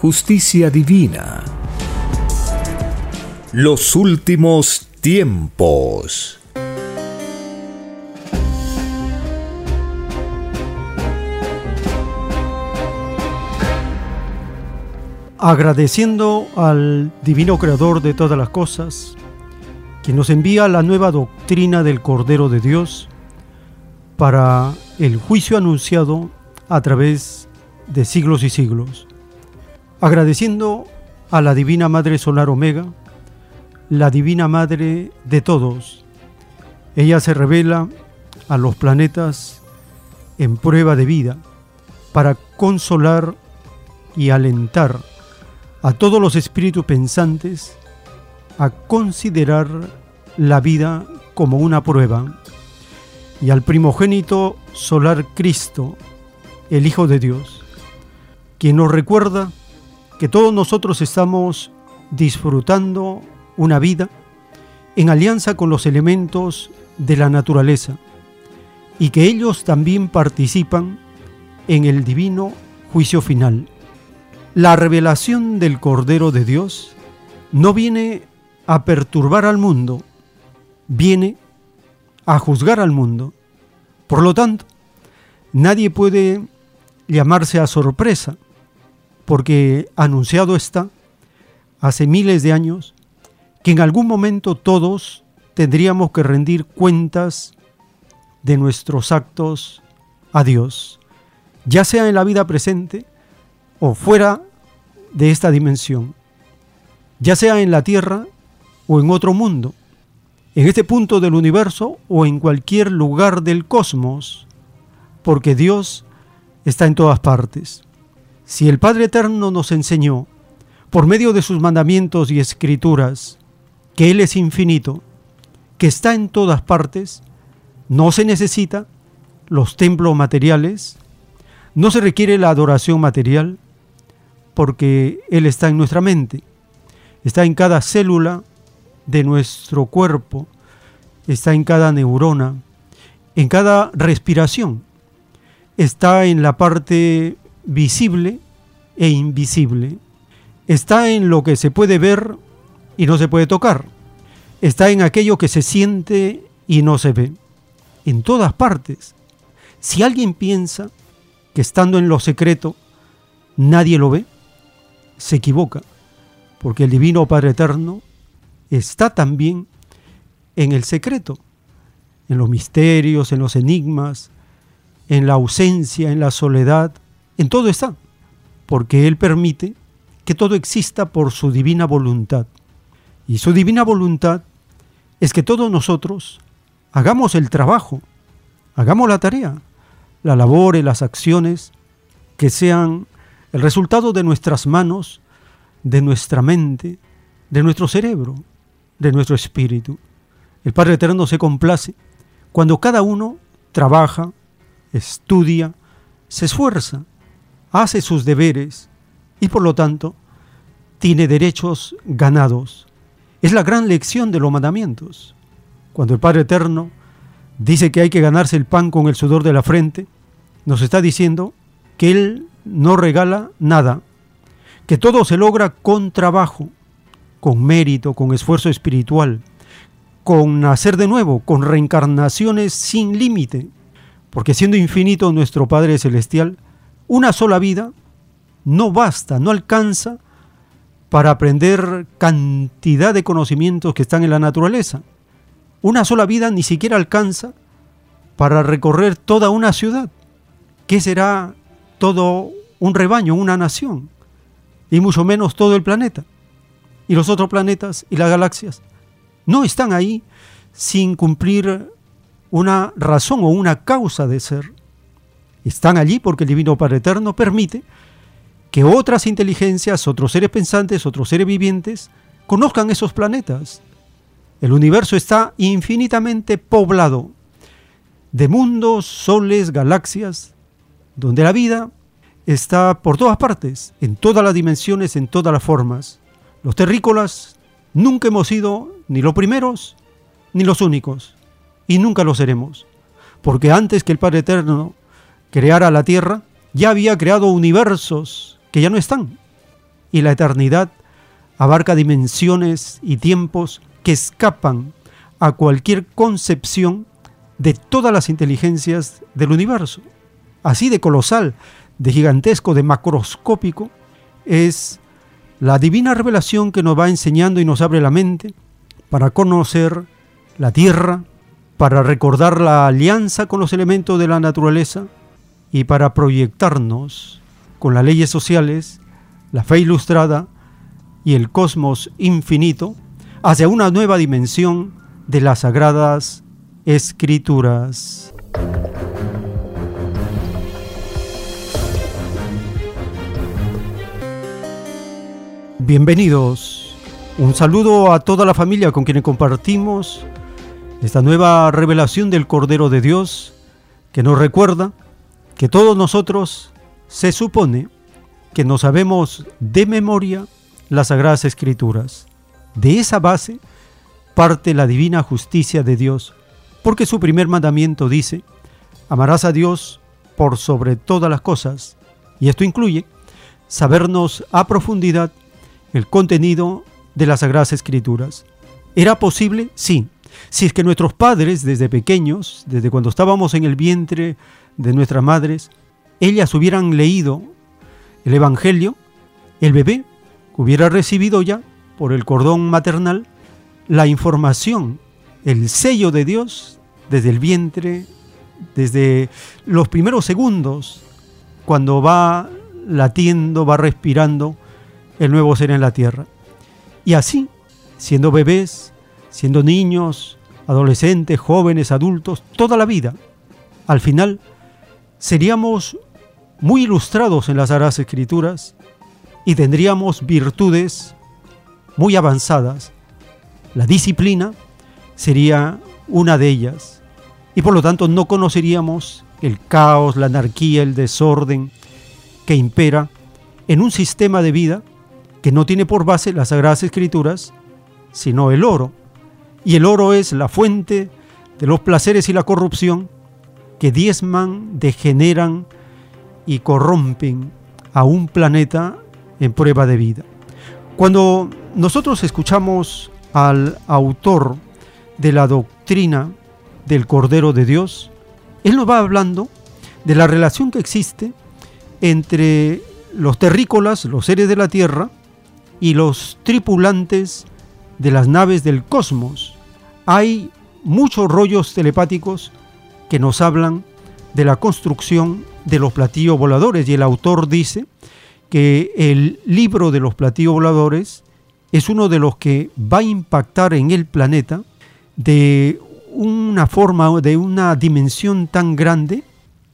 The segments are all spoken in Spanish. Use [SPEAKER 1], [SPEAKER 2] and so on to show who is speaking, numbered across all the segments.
[SPEAKER 1] justicia divina. Los últimos tiempos.
[SPEAKER 2] Agradeciendo al Divino Creador de todas las cosas, que nos envía la nueva doctrina del Cordero de Dios para el juicio anunciado a través de siglos y siglos agradeciendo a la Divina Madre Solar Omega, la Divina Madre de todos. Ella se revela a los planetas en prueba de vida para consolar y alentar a todos los espíritus pensantes a considerar la vida como una prueba y al primogénito solar Cristo, el Hijo de Dios, quien nos recuerda que todos nosotros estamos disfrutando una vida en alianza con los elementos de la naturaleza y que ellos también participan en el divino juicio final. La revelación del Cordero de Dios no viene a perturbar al mundo, viene a juzgar al mundo. Por lo tanto, nadie puede llamarse a sorpresa porque anunciado está hace miles de años que en algún momento todos tendríamos que rendir cuentas de nuestros actos a Dios, ya sea en la vida presente o fuera de esta dimensión, ya sea en la tierra o en otro mundo, en este punto del universo o en cualquier lugar del cosmos, porque Dios está en todas partes. Si el Padre Eterno nos enseñó, por medio de sus mandamientos y escrituras, que Él es infinito, que está en todas partes, no se necesita los templos materiales, no se requiere la adoración material, porque Él está en nuestra mente, está en cada célula de nuestro cuerpo, está en cada neurona, en cada respiración, está en la parte visible e invisible. Está en lo que se puede ver y no se puede tocar. Está en aquello que se siente y no se ve. En todas partes. Si alguien piensa que estando en lo secreto nadie lo ve, se equivoca, porque el Divino Padre Eterno está también en el secreto, en los misterios, en los enigmas, en la ausencia, en la soledad, en todo está, porque Él permite que todo exista por su divina voluntad. Y su divina voluntad es que todos nosotros hagamos el trabajo, hagamos la tarea, la labor y las acciones que sean el resultado de nuestras manos, de nuestra mente, de nuestro cerebro, de nuestro espíritu. El Padre Eterno se complace cuando cada uno trabaja, estudia, se esfuerza hace sus deberes y por lo tanto tiene derechos ganados. Es la gran lección de los mandamientos. Cuando el Padre Eterno dice que hay que ganarse el pan con el sudor de la frente, nos está diciendo que Él no regala nada, que todo se logra con trabajo, con mérito, con esfuerzo espiritual, con nacer de nuevo, con reencarnaciones sin límite, porque siendo infinito nuestro Padre Celestial, una sola vida no basta, no alcanza para aprender cantidad de conocimientos que están en la naturaleza. Una sola vida ni siquiera alcanza para recorrer toda una ciudad. ¿Qué será todo un rebaño, una nación? Y mucho menos todo el planeta. Y los otros planetas y las galaxias no están ahí sin cumplir una razón o una causa de ser. Están allí porque el Divino Padre Eterno permite que otras inteligencias, otros seres pensantes, otros seres vivientes, conozcan esos planetas. El universo está infinitamente poblado de mundos, soles, galaxias, donde la vida está por todas partes, en todas las dimensiones, en todas las formas. Los terrícolas nunca hemos sido ni los primeros ni los únicos, y nunca lo seremos, porque antes que el Padre Eterno creara la tierra, ya había creado universos que ya no están. Y la eternidad abarca dimensiones y tiempos que escapan a cualquier concepción de todas las inteligencias del universo. Así de colosal, de gigantesco, de macroscópico, es la divina revelación que nos va enseñando y nos abre la mente para conocer la tierra, para recordar la alianza con los elementos de la naturaleza y para proyectarnos con las leyes sociales, la fe ilustrada y el cosmos infinito hacia una nueva dimensión de las sagradas escrituras. Bienvenidos. Un saludo a toda la familia con quienes compartimos esta nueva revelación del Cordero de Dios que nos recuerda que todos nosotros se supone que no sabemos de memoria las Sagradas Escrituras. De esa base parte la divina justicia de Dios, porque su primer mandamiento dice, amarás a Dios por sobre todas las cosas, y esto incluye sabernos a profundidad el contenido de las Sagradas Escrituras. ¿Era posible? Sí. Si es que nuestros padres desde pequeños, desde cuando estábamos en el vientre de nuestras madres, ellas hubieran leído el Evangelio, el bebé hubiera recibido ya por el cordón maternal la información, el sello de Dios desde el vientre, desde los primeros segundos, cuando va latiendo, va respirando el nuevo ser en la tierra. Y así, siendo bebés, siendo niños, adolescentes, jóvenes, adultos, toda la vida, al final seríamos muy ilustrados en las Sagradas Escrituras y tendríamos virtudes muy avanzadas. La disciplina sería una de ellas y por lo tanto no conoceríamos el caos, la anarquía, el desorden que impera en un sistema de vida que no tiene por base las Sagradas Escrituras, sino el oro. Y el oro es la fuente de los placeres y la corrupción que diezman, degeneran, y corrompen a un planeta en prueba de vida. Cuando nosotros escuchamos al autor de la doctrina del Cordero de Dios, él nos va hablando de la relación que existe entre los terrícolas, los seres de la Tierra, y los tripulantes de las naves del cosmos. Hay muchos rollos telepáticos que nos hablan de la construcción de los platillos voladores. Y el autor dice que el libro de los platillos voladores es uno de los que va a impactar en el planeta de una forma, de una dimensión tan grande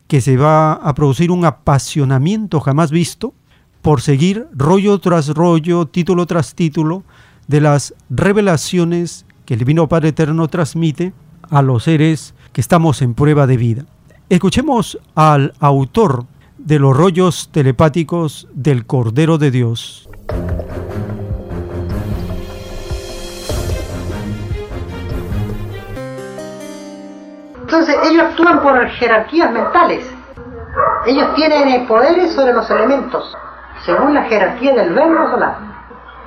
[SPEAKER 2] que se va a producir un apasionamiento jamás visto por seguir rollo tras rollo, título tras título, de las revelaciones que el Divino Padre Eterno transmite a los seres que estamos en prueba de vida. Escuchemos al autor de los rollos telepáticos del Cordero de Dios.
[SPEAKER 3] Entonces ellos actúan por jerarquías mentales. Ellos tienen poderes sobre los elementos, según la jerarquía del verbo solar.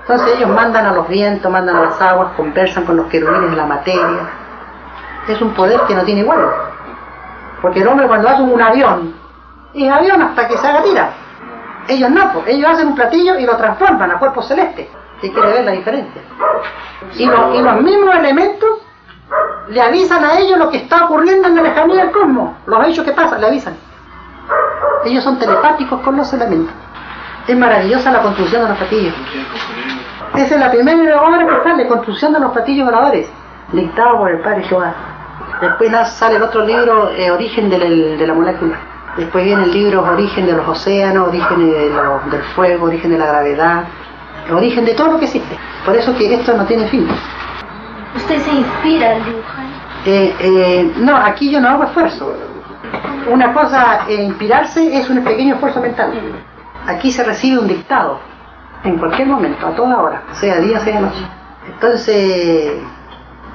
[SPEAKER 3] Entonces ellos mandan a los vientos, mandan a las aguas, conversan con los querubines de la materia. Es un poder que no tiene igual. Porque el hombre cuando hace un avión, es avión hasta que se haga tira. Ellos no, pues, ellos hacen un platillo y lo transforman a cuerpo celeste. Si quiere ver la diferencia. Y, los mismos elementos le avisan a ellos lo que está ocurriendo en la lejanía del cosmos. Los hechos que pasan, le avisan. Ellos son telepáticos con los elementos. Es maravillosa la construcción de los platillos. Esa es la primera obra que sale, construcción de los platillos voladores, dictado por el padre Jehová. Después sale el otro libro, eh, Origen de la, molécula. Después viene el libro Origen de los océanos, Origen del fuego, Origen de la gravedad, Origen de todo lo que existe. Por eso que esto no tiene fin.
[SPEAKER 4] ¿Usted se inspira al dibujar?
[SPEAKER 3] Eh, eh, no, aquí yo no hago esfuerzo. Una cosa, inspirarse es un pequeño esfuerzo mental. Aquí se recibe un dictado, en cualquier momento, a toda hora, sea día, sea noche. Entonces,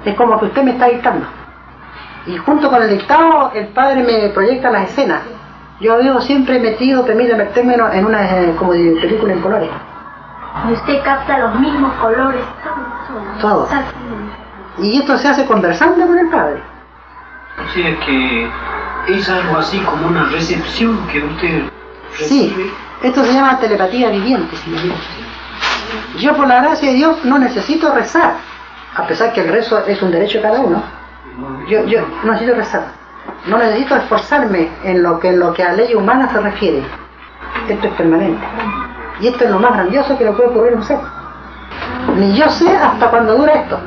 [SPEAKER 3] es como que usted me está dictando. Y junto con el dictado, el padre me proyecta las escenas. Yo vivo siempre metido, permite meterme en una eh, como de película en colores.
[SPEAKER 4] Y usted capta los mismos colores,
[SPEAKER 3] todo. todo. Y esto se hace conversando con el padre.
[SPEAKER 5] O sea que es algo así como una recepción que usted
[SPEAKER 3] recibe. Sí, esto se llama telepatía viviente. Yo por la gracia de Dios no necesito rezar, a pesar que el rezo es un derecho de cada uno. Yo, yo no necesito rezar. No necesito esforzarme en lo que en lo que a ley humana se refiere. Esto es permanente. Y esto es lo más grandioso que le puede ocurrir a un ser. Ni yo sé hasta cuándo dura esto.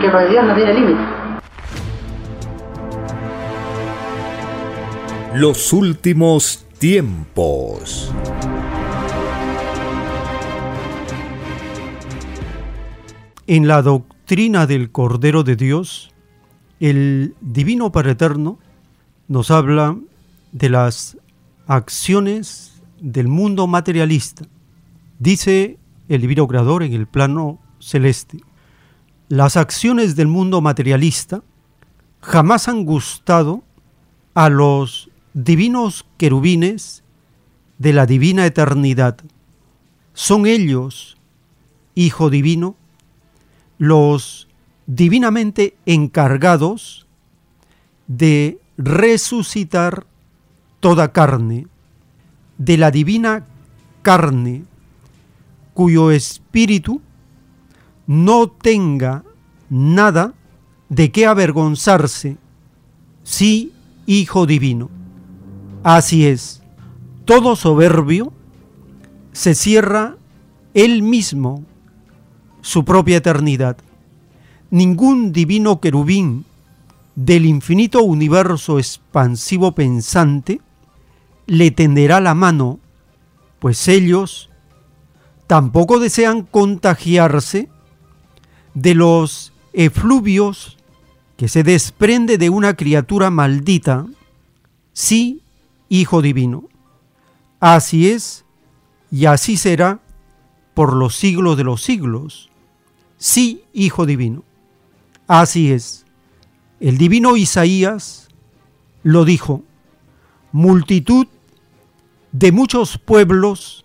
[SPEAKER 3] Que lo de Dios no tiene límite.
[SPEAKER 1] Los últimos tiempos.
[SPEAKER 2] En la doctrina del Cordero de Dios, el Divino Padre Eterno nos habla de las acciones del mundo materialista. Dice el Divino Creador en el plano celeste, las acciones del mundo materialista jamás han gustado a los divinos querubines de la divina eternidad. Son ellos, Hijo Divino, los divinamente encargados de resucitar toda carne, de la divina carne, cuyo espíritu no tenga nada de qué avergonzarse, sí, Hijo Divino. Así es, todo soberbio se cierra él mismo su propia eternidad ningún divino querubín del infinito universo expansivo pensante le tenderá la mano, pues ellos tampoco desean contagiarse de los efluvios que se desprende de una criatura maldita, sí, Hijo Divino. Así es y así será por los siglos de los siglos, sí, Hijo Divino. Así es. El divino Isaías lo dijo, multitud de muchos pueblos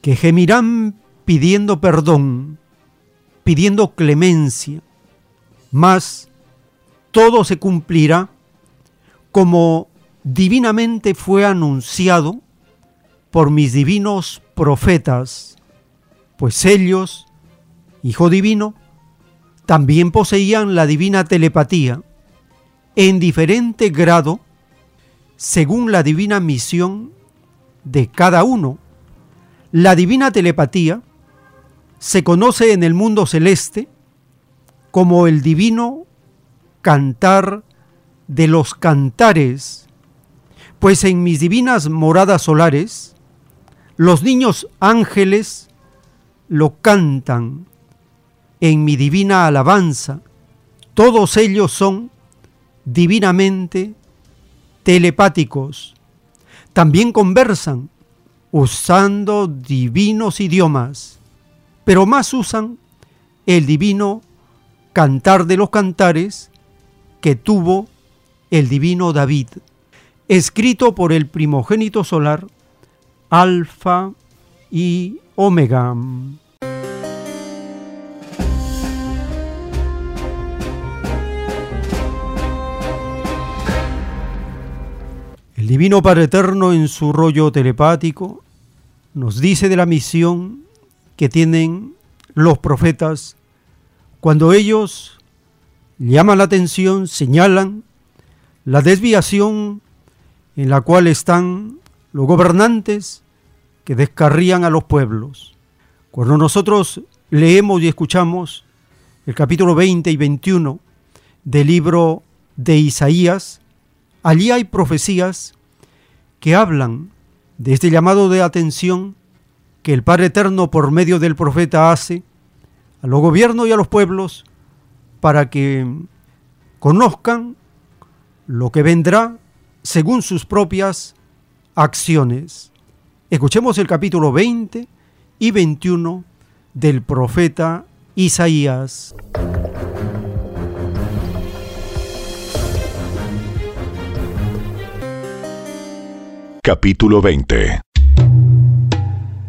[SPEAKER 2] que gemirán pidiendo perdón, pidiendo clemencia, mas todo se cumplirá como divinamente fue anunciado por mis divinos profetas, pues ellos, Hijo Divino, también poseían la divina telepatía en diferente grado según la divina misión de cada uno. La divina telepatía se conoce en el mundo celeste como el divino cantar de los cantares, pues en mis divinas moradas solares los niños ángeles lo cantan en mi divina alabanza. Todos ellos son divinamente telepáticos. También conversan usando divinos idiomas, pero más usan el divino cantar de los cantares que tuvo el divino David, escrito por el primogénito solar, Alfa y Omega. Divino Padre Eterno en su rollo telepático nos dice de la misión que tienen los profetas cuando ellos llaman la atención, señalan la desviación en la cual están los gobernantes que descarrían a los pueblos. Cuando nosotros leemos y escuchamos el capítulo 20 y 21 del libro de Isaías, allí hay profecías que hablan de este llamado de atención que el Padre Eterno por medio del profeta hace a los gobiernos y a los pueblos para que conozcan lo que vendrá según sus propias acciones. Escuchemos el capítulo 20 y 21 del profeta Isaías.
[SPEAKER 6] Capítulo 20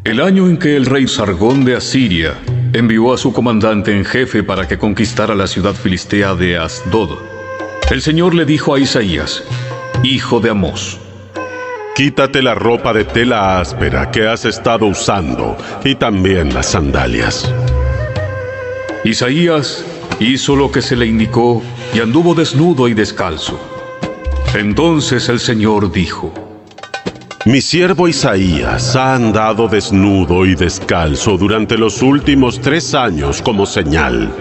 [SPEAKER 7] El año en que el rey Sargón de Asiria envió a su comandante en jefe para que conquistara la ciudad filistea de Asdod, el Señor le dijo a Isaías, hijo de Amós,
[SPEAKER 6] Quítate la ropa de tela áspera que has estado usando y también las sandalias.
[SPEAKER 7] Isaías hizo lo que se le indicó y anduvo desnudo y descalzo. Entonces el Señor dijo,
[SPEAKER 6] Mi siervo Isaías ha andado desnudo y descalzo durante los últimos tres años como señal,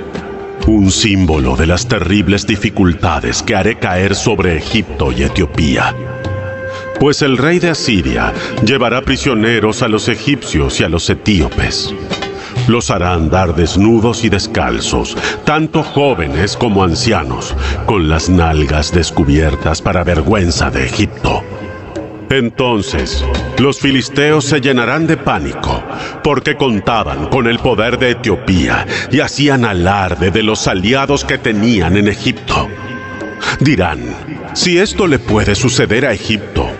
[SPEAKER 6] un símbolo de las terribles dificultades que haré caer sobre Egipto y Etiopía. Pues el rey de Asiria llevará prisioneros a los egipcios y a los etíopes. Los hará andar desnudos y descalzos, tanto jóvenes como ancianos, con las nalgas descubiertas para vergüenza de Egipto. Entonces, los filisteos se llenarán de pánico, porque contaban con el poder de Etiopía y hacían alarde de los aliados que tenían en Egipto. Dirán, si esto le puede suceder a Egipto,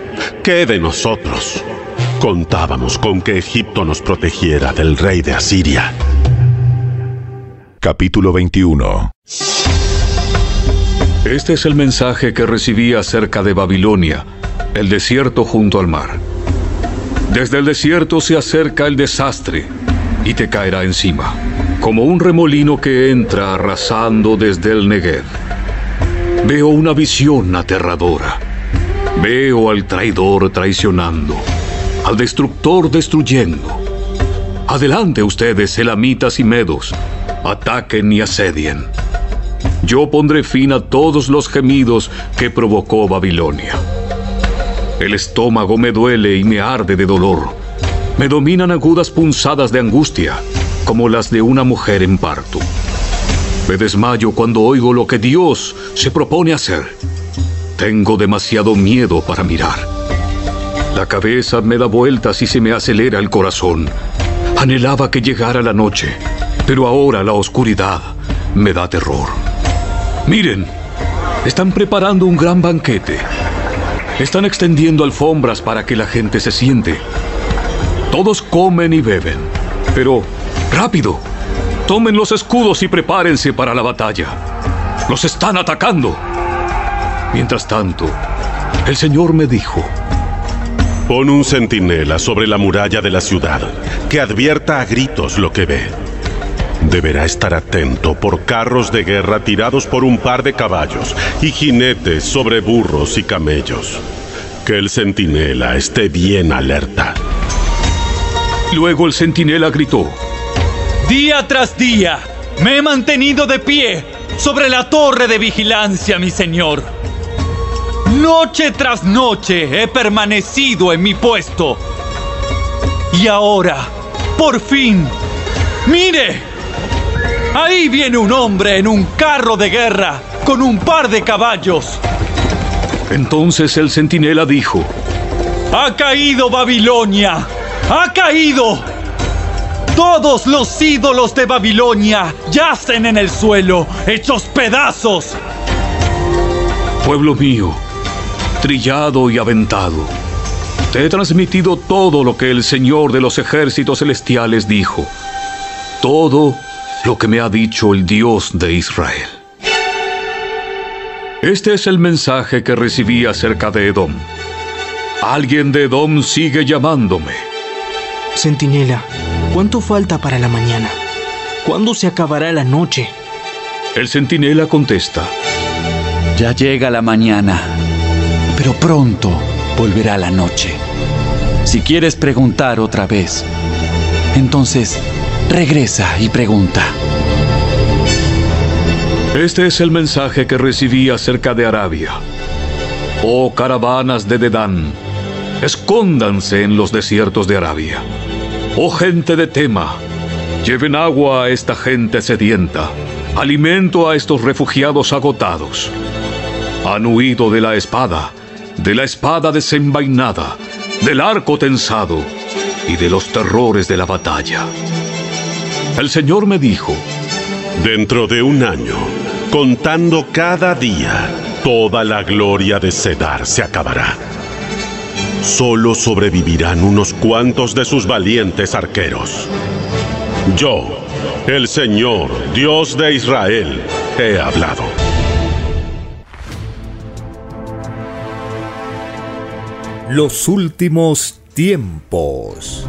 [SPEAKER 6] ¿qué de nosotros? Contábamos con que Egipto nos protegiera del rey de Asiria.
[SPEAKER 8] Capítulo 21
[SPEAKER 7] Este es el mensaje que recibí acerca de Babilonia, el desierto junto al mar. Desde el desierto se acerca el desastre y te caerá encima, como un remolino que entra arrasando desde el Negev. Veo una visión aterradora. Veo al traidor traicionando, al destructor destruyendo. Adelante ustedes, elamitas y medos, ataquen y asedien. Yo pondré fin a todos los gemidos que provocó Babilonia. El estómago me duele y me arde de dolor. Me dominan agudas punzadas de angustia, como las de una mujer en parto. Me desmayo cuando oigo lo que Dios se propone hacer. Tengo demasiado miedo para mirar. La cabeza me da vueltas y se me acelera el corazón. Anhelaba que llegara la noche, pero ahora la oscuridad me da terror. Miren, están preparando un gran banquete. Están extendiendo alfombras para que la gente se siente. Todos comen y beben. Pero, rápido, tomen los escudos y prepárense para la batalla. Los están atacando. Mientras tanto, el Señor me dijo,
[SPEAKER 6] Pon un centinela sobre la muralla de la ciudad, que advierta a gritos lo que ve. Deberá estar atento por carros de guerra tirados por un par de caballos y jinetes sobre burros y camellos. Que el centinela esté bien alerta.
[SPEAKER 7] Luego el centinela gritó,
[SPEAKER 9] Día tras día me he mantenido de pie sobre la torre de vigilancia, mi señor. Noche tras noche he permanecido en mi puesto. Y ahora, por fin, mire, ahí viene un hombre en un carro de guerra con un par de caballos.
[SPEAKER 7] Entonces el centinela dijo,
[SPEAKER 9] Ha caído Babilonia, ha caído. Todos los ídolos de Babilonia yacen en el suelo, hechos pedazos.
[SPEAKER 7] Pueblo mío, trillado y aventado, te he transmitido todo lo que el Señor de los ejércitos celestiales dijo, todo lo que me ha dicho el Dios de Israel. Este es el mensaje que recibí acerca de Edom. Alguien de Edom sigue llamándome.
[SPEAKER 10] Centinela, ¿cuánto falta para la mañana? ¿Cuándo se acabará la noche?
[SPEAKER 11] El centinela contesta.
[SPEAKER 9] Ya llega la mañana, pero pronto volverá la noche. Si quieres preguntar otra vez, entonces regresa y pregunta.
[SPEAKER 11] Este es el mensaje que recibí acerca de Arabia. Oh caravanas de Dedán, escóndanse en los desiertos de Arabia. Oh gente de Tema, lleven agua a esta gente sedienta, alimento a estos refugiados agotados. Han huido de la espada, de la espada desenvainada, del arco tensado y de los terrores de la batalla. El Señor me dijo,
[SPEAKER 6] Dentro de un año, contando cada día, toda la gloria de Cedar se acabará. Solo sobrevivirán unos cuantos de sus valientes arqueros. Yo, el Señor, Dios de Israel, he hablado.
[SPEAKER 1] Los últimos tiempos.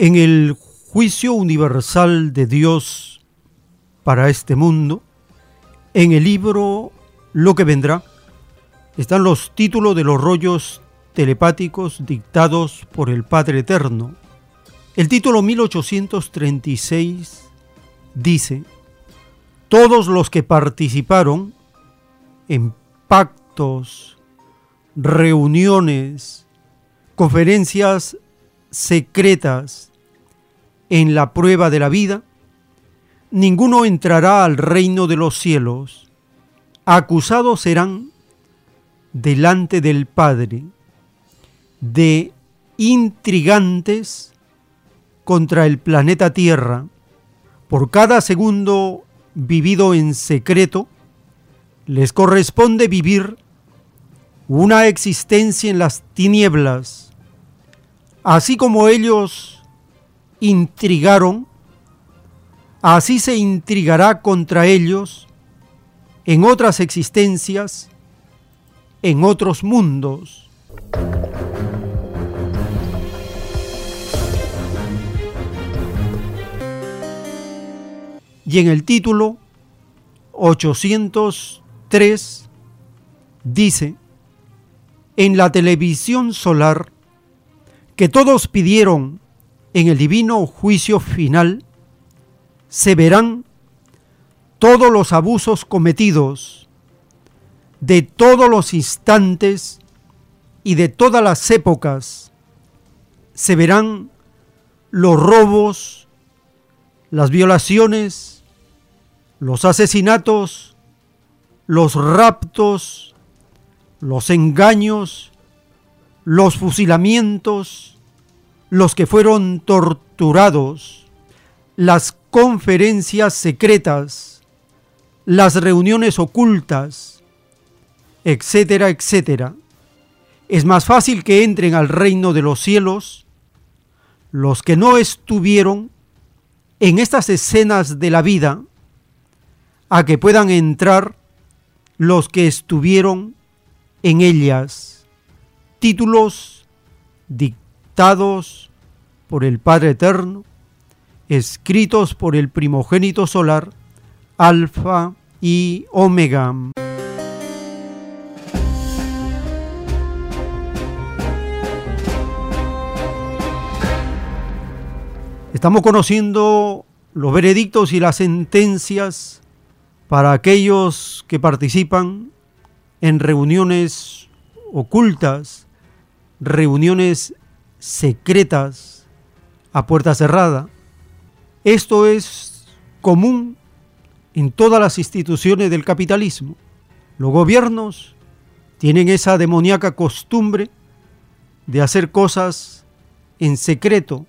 [SPEAKER 2] En el juicio universal de Dios para este mundo, en el libro Lo que vendrá, están los títulos de los rollos telepáticos dictados por el Padre Eterno. El título 1836 dice, todos los que participaron en pactos, reuniones, conferencias secretas en la prueba de la vida, ninguno entrará al reino de los cielos. Acusados serán delante del Padre de intrigantes contra el planeta Tierra por cada segundo vivido en secreto les corresponde vivir una existencia en las tinieblas, así como ellos intrigaron, así se intrigará contra ellos en otras existencias, en otros mundos. Y en el título 800 3 dice en la televisión solar que todos pidieron en el divino juicio final, se verán todos los abusos cometidos de todos los instantes y de todas las épocas. Se verán los robos, las violaciones, los asesinatos, los raptos, los engaños, los fusilamientos, los que fueron torturados, las conferencias secretas, las reuniones ocultas, etcétera, etcétera. Es más fácil que entren al reino de los cielos los que no estuvieron en estas escenas de la vida a que puedan entrar los que estuvieron en ellas, títulos dictados por el Padre Eterno, escritos por el primogénito solar, Alfa y Omega. Estamos conociendo los veredictos y las sentencias para aquellos que participan en reuniones ocultas, reuniones secretas a puerta cerrada. Esto es común en todas las instituciones del capitalismo. Los gobiernos tienen esa demoníaca costumbre de hacer cosas en secreto,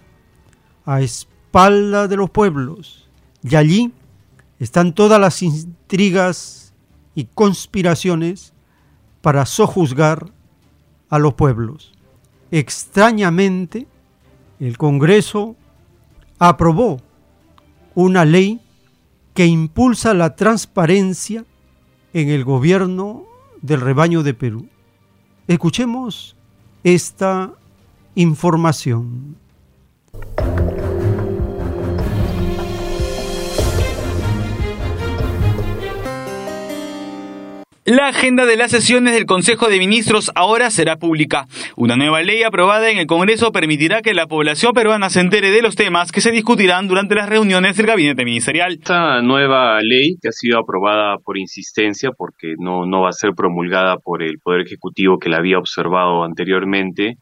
[SPEAKER 2] a espalda de los pueblos, y allí están todas las intrigas y conspiraciones para sojuzgar a los pueblos. Extrañamente, el Congreso aprobó una ley que impulsa la transparencia en el gobierno del rebaño de Perú. Escuchemos esta información.
[SPEAKER 12] La agenda de las sesiones del Consejo de Ministros ahora será pública. Una nueva ley aprobada en el Congreso permitirá que la población peruana se entere de los temas que se discutirán durante las reuniones del gabinete ministerial.
[SPEAKER 13] Esta nueva ley, que ha sido aprobada por insistencia, porque no, no va a ser promulgada por el Poder Ejecutivo que la había observado anteriormente,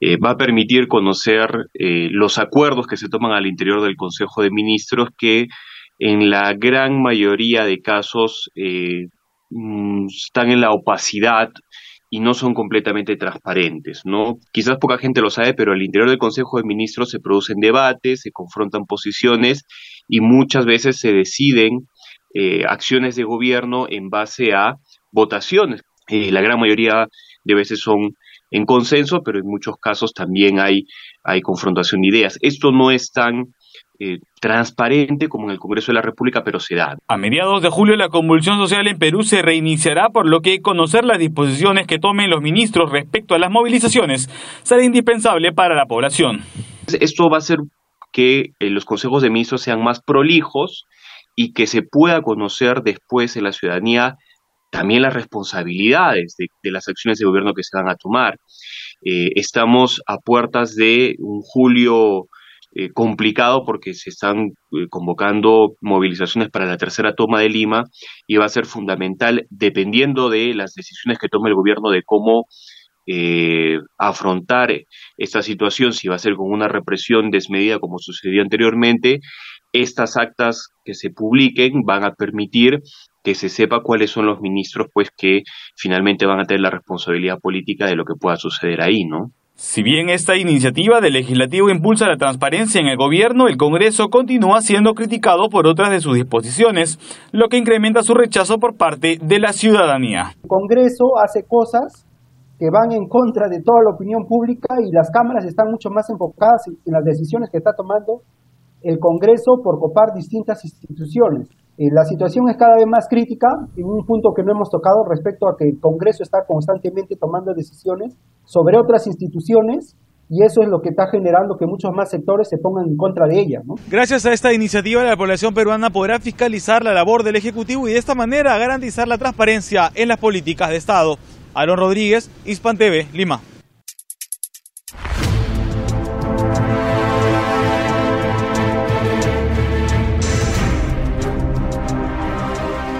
[SPEAKER 13] eh, va a permitir conocer eh, los acuerdos que se toman al interior del Consejo de Ministros que en la gran mayoría de casos eh, Mm, están en la opacidad y no son completamente transparentes, ¿no? Quizás poca gente lo sabe, pero al interior del Consejo de Ministros se producen debates, se confrontan posiciones y muchas veces se deciden eh, acciones de gobierno en base a votaciones. Eh, la gran mayoría de veces son en consenso, pero en muchos casos también hay, hay confrontación de ideas. Esto no es tan eh, transparente como en el Congreso de la República, pero se da.
[SPEAKER 12] A mediados de julio la convulsión social en Perú se reiniciará, por lo que conocer las disposiciones que tomen los ministros respecto a las movilizaciones será indispensable para la población.
[SPEAKER 13] Esto va a hacer que eh, los consejos de ministros sean más prolijos y que se pueda conocer después en la ciudadanía también las responsabilidades de, las acciones de gobierno que se van a tomar. Eh, estamos a puertas de un julio eh, complicado porque se están eh, convocando movilizaciones para la tercera toma de Lima y va a ser fundamental, dependiendo de las decisiones que tome el gobierno de cómo eh, afrontar esta situación, si va a ser con una represión desmedida como sucedió anteriormente, estas actas que se publiquen van a permitir que se sepa cuáles son los ministros pues que finalmente van a tener la responsabilidad política de lo que pueda suceder ahí, ¿no?
[SPEAKER 12] Si bien esta iniciativa del legislativo impulsa la transparencia en el gobierno, el Congreso continúa siendo criticado por otras de sus disposiciones, lo que incrementa su rechazo por parte de la ciudadanía.
[SPEAKER 14] El Congreso hace cosas que van en contra de toda la opinión pública y las cámaras están mucho más enfocadas en las decisiones que está tomando el Congreso por copar distintas instituciones. La situación es cada vez más crítica, en un punto que no hemos tocado respecto a que el Congreso está constantemente tomando decisiones sobre otras instituciones y eso es lo que está generando que muchos más sectores se pongan en contra de ella.
[SPEAKER 12] Gracias a esta iniciativa, la población peruana podrá fiscalizar la labor del Ejecutivo y de esta manera garantizar la transparencia en las políticas de Estado. Aaron Rodríguez, Hispan TV, Lima.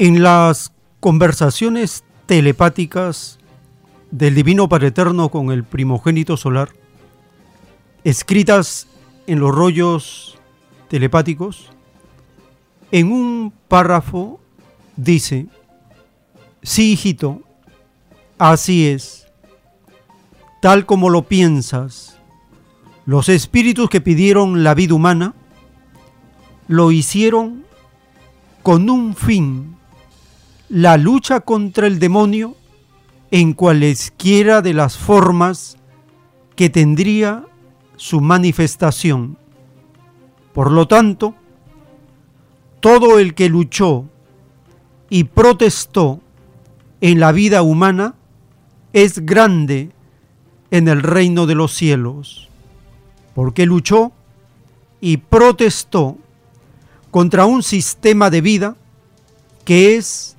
[SPEAKER 2] En las conversaciones telepáticas del Divino Padre Eterno con el primogénito solar, escritas en los rollos telepáticos, en un párrafo dice, sí hijito, así es, tal como lo piensas, los espíritus que pidieron la vida humana lo hicieron con un fin la lucha contra el demonio en cualesquiera de las formas que tendría su manifestación. Por lo tanto, todo el que luchó y protestó en la vida humana es grande en el reino de los cielos, porque luchó y protestó contra un sistema de vida que es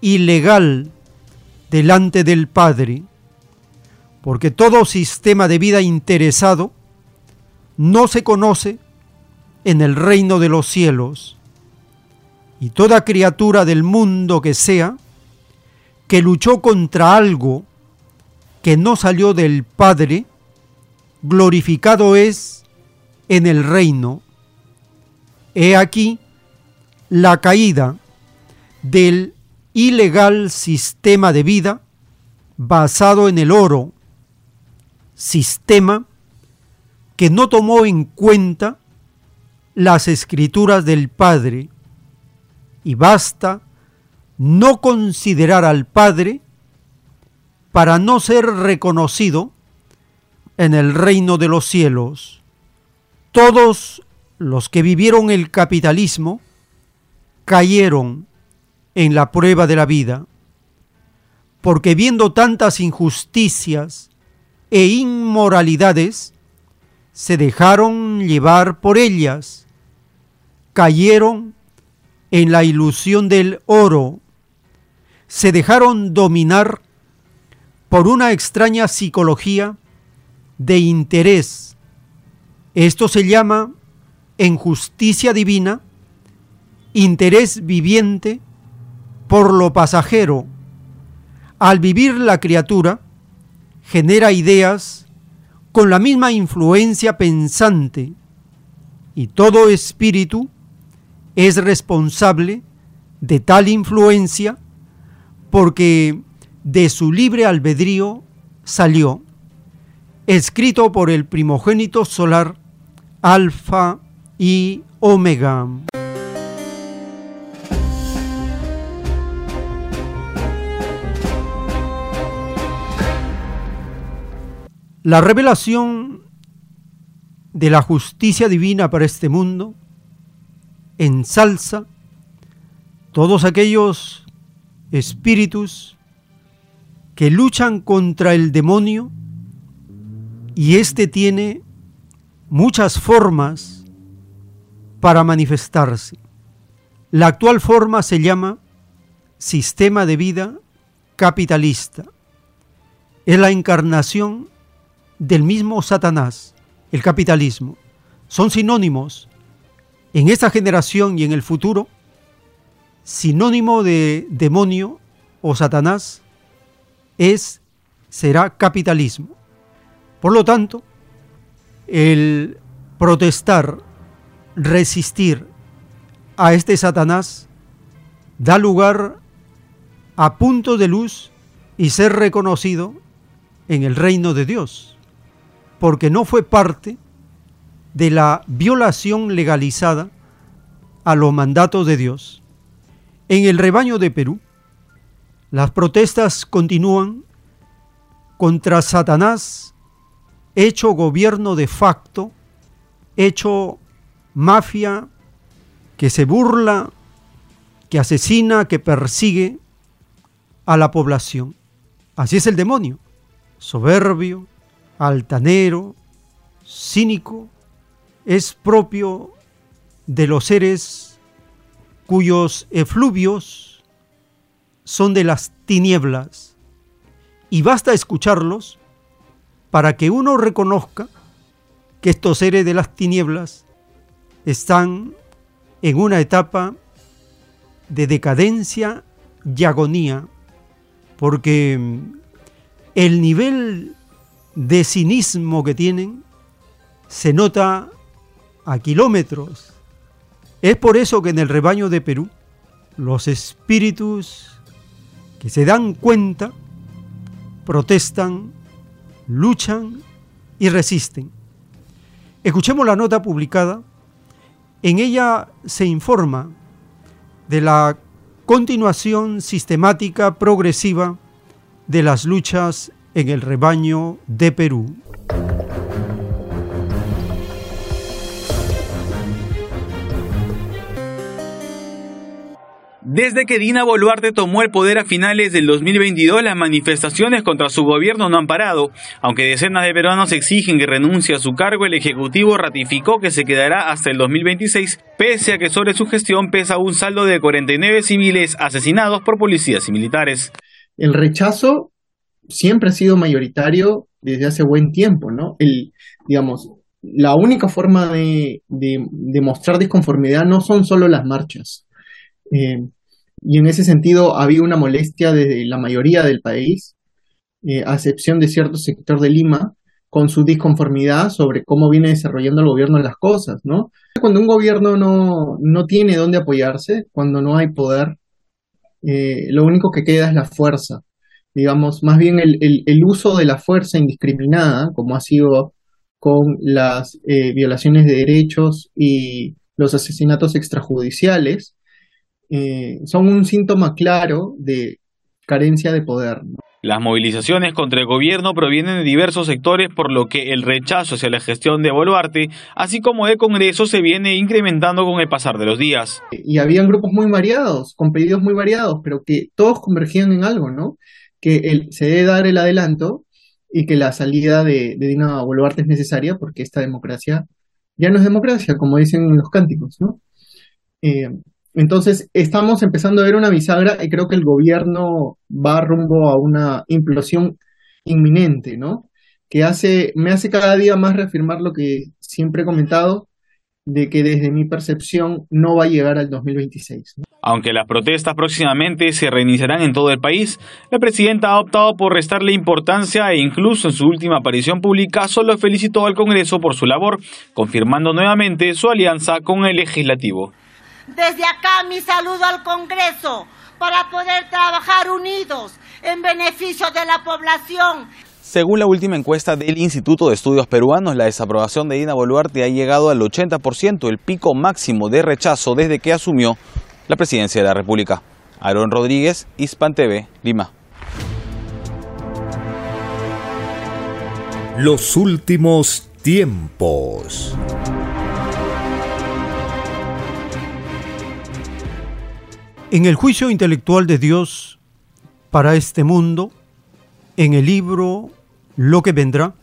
[SPEAKER 2] ilegal delante del Padre, porque todo sistema de vida interesado no se conoce en el reino de los cielos, y toda criatura del mundo que sea, que luchó contra algo que no salió del Padre, glorificado es en el reino. He aquí la caída del ilegal sistema de vida basado en el oro, sistema que no tomó en cuenta las escrituras del Padre, y basta no considerar al Padre para no ser reconocido en el reino de los cielos. Todos los que vivieron el capitalismo cayeron en la prueba de la vida, porque viendo tantas injusticias e inmoralidades, se dejaron llevar por ellas, cayeron en la ilusión del oro, se dejaron dominar por una extraña psicología de interés. Esto se llama, en justicia divina, interés viviente por lo pasajero. Al vivir la criatura, genera ideas con la misma influencia pensante y todo espíritu es responsable de tal influencia porque de su libre albedrío salió, escrito por el primogénito solar Alfa y Omega. La revelación de la justicia divina para este mundo ensalza todos aquellos espíritus que luchan contra el demonio y éste tiene muchas formas para manifestarse. La actual forma se llama sistema de vida capitalista. Es la encarnación del mismo Satanás, el capitalismo. Son sinónimos en esta generación y en el futuro, sinónimo de demonio o Satanás es será capitalismo. Por lo tanto, el protestar, resistir a este Satanás da lugar a punto de luz y ser reconocido en el reino de Dios, porque no fue parte de la violación legalizada a los mandatos de Dios. En el rebaño de Perú, las protestas continúan contra Satanás, hecho gobierno de facto, hecho mafia que se burla, que asesina, que persigue a la población. Así es el demonio, soberbio, altanero, cínico, es propio de los seres cuyos efluvios son de las tinieblas. Y basta escucharlos para que uno reconozca que estos seres de las tinieblas están en una etapa de decadencia y agonía, porque el nivel de cinismo que tienen se nota a kilómetros. Es por eso que en el rebaño de Perú los espíritus que se dan cuenta protestan, luchan y resisten. Escuchemos la nota publicada. En ella se informa de la continuación sistemática progresiva de las luchas en el rebaño de Perú.
[SPEAKER 12] Desde que Dina Boluarte tomó el poder a finales del 2022, las manifestaciones contra su gobierno no han parado. Aunque decenas de peruanos exigen que renuncie a su cargo, el Ejecutivo ratificó que se quedará hasta el 2026, pese a que sobre su gestión pesa un saldo de 49 civiles asesinados por policías y militares.
[SPEAKER 15] El rechazo siempre ha sido mayoritario desde hace buen tiempo, ¿no? El, digamos, la única forma de, de, mostrar disconformidad no son solo las marchas. Eh, y en ese sentido había una molestia desde la mayoría del país, eh, a excepción de cierto sector de Lima, con su disconformidad sobre cómo viene desarrollando el gobierno las cosas, ¿no? Cuando un gobierno no, no tiene dónde apoyarse, cuando no hay poder, eh, lo único que queda es la fuerza. Digamos, más bien el, el, uso de la fuerza indiscriminada, como ha sido con las eh, violaciones de derechos y los asesinatos extrajudiciales, eh, son un síntoma claro de carencia de poder.
[SPEAKER 12] Las movilizaciones contra el gobierno provienen de diversos sectores, por lo que el rechazo hacia la gestión de Boluarte, así como el Congreso, se viene incrementando con el pasar de los días.
[SPEAKER 15] Y habían grupos muy variados, con pedidos muy variados, pero que todos convergían en algo, ¿no? Que se debe dar el adelanto y que la salida de, de Dina Boluarte es necesaria porque esta democracia ya no es democracia, como dicen los cánticos, ¿no? Eh, entonces, estamos empezando a ver una bisagra y creo que el gobierno va rumbo a una implosión inminente, ¿no? Que hace, me hace cada día más reafirmar lo que siempre he comentado, de que desde mi percepción no va a llegar al 2026.
[SPEAKER 12] Aunque las protestas próximamente se reiniciarán en todo el país, la presidenta ha optado por restarle importancia e incluso en su última aparición pública solo felicitó al Congreso por su labor, confirmando nuevamente su alianza con el legislativo.
[SPEAKER 16] Desde acá mi saludo al Congreso para poder trabajar unidos en beneficio de la población.
[SPEAKER 12] Según la última encuesta del Instituto de Estudios Peruanos, la desaprobación de Dina Boluarte ha llegado al 80%, el pico máximo de rechazo desde que asumió la presidencia de la República. Aaron Rodríguez, Hispan TV, Lima.
[SPEAKER 1] Los últimos tiempos.
[SPEAKER 2] En el juicio intelectual de Dios para este mundo, en el libro Lo que vendrá,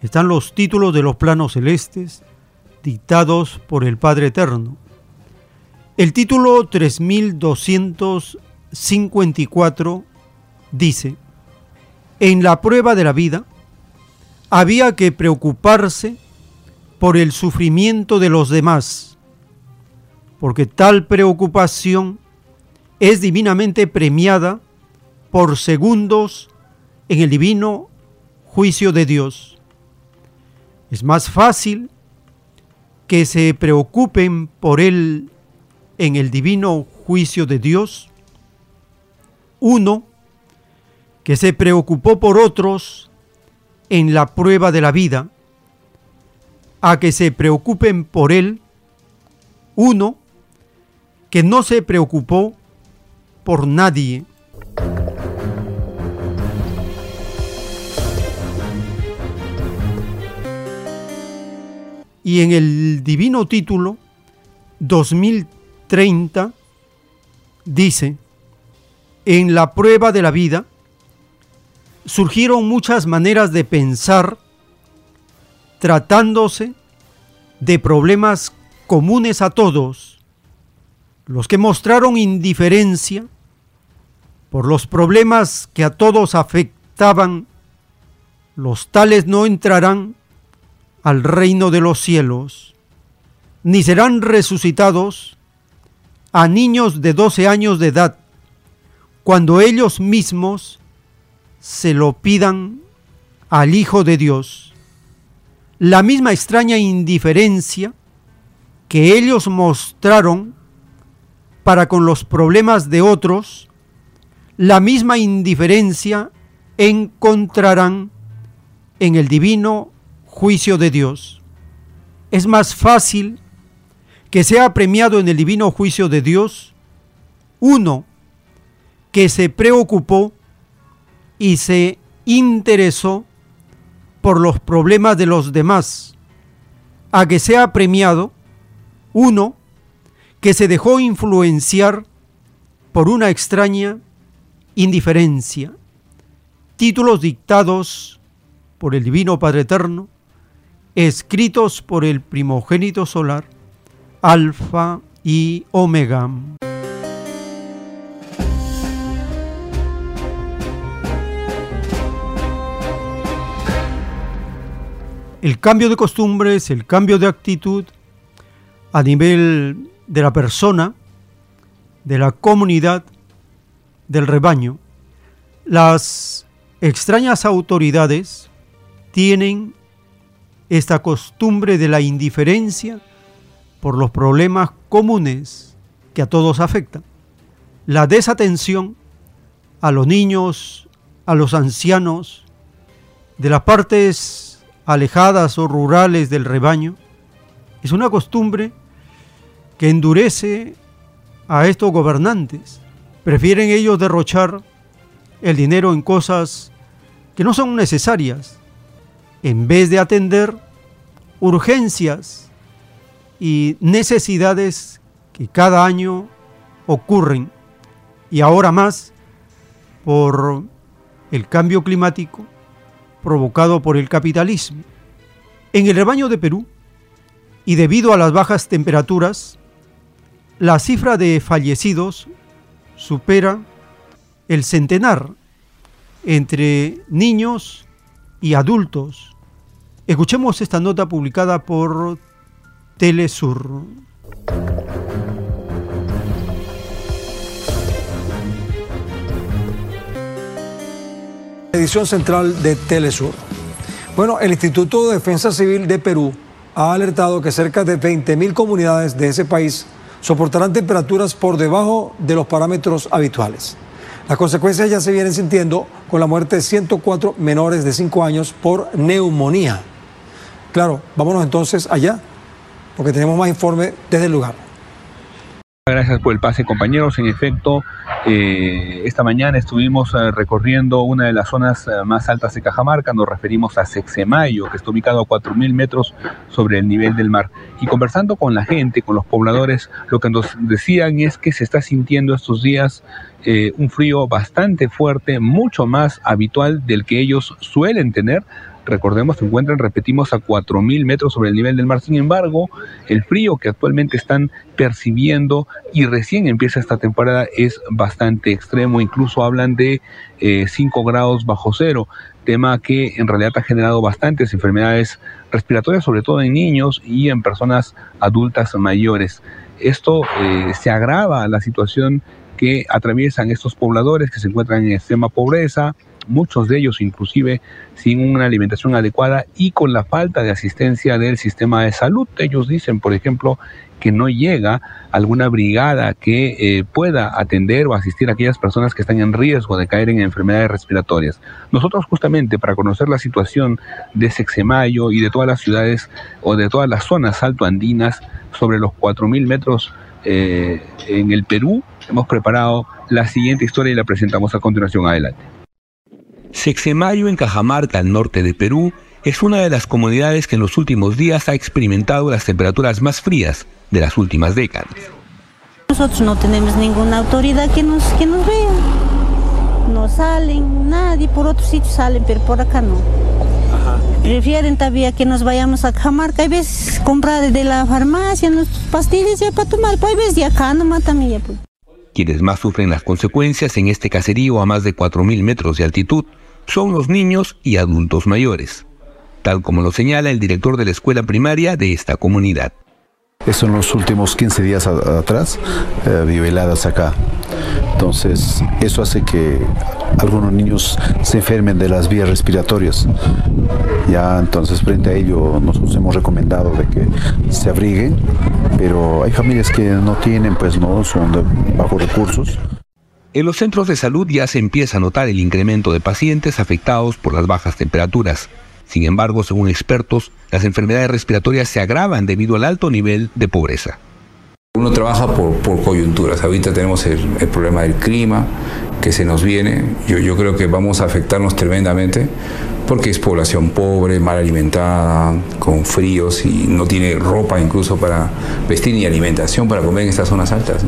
[SPEAKER 2] están los títulos de los planos celestes dictados por el Padre Eterno. El título 3254 dice, en la prueba de la vida había que preocuparse por el sufrimiento de los demás, porque tal preocupación es divinamente premiada por segundos en el divino juicio de Dios. Es más fácil que se preocupen por Él en el divino juicio de Dios. Uno, que se preocupó por otros en la prueba de la vida, a que se preocupen por Él. Uno, que no se preocupó por nadie. Y en el divino título 2030 dice, en la prueba de la vida surgieron muchas maneras de pensar tratándose de problemas comunes a todos los que mostraron indiferencia por los problemas que a todos afectaban, los tales no entrarán al reino de los cielos, ni serán resucitados a niños de 12 años de edad, cuando ellos mismos se lo pidan al Hijo de Dios. La misma extraña indiferencia que ellos mostraron para con los problemas de otros, la misma indiferencia encontrarán en el divino juicio de Dios. Es más fácil que sea premiado en el divino juicio de Dios uno que se preocupó y se interesó por los problemas de los demás, a que sea premiado uno que se dejó influenciar por una extraña indiferencia. Títulos dictados por el Divino Padre Eterno, escritos por el primogénito solar, Alfa y Omega. El cambio de costumbres, el cambio de actitud a nivel de la persona, de la comunidad, del rebaño, las extrañas autoridades tienen esta costumbre de la indiferencia por los problemas comunes que a todos afectan. La desatención a los niños, a los ancianos, de las partes alejadas o rurales del rebaño, es una costumbre que endurece a estos gobernantes. Prefieren ellos derrochar el dinero en cosas que no son necesarias, en vez de atender urgencias y necesidades que cada año ocurren y ahora más por el cambio climático provocado por el capitalismo. En el rebaño de Perú, y debido a las bajas temperaturas, la cifra de fallecidos supera el centenar entre niños y adultos. Escuchemos esta nota publicada por Telesur.
[SPEAKER 17] Edición central de Telesur. Bueno, el Instituto de Defensa Civil de Perú ha alertado que cerca de 20.000 comunidades de ese país soportarán temperaturas por debajo de los parámetros habituales. Las consecuencias ya se vienen sintiendo con la muerte de 104 menores de 5 años por neumonía. Claro, vámonos entonces allá, porque tenemos más informe desde el lugar.
[SPEAKER 18] Gracias por el pase, compañeros. En efecto, eh, esta mañana estuvimos eh, recorriendo una de las zonas eh, más altas de Cajamarca. Nos referimos a Sexemayo, que está ubicado a 4.000 metros sobre el nivel del mar. Y conversando con la gente, con los pobladores, lo que nos decían es que se está sintiendo estos días un frío bastante fuerte, mucho más habitual del que ellos suelen tener recordemos, se encuentran, repetimos, a 4.000 metros sobre el nivel del mar. Sin embargo, el frío que actualmente están percibiendo y recién empieza esta temporada es bastante extremo. Incluso hablan de 5 eh, grados bajo cero, tema que en realidad ha generado bastantes enfermedades respiratorias, sobre todo en niños y en personas adultas mayores. Esto eh, se agrava la situación que atraviesan estos pobladores que se encuentran en extrema pobreza, muchos de ellos inclusive sin una alimentación adecuada y con la falta de asistencia del sistema de salud. Ellos dicen, por ejemplo, que no llega alguna brigada que eh, pueda atender o asistir a aquellas personas que están en riesgo de caer en enfermedades respiratorias. Nosotros justamente para conocer la situación de Sexemayo y de todas las ciudades o de todas las zonas altoandinas sobre los 4.000 metros eh, en el Perú, hemos preparado la siguiente historia y la presentamos a continuación. Adelante.
[SPEAKER 19] Sexemayo en Cajamarca, al norte de Perú, es una de las comunidades que en los últimos días ha experimentado las temperaturas más frías de las últimas décadas.
[SPEAKER 20] Nosotros no tenemos ninguna autoridad que nos, que nos vea. No salen, nadie, por otros sitios salen, pero por acá no. Prefieren todavía que nos vayamos a Cajamarca, hay veces comprar de la farmacia nuestras pastillas ya para tomar, pues hay veces de acá nomás también. Pues.
[SPEAKER 19] Quienes más sufren las consecuencias en este caserío a más de 4.000 metros de altitud son los niños y adultos mayores, tal como lo señala el director de la escuela primaria de esta comunidad.
[SPEAKER 21] Eso en los últimos 15 días atrás eh, vive heladas acá. Entonces, eso hace que algunos niños se enfermen de las vías respiratorias. Ya entonces frente a ello nosotros hemos recomendado de que se abriguen, pero hay familias que no tienen, pues no, son de bajos recursos.
[SPEAKER 19] En los centros de salud ya se empieza a notar el incremento de pacientes afectados por las bajas temperaturas. Sin embargo, según expertos, las enfermedades respiratorias se agravan debido al alto nivel de pobreza.
[SPEAKER 22] Uno trabaja por, coyunturas. Ahorita tenemos el, problema del clima que se nos viene. Yo, yo creo que vamos a afectarnos tremendamente porque es población pobre, mal alimentada, con fríos y no tiene ropa incluso para vestir ni alimentación para comer en estas zonas altas.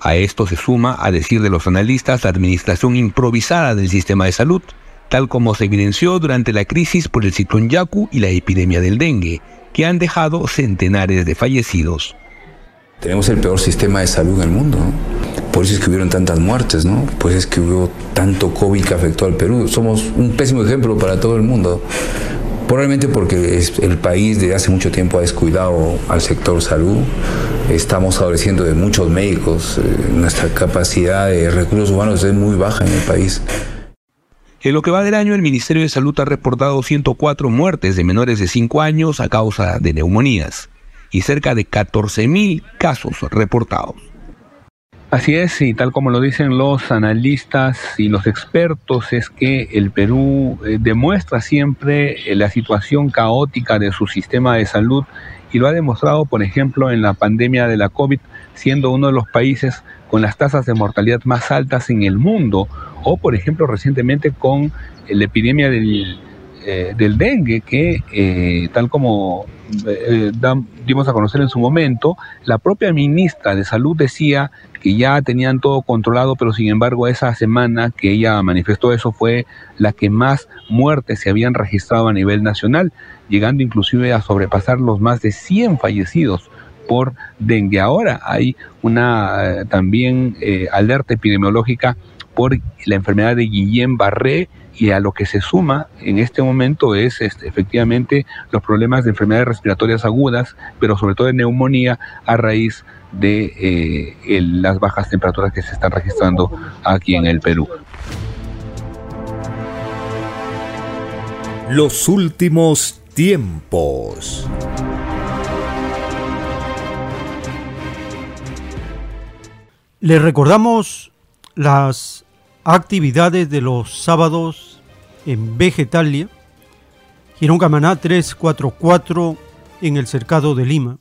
[SPEAKER 19] A esto se suma, a decir de los analistas, la administración improvisada del sistema de salud, tal como se evidenció durante la crisis por el ciclón Yaku y la epidemia del dengue, que han dejado centenares de fallecidos.
[SPEAKER 22] Tenemos el peor sistema de salud en el mundo. Por eso es que hubieron tantas muertes, ¿no? Por eso es que hubo tanto COVID que afectó al Perú. Somos un pésimo ejemplo para todo el mundo. Probablemente porque el país desde hace mucho tiempo ha descuidado al sector salud. Estamos adoleciendo de muchos médicos. Eh, nuestra capacidad de recursos humanos es muy baja en el país.
[SPEAKER 19] En lo que va del año, el Ministerio de Salud ha reportado 104 muertes de menores de 5 años a causa de neumonías y cerca de 14.000 casos reportados.
[SPEAKER 18] Así es, y tal como lo dicen los analistas y los expertos, es que el Perú eh, demuestra siempre eh, la situación caótica de su sistema de salud y lo ha demostrado, por ejemplo, en la pandemia de la COVID, siendo uno de los países con las tasas de mortalidad más altas en el mundo, o por ejemplo recientemente con la epidemia del, eh, del dengue, que tal como dimos a conocer en su momento, la propia ministra de Salud decía que ya tenían todo controlado, pero sin embargo esa semana que ella manifestó eso fue la que más muertes se habían registrado a nivel nacional, llegando inclusive a sobrepasar los más de 100 fallecidos por dengue. Ahora hay una eh, también eh, alerta epidemiológica por la enfermedad de Guillain-Barré y a lo que se suma en este momento es este, efectivamente los problemas de enfermedades respiratorias agudas, pero sobre todo de neumonía a raíz de eh, las bajas temperaturas que se están registrando aquí en el Perú.
[SPEAKER 1] Los últimos tiempos.
[SPEAKER 2] Le recordamos las actividades de los sábados en Vegetalia, Girón Camaná 344 en el Cercado de Lima.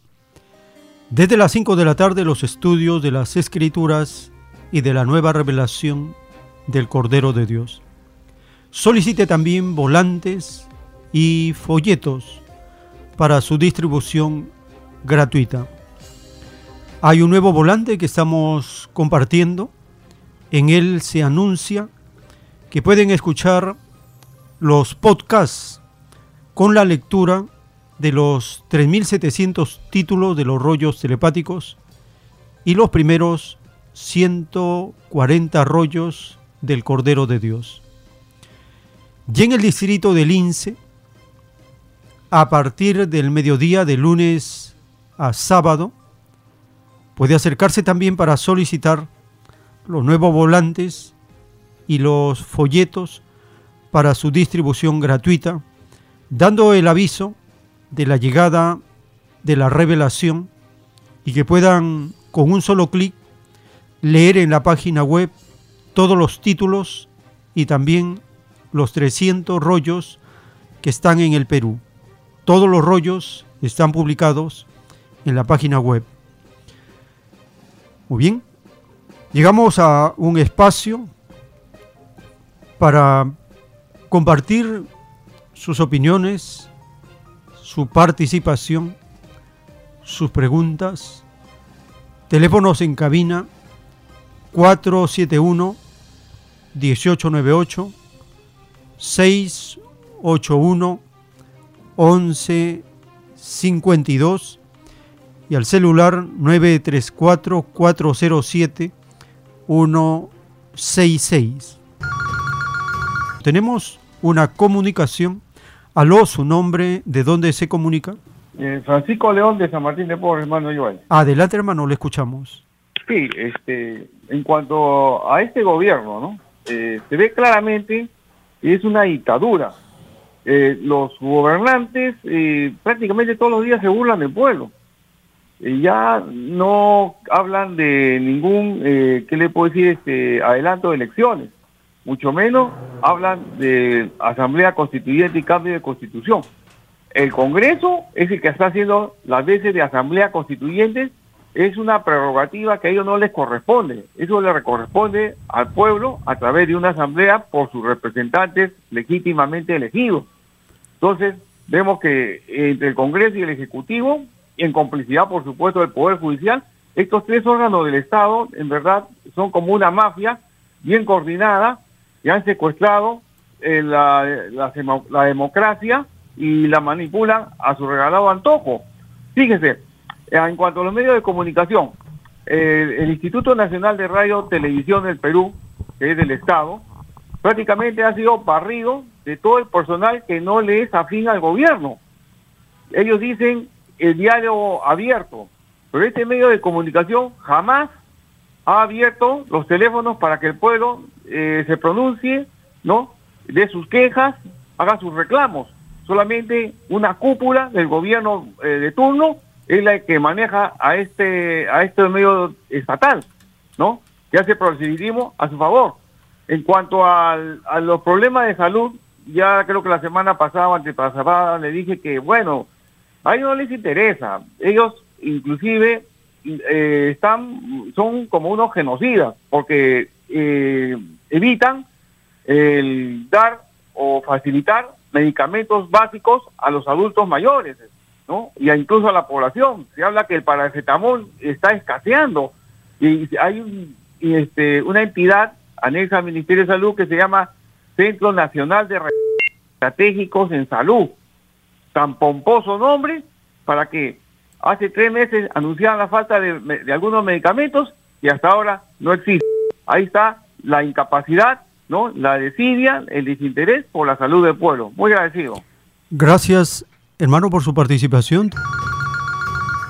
[SPEAKER 2] Desde las 5 de la tarde los estudios de las Escrituras y de la nueva revelación del Cordero de Dios. Solicite también volantes y folletos para su distribución gratuita. Hay un nuevo volante que estamos compartiendo. En él se anuncia que pueden escuchar los podcasts con la lectura de los 3.700 títulos de los rollos telepáticos y los primeros 140 rollos del Cordero de Dios. Y en el distrito de Lince, a partir del mediodía de lunes a sábado, puede acercarse también para solicitar los nuevos volantes y los folletos para su distribución gratuita, dando el aviso de la llegada de la revelación y que puedan con un solo clic leer en la página web todos los títulos y también los 300 rollos que están en el Perú. Todos los rollos están publicados en la página web. Muy bien, llegamos a un espacio para compartir sus opiniones, su participación, sus preguntas. Teléfonos en cabina 471 1898 681 1152 y al celular 934 407 166. Tenemos una comunicación Aló, su nombre, ¿de dónde se comunica?
[SPEAKER 23] Eh, Francisco León de San Martín de Porres, hermano Joel.
[SPEAKER 2] Adelante, hermano, le escuchamos.
[SPEAKER 23] Sí, este, en cuanto a este gobierno, ¿no? Eh, se ve claramente que es una dictadura. Eh, los gobernantes prácticamente todos los días se burlan del pueblo. Ya no hablan de ningún, ¿qué le puedo decir? Este, adelanto de elecciones mucho menos hablan de asamblea constituyente y cambio de constitución. El Congreso es el que está haciendo las veces de asamblea constituyente, es una prerrogativa que a ellos no les corresponde, eso le corresponde al pueblo a través de una asamblea por sus representantes legítimamente elegidos. Entonces, vemos que entre el Congreso y el Ejecutivo, en complicidad por supuesto del Poder Judicial, Estos tres órganos del Estado, en verdad, son como una mafia bien coordinada y han secuestrado eh, la, la, democracia y la manipulan a su regalado antojo. Fíjese, eh, en cuanto a los medios de comunicación, el Instituto Nacional de Radio Televisión del Perú, que es del Estado, prácticamente ha sido barrido de todo el personal que no le es afín al gobierno. Ellos dicen el diálogo abierto, pero este medio de comunicación jamás ha abierto los teléfonos para que el pueblo eh, se pronuncie, ¿no? De sus quejas, haga sus reclamos. Solamente una cúpula del gobierno eh, de turno es la que maneja a este a este medio estatal, ¿no? Que hace proselitismo a su favor. En cuanto a los problemas de salud, ya creo que la semana pasada, antepasada, le dije que, bueno, a ellos no les interesa. Ellos, inclusive, eh, están, son como unos genocidas, porque eh, evitan el dar o facilitar medicamentos básicos a los adultos mayores, ¿no? Y incluso a la población. Se habla que el paracetamol está escaseando y hay este, una entidad anexa al Ministerio de Salud que se llama Centro Nacional de Estratégicos en Salud. Tan pomposo nombre para que hace tres meses anunciaban la falta de, algunos medicamentos y hasta ahora no existe. Ahí está la incapacidad, ¿no? La desidia, el desinterés por la salud del pueblo. Muy agradecido.
[SPEAKER 2] Gracias, hermano, por su participación.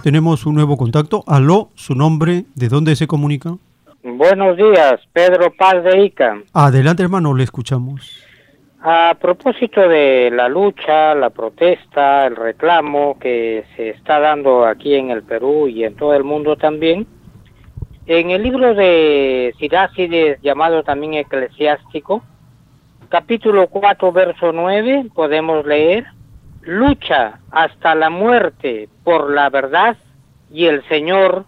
[SPEAKER 2] Tenemos un nuevo contacto. Aló, su nombre, ¿de dónde se comunica?
[SPEAKER 24] Buenos días, Pedro Paz de Ica.
[SPEAKER 2] Adelante, hermano, le escuchamos.
[SPEAKER 24] A propósito de la lucha, la protesta, el reclamo que se está dando aquí en el Perú y en todo el mundo también, en el libro de Sirácides, llamado también Eclesiástico, capítulo 4, verso 9, podemos leer, lucha hasta la muerte por la verdad y el Señor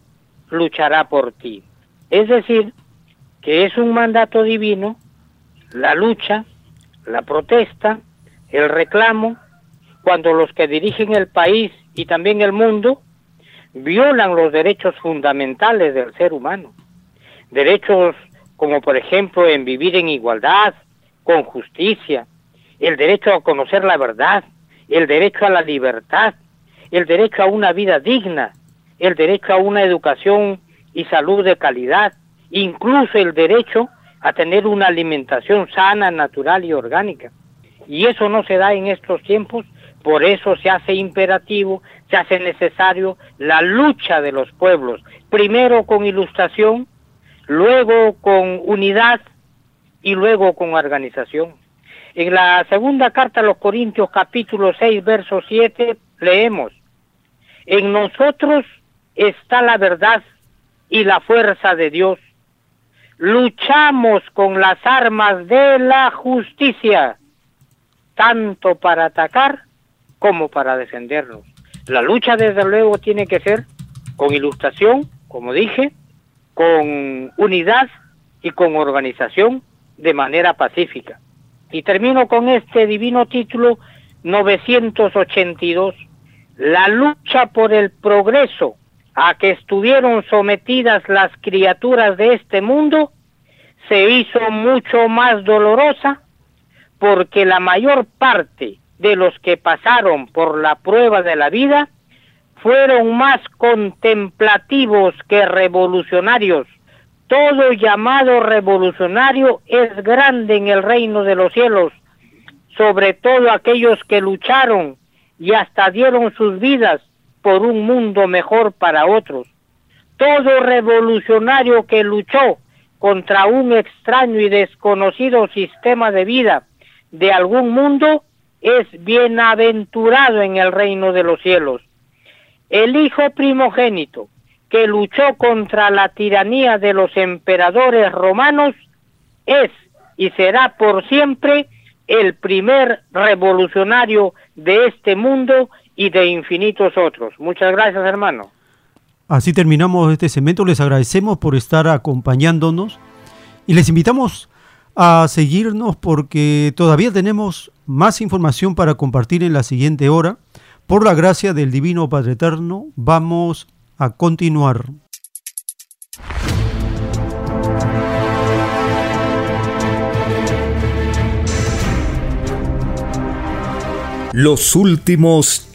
[SPEAKER 24] luchará por ti. Es decir, que es un mandato divino la lucha, la protesta, el reclamo, cuando los que dirigen el país y también el mundo violan los derechos fundamentales del ser humano. Derechos como por ejemplo en vivir en igualdad, con justicia, el derecho a conocer la verdad, el derecho a la libertad, el derecho a una vida digna, el derecho a una educación y salud de calidad, incluso el derecho a tener una alimentación sana, natural y orgánica. Y eso no se da en estos tiempos, por eso se hace imperativo, se hace necesario la lucha de los pueblos, primero con ilustración, luego con unidad y luego con organización. En la segunda carta a los Corintios capítulo 6 verso 7 leemos, en nosotros está la verdad y la fuerza de Dios. Luchamos con las armas de la justicia, tanto para atacar como para defendernos. La lucha desde luego tiene que ser con ilustración, como dije, con unidad y con organización de manera pacífica. Y termino con este divino título 982, la lucha por el progreso a que estuvieron sometidas las criaturas de este mundo se hizo mucho más dolorosa porque la mayor parte de los que pasaron por la prueba de la vida fueron más contemplativos que revolucionarios. Todo llamado revolucionario es grande en el reino de los cielos, sobre todo aquellos que lucharon y hasta dieron sus vidas por un mundo mejor para otros. Todo revolucionario que luchó contra un extraño y desconocido sistema de vida de algún mundo es bienaventurado en el reino de los cielos. El hijo primogénito que luchó contra la tiranía de los emperadores romanos es y será por siempre el primer revolucionario de este mundo y de infinitos otros. Muchas gracias, hermano.
[SPEAKER 2] Así terminamos este segmento. Les agradecemos por estar acompañándonos y les invitamos a seguirnos porque todavía tenemos más información para compartir en la siguiente hora. Por la gracia del Divino Padre Eterno, vamos a continuar.
[SPEAKER 1] Los últimos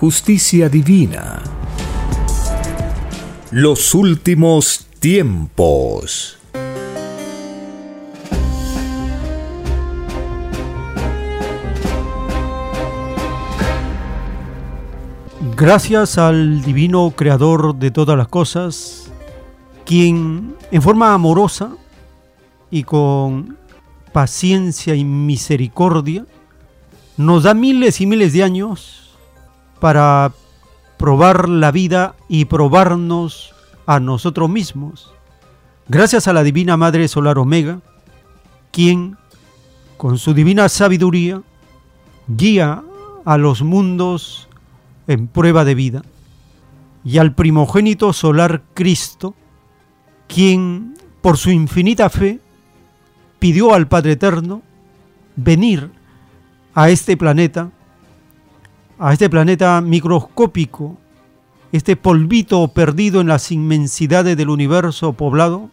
[SPEAKER 1] justicia divina. Los últimos tiempos.
[SPEAKER 2] Gracias al divino creador de todas las cosas, quien en forma amorosa y con paciencia y misericordia nos da miles y miles de años para probar la vida y probarnos a nosotros mismos. Gracias a la Divina Madre Solar Omega, quien con su divina sabiduría guía a los mundos en prueba de vida, y al primogénito solar Cristo, quien por su infinita fe pidió al Padre Eterno venir a este planeta, a este planeta microscópico, este polvito perdido en las inmensidades del universo poblado,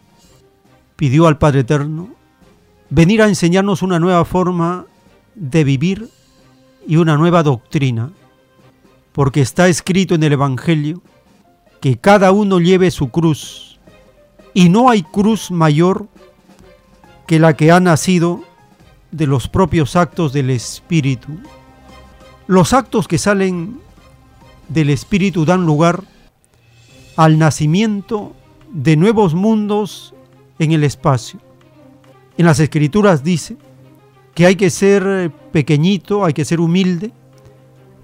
[SPEAKER 2] pidió al Padre Eterno venir a enseñarnos una nueva forma de vivir y una nueva doctrina, porque está escrito en el Evangelio que cada uno lleve su cruz, y no hay cruz mayor que la que ha nacido de los propios actos del Espíritu. Los actos que salen del Espíritu dan lugar al nacimiento de nuevos mundos en el espacio. En las escrituras dice que hay que ser pequeñito, hay que ser humilde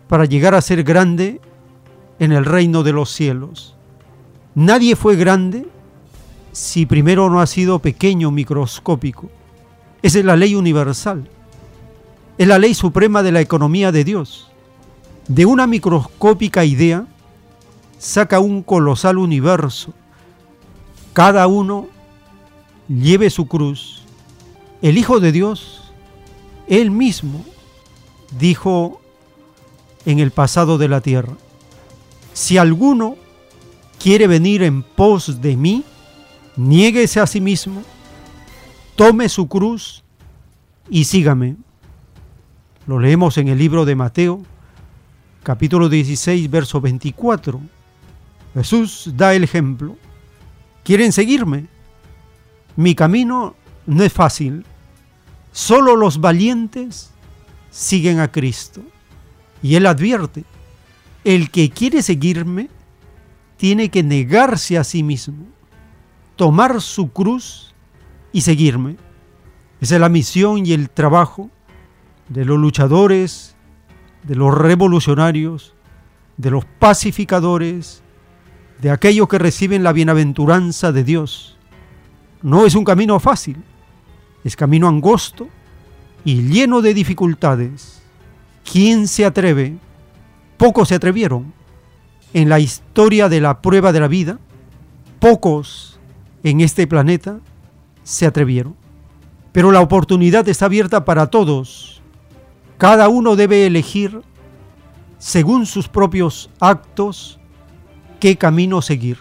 [SPEAKER 2] para llegar a ser grande en el reino de los cielos. Nadie fue grande si primero no ha sido pequeño, microscópico. Esa es la ley universal. Es la ley suprema de la economía de Dios. De una microscópica idea saca un colosal universo. Cada uno lleve su cruz. El Hijo de Dios, Él mismo, dijo en el pasado de la tierra, si alguno quiere venir en pos de mí, niéguese a sí mismo, tome su cruz y sígame. Lo leemos en el libro de Mateo, capítulo 16, verso 24. Jesús da el ejemplo. ¿Quieren seguirme? Mi camino no es fácil. Solo los valientes siguen a Cristo. Y Él advierte, el que quiere seguirme tiene que negarse a sí mismo, tomar su cruz y seguirme. Esa es la misión y el trabajo de los luchadores, de los revolucionarios, de los pacificadores, de aquellos que reciben la bienaventuranza de Dios. No es un camino fácil, es camino angosto y lleno de dificultades. ¿Quién se atreve? Pocos se atrevieron. En la historia de la prueba de la vida, pocos en este planeta se atrevieron. Pero la oportunidad está abierta para todos. Cada uno debe elegir, según sus propios actos, qué camino seguir.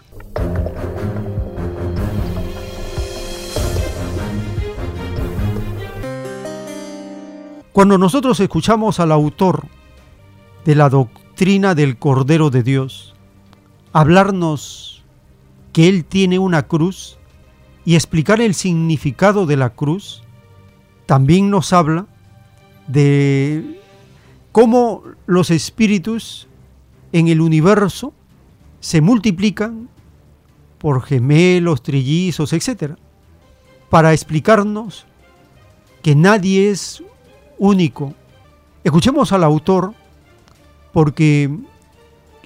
[SPEAKER 2] Cuando nosotros escuchamos al autor de la doctrina del Cordero de Dios hablarnos que Él tiene una cruz y explicar el significado de la cruz, también nos habla de cómo los espíritus en el universo se multiplican por gemelos, trillizos, etc. Para explicarnos que nadie es único. Escuchemos al autor porque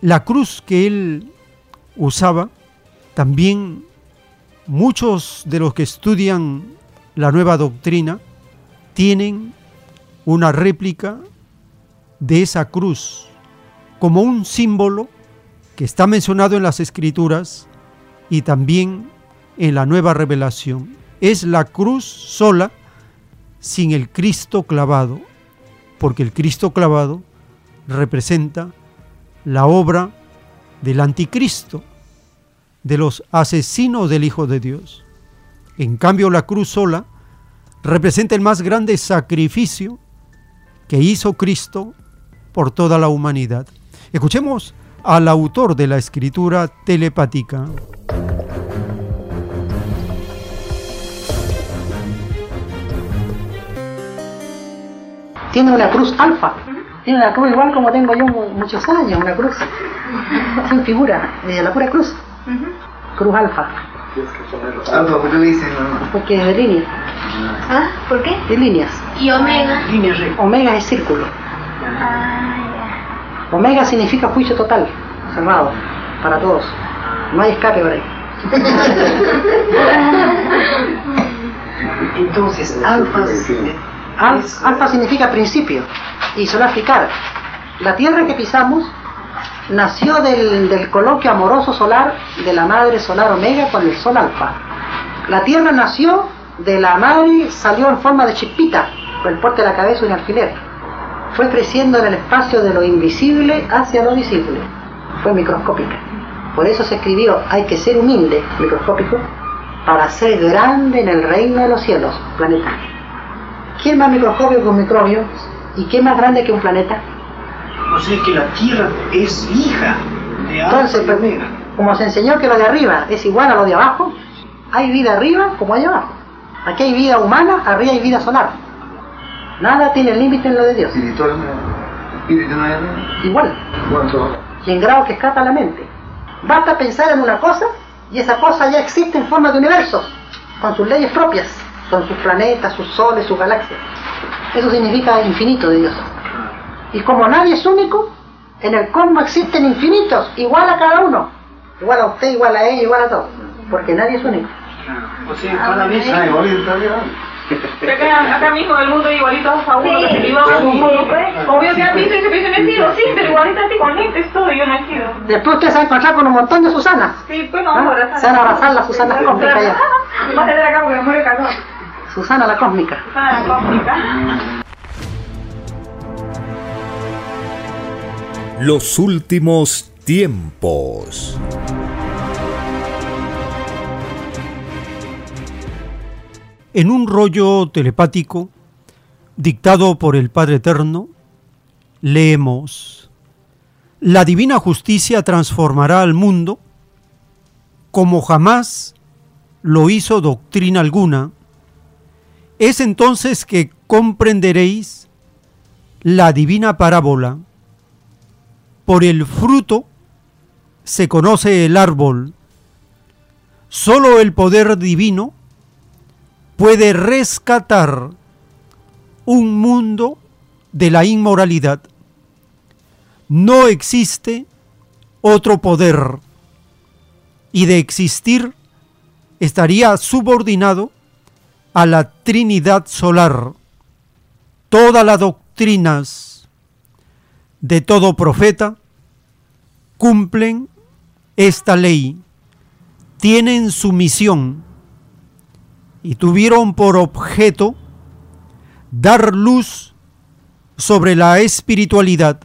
[SPEAKER 2] la cruz que él usaba, también muchos de los que estudian la nueva doctrina tienen una réplica de esa cruz como un símbolo que está mencionado en las escrituras y también en la nueva revelación. Es la cruz sola sin el Cristo clavado, porque el Cristo clavado representa la obra del anticristo, de los asesinos del Hijo de Dios. En cambio, la cruz sola representa el más grande sacrificio que hizo Cristo por toda la humanidad. Escuchemos al autor de la escritura telepática.
[SPEAKER 3] Tiene una cruz alfa, tiene una cruz igual como tengo yo muchos años, una cruz, sin figura, de la pura cruz, cruz alfa.
[SPEAKER 25] Alfa, ¿por qué le dicen?
[SPEAKER 3] Porque es de línea.
[SPEAKER 4] ¿Ah? ¿Por qué?
[SPEAKER 3] De líneas.
[SPEAKER 4] ¿Y omega?
[SPEAKER 3] Líneas Omega es círculo.
[SPEAKER 4] Ah,
[SPEAKER 3] Omega significa juicio total, cerrado, para todos. No hay escape por ahí. Entonces, alfa, al- alfa significa principio. Y explicar. La tierra que pisamos nació del, del coloquio amoroso solar de la madre solar omega con el sol alfa. La tierra nació de la madre, salió en forma de chispita, por el porte de la cabeza y un alfiler. Fue creciendo en el espacio de lo invisible hacia lo visible. Fue microscópica. Por eso se escribió, hay que ser humilde, microscópico, para ser grande en el reino de los cielos, planeta. ¿Qué es más microscópico que un microbio? ¿Y qué más grande que un planeta?
[SPEAKER 25] O sea que la Tierra es hija de
[SPEAKER 3] Entonces, pues, como se enseñó que lo de arriba es igual a lo de abajo, hay vida arriba como hay abajo. Aquí hay vida humana, arriba hay vida solar. Nada tiene límite en lo de Dios. Igual. Y en grado que escapa la mente. Basta pensar en una cosa y esa cosa ya existe en forma de universo, con sus leyes propias, con sus planetas, sus soles, sus galaxias. Eso significa infinito de Dios. Y como nadie es único, en el cosmos existen infinitos, igual a cada uno. Igual a usted, igual a ella, igual a todos. Porque nadie es único.
[SPEAKER 25] O sea, cada vez hay
[SPEAKER 26] acá mismo el mundo es igualito a uno que se equivoca como yo te han visto y se piensa mentido, sí, pero igualito así con lentes todo yo no he sido.
[SPEAKER 3] Después usted se va a encontrar con un montón de Susanas.
[SPEAKER 26] Sí, pues no, ahora
[SPEAKER 3] Se van a abrazar las Susanas cósmicas ya.
[SPEAKER 26] Va a tener acá porque me muere calor.
[SPEAKER 3] Susana la cósmica.
[SPEAKER 26] Susana la cósmica.
[SPEAKER 1] Los últimos tiempos.
[SPEAKER 2] En un rollo telepático dictado por el Padre Eterno, leemos, La divina justicia transformará al mundo como jamás lo hizo doctrina alguna. Es entonces que comprenderéis la divina parábola por el fruto se conoce el árbol. Solo el poder divino puede rescatar un mundo de la inmoralidad. No existe otro poder y de existir estaría subordinado a la Trinidad solar. Todas las doctrinas de todo profeta cumplen esta ley, tienen su misión y tuvieron por objeto dar luz sobre la espiritualidad,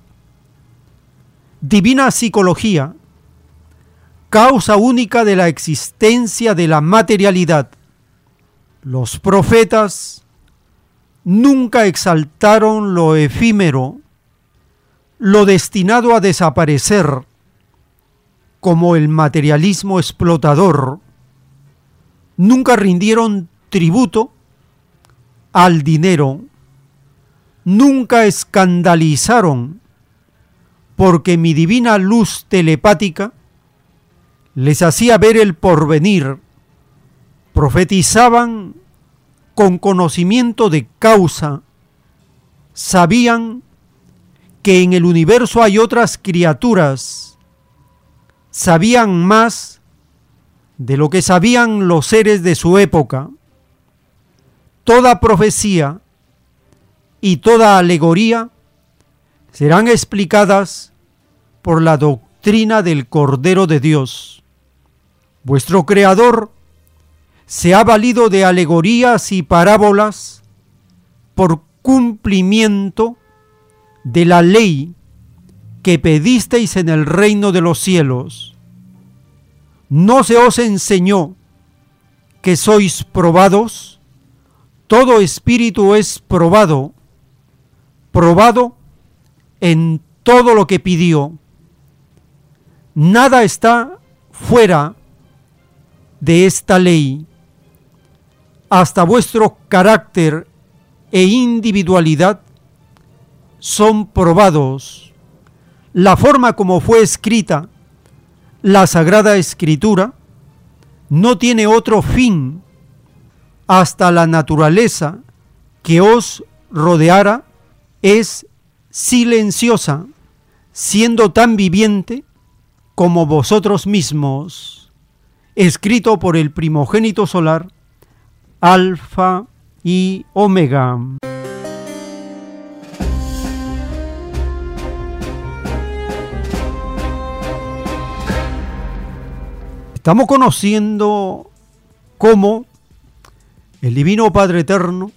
[SPEAKER 2] divina psicología, causa única de la existencia de la materialidad. Los profetas nunca exaltaron lo efímero lo destinado a desaparecer como el materialismo explotador, nunca rindieron tributo al dinero, nunca escandalizaron porque mi divina luz telepática les hacía ver el porvenir, profetizaban con conocimiento de causa, sabían que en el universo hay otras criaturas, sabían más de lo que sabían los seres de su época. Toda profecía y toda alegoría serán explicadas por la doctrina del Cordero de Dios. Vuestro Creador se ha valido de alegorías y parábolas por cumplimiento de la ley que pedisteis en el reino de los cielos. ¿No se os enseñó que sois probados? Todo espíritu es probado, probado en todo lo que pidió. Nada está fuera de esta ley. Hasta vuestro carácter e individualidad son probados. La forma como fue escrita la Sagrada Escritura no tiene otro fin hasta la naturaleza que os rodeara es silenciosa, siendo tan viviente como vosotros mismos, escrito por el primogénito solar, Alfa y Omega. Estamos conociendo cómo el Divino Padre Eterno,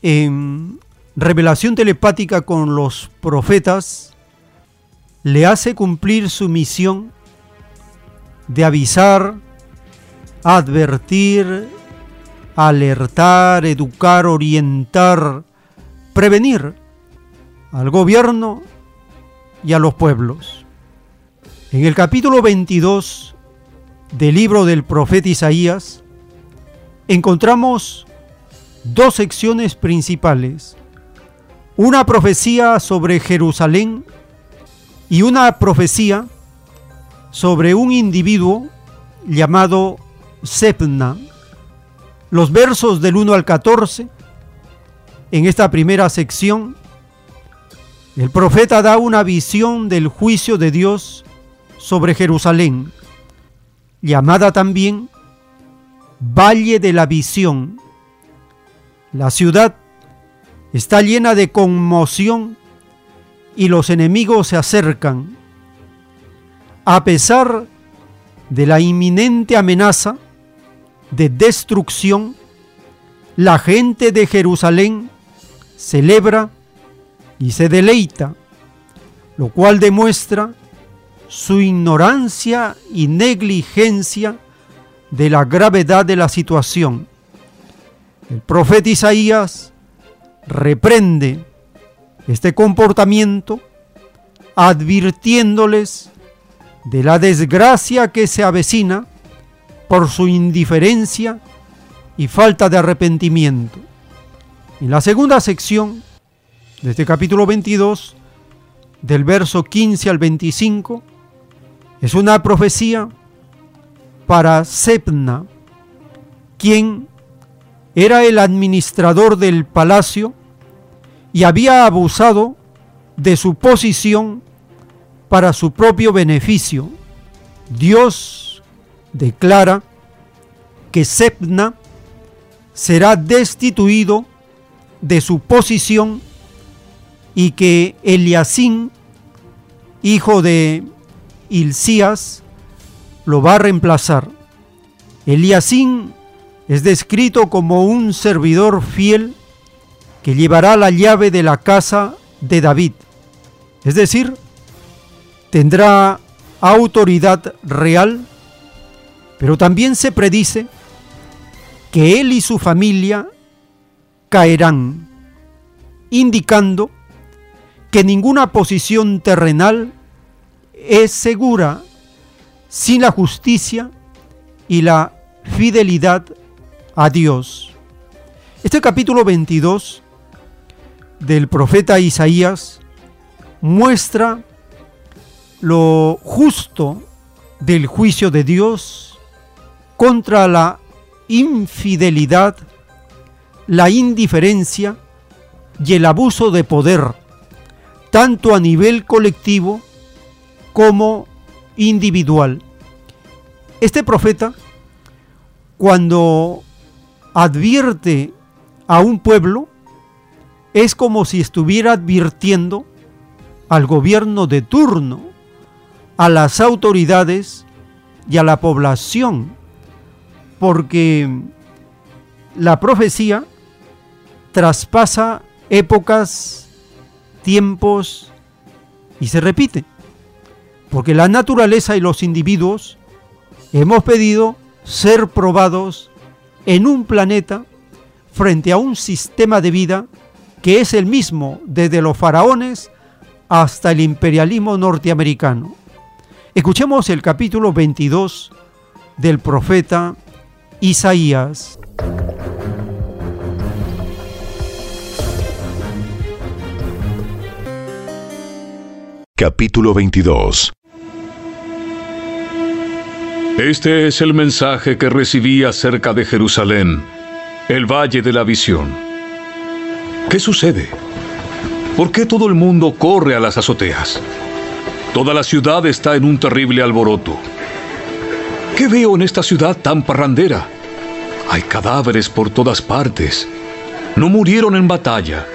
[SPEAKER 2] en revelación telepática con los profetas, le hace cumplir su misión de avisar, advertir, alertar, educar, orientar, prevenir al gobierno y a los pueblos. En el capítulo 22 del libro del profeta Isaías encontramos dos secciones principales. Una profecía sobre Jerusalén y una profecía sobre un individuo llamado Sepna. Los versos del 1 al 14, en esta primera sección, el profeta da una visión del juicio de Dios sobre Jerusalén, llamada también Valle de la Visión. La ciudad está llena de conmoción y los enemigos se acercan. A pesar de la inminente amenaza de destrucción, la gente de Jerusalén celebra y se deleita, lo cual demuestra su ignorancia y negligencia de la gravedad de la situación. El profeta Isaías reprende este comportamiento advirtiéndoles de la desgracia que se avecina por su indiferencia y falta de arrepentimiento. En la segunda sección de este capítulo 22, del verso 15 al 25, es una profecía para Sepna, quien era el administrador del palacio y había abusado de su posición para su propio beneficio. Dios declara que Sepna será destituido de su posición y que Eliasín, hijo de Hilcías, lo va a reemplazar. Eliasín es descrito como un servidor fiel que llevará la llave de la casa de David. Es decir, tendrá autoridad real, pero también se predice que él y su familia caerán, indicando que ninguna posición terrenal es segura sin la justicia y la fidelidad a Dios. Este capítulo 22 del profeta Isaías muestra lo justo del juicio de Dios contra la infidelidad, la indiferencia y el abuso de poder, tanto a nivel colectivo como individual. Este profeta, cuando advierte a un pueblo, es como si estuviera advirtiendo al gobierno de turno, a las autoridades y a la población, porque la profecía traspasa épocas, tiempos y se repite, porque la naturaleza y los individuos hemos pedido ser probados en un planeta frente a un sistema de vida que es el mismo desde los faraones hasta el imperialismo norteamericano. Escuchemos el capítulo 22 del profeta Isaías.
[SPEAKER 7] Capítulo 22 Este es el mensaje que recibí acerca de Jerusalén, el valle de la visión. ¿Qué sucede? ¿Por qué todo el mundo corre a las azoteas? Toda la ciudad está en un terrible alboroto. ¿Qué veo en esta ciudad tan parrandera? Hay cadáveres por todas partes. No murieron en batalla,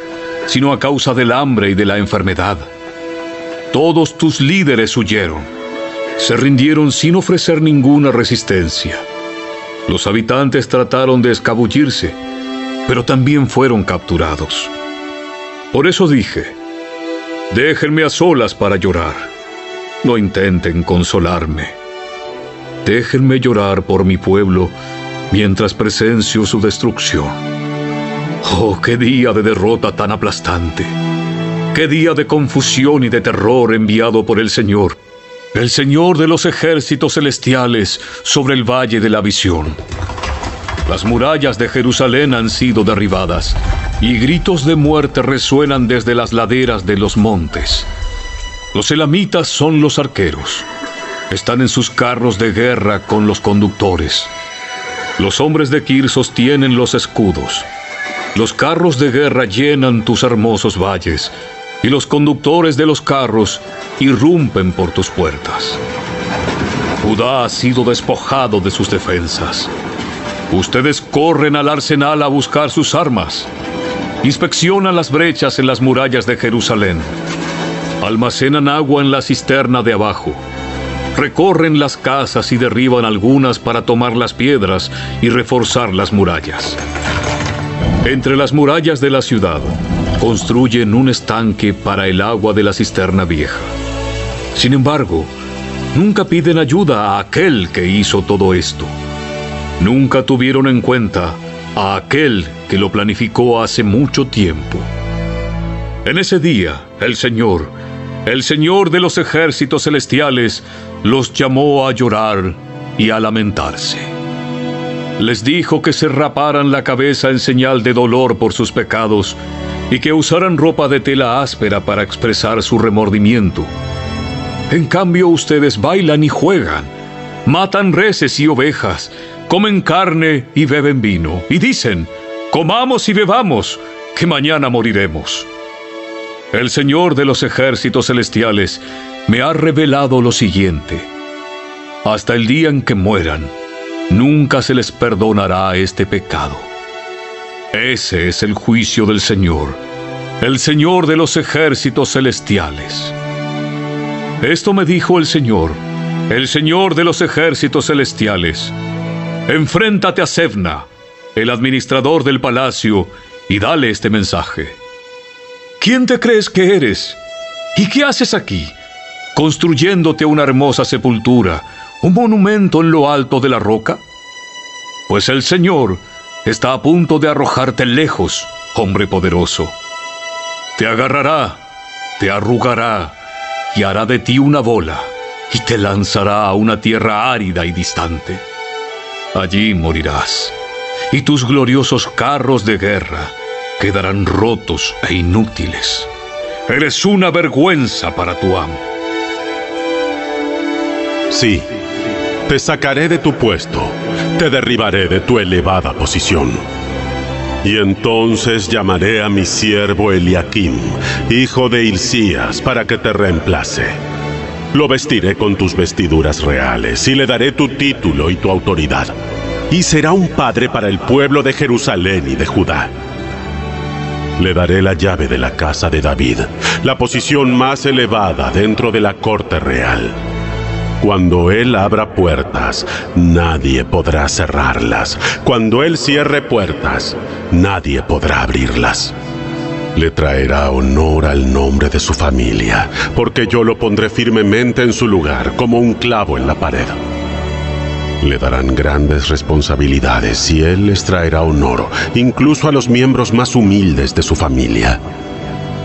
[SPEAKER 7] sino a causa del hambre y de la enfermedad. Todos tus líderes huyeron. Se rindieron sin ofrecer ninguna resistencia. Los habitantes trataron de escabullirse pero también fueron capturados. Por eso dije, déjenme a solas para llorar. No intenten consolarme. Déjenme llorar por mi pueblo mientras presencio su destrucción. Oh, qué día de derrota tan aplastante. Qué día de confusión y de terror enviado por el Señor, el Señor de los ejércitos celestiales sobre el valle de la visión. Las murallas de Jerusalén han sido derribadas y gritos de muerte resuenan desde las laderas de los montes. Los elamitas son los arqueros. Están en sus carros de guerra con los conductores. Los hombres de Kir sostienen los escudos. Los carros de guerra llenan tus hermosos valles, y los conductores de los carros irrumpen por tus puertas. Judá ha sido despojado de sus defensas. Ustedes corren al arsenal a buscar sus armas. Inspeccionan las brechas en las murallas de Jerusalén. Almacenan agua en la cisterna de abajo. Recorren las casas y derriban algunas para tomar las piedras y reforzar las murallas. Entre las murallas de la ciudad, construyen un estanque para el agua de la cisterna vieja. Sin embargo, nunca piden ayuda a aquel que hizo todo esto. Nunca tuvieron en cuenta a aquel que lo planificó hace mucho tiempo. En ese día, el Señor, el Señor de los ejércitos celestiales, los llamó a llorar y a lamentarse les dijo que se raparan la cabeza en señal de dolor por sus pecados y que usaran ropa de tela áspera para expresar su remordimiento. En cambio ustedes bailan y juegan, matan reses y ovejas, comen carne y beben vino, y dicen, comamos y bebamos, que mañana moriremos. El Señor de los ejércitos celestiales me ha revelado lo siguiente. Hasta el día en que mueran, nunca se les perdonará este pecado. Ese es el juicio del Señor, el Señor de los ejércitos celestiales. Esto me dijo el Señor, el Señor de los ejércitos celestiales. Enfréntate a Sevna, el administrador del palacio, y dale este mensaje. ¿Quién te crees que eres? ¿Y qué haces aquí? Construyéndote una hermosa sepultura un monumento en lo alto de la roca? Pues el Señor está a punto de arrojarte lejos, hombre poderoso. Te agarrará, te arrugará y hará de ti una bola y te lanzará a una tierra árida y distante. Allí morirás y tus gloriosos carros de guerra quedarán rotos e inútiles. Eres una vergüenza para tu amo.
[SPEAKER 6] Sí, te sacaré de tu puesto, te derribaré de tu elevada posición. Y entonces llamaré a mi siervo Eliakim, hijo de Hilcías, para que te reemplace. Lo vestiré con tus vestiduras reales y le daré tu título y tu autoridad. Y será un padre para el pueblo de Jerusalén y de Judá. Le daré la llave de la casa de David, la posición más elevada dentro de la corte real. Cuando Él abra puertas, nadie podrá cerrarlas. Cuando Él cierre puertas, nadie podrá abrirlas. Le traerá honor al nombre de su familia, porque yo lo pondré firmemente en su lugar, como un clavo en la pared. Le darán grandes responsabilidades y Él les traerá honor, incluso a los miembros más humildes de su familia.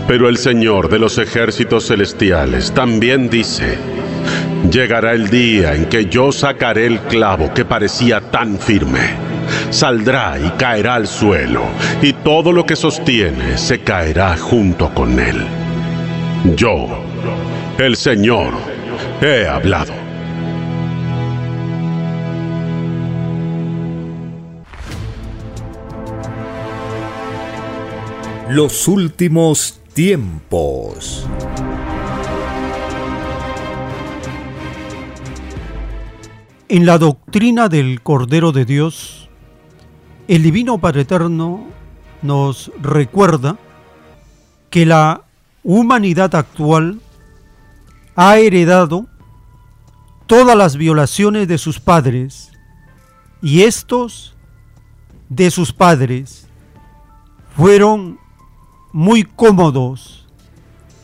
[SPEAKER 6] Pero el Señor de los ejércitos celestiales también dice, Llegará el día en que yo sacaré el clavo que parecía tan firme. Saldrá y caerá al suelo, y todo lo que sostiene se caerá junto con él. Yo, el Señor, he hablado.
[SPEAKER 1] Los últimos tiempos.
[SPEAKER 2] En la doctrina del Cordero de Dios, el Divino Padre Eterno nos recuerda que la humanidad actual ha heredado todas las violaciones de sus padres y estos de sus padres fueron muy cómodos,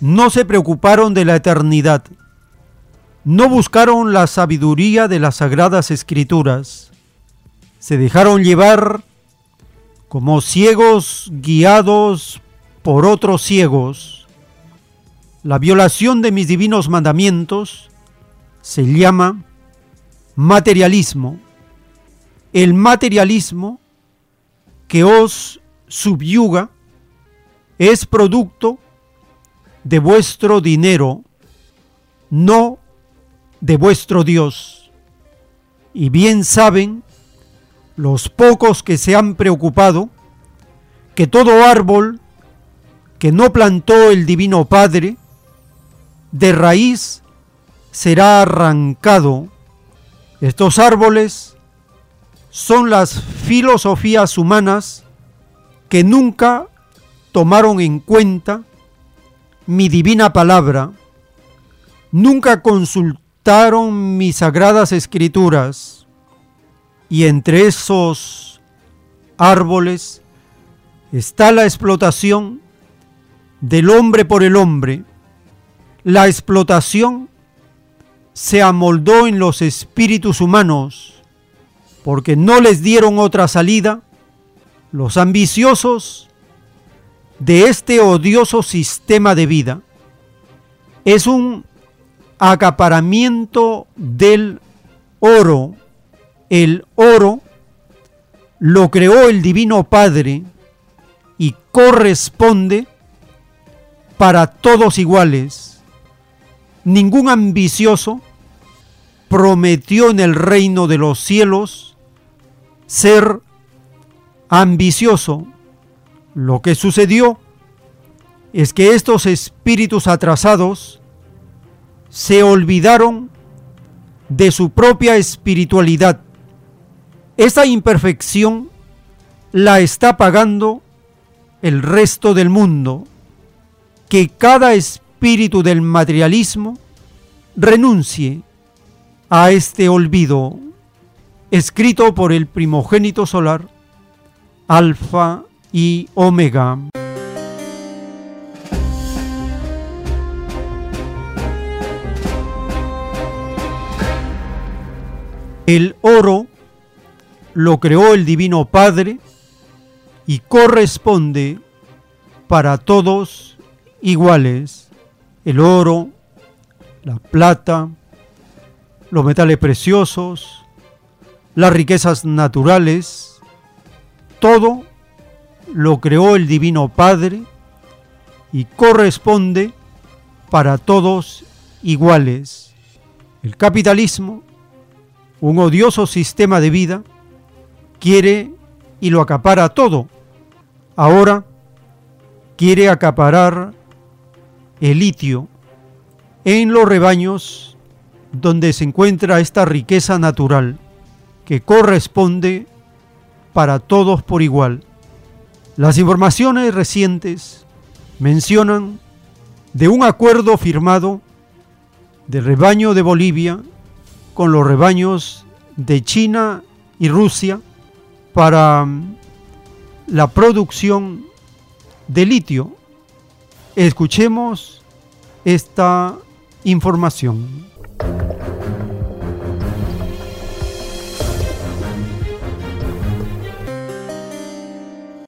[SPEAKER 2] no se preocuparon de la eternidad no buscaron la sabiduría de las sagradas escrituras, se dejaron llevar como ciegos guiados por otros ciegos. La violación de mis divinos mandamientos se llama materialismo. El materialismo que os subyuga es producto de vuestro dinero, no de vuestro Dios. Y bien saben los pocos que se han preocupado que todo árbol que no plantó el Divino Padre, de raíz será arrancado. Estos árboles son las filosofías humanas que nunca tomaron en cuenta mi divina palabra, nunca consultaron mis sagradas escrituras, y entre esos árboles está la explotación del hombre por el hombre. La explotación se amoldó en los espíritus humanos porque no les dieron otra salida los ambiciosos de este odioso sistema de vida. Es un acaparamiento del oro. El oro lo creó el Divino Padre y corresponde para todos iguales. Ningún ambicioso prometió en el reino de los cielos ser ambicioso. Lo que sucedió es que estos espíritus atrasados se olvidaron de su propia espiritualidad. Esa imperfección la está pagando el resto del mundo, que cada espíritu del materialismo renuncie a este olvido, escrito por el primogénito solar, Alfa y Omega. El oro lo creó el Divino Padre y corresponde para todos iguales. El oro, la plata, los metales preciosos, las riquezas naturales, todo lo creó el Divino Padre y corresponde para todos iguales. El capitalismo, un odioso sistema de vida, quiere y lo acapara todo. Ahora quiere acaparar el litio en los rebaños donde se encuentra esta riqueza natural que corresponde para todos por igual. Las informaciones recientes mencionan de un acuerdo firmado del rebaño de Bolivia con los rebaños de China y Rusia para la producción de litio. Escuchemos esta información.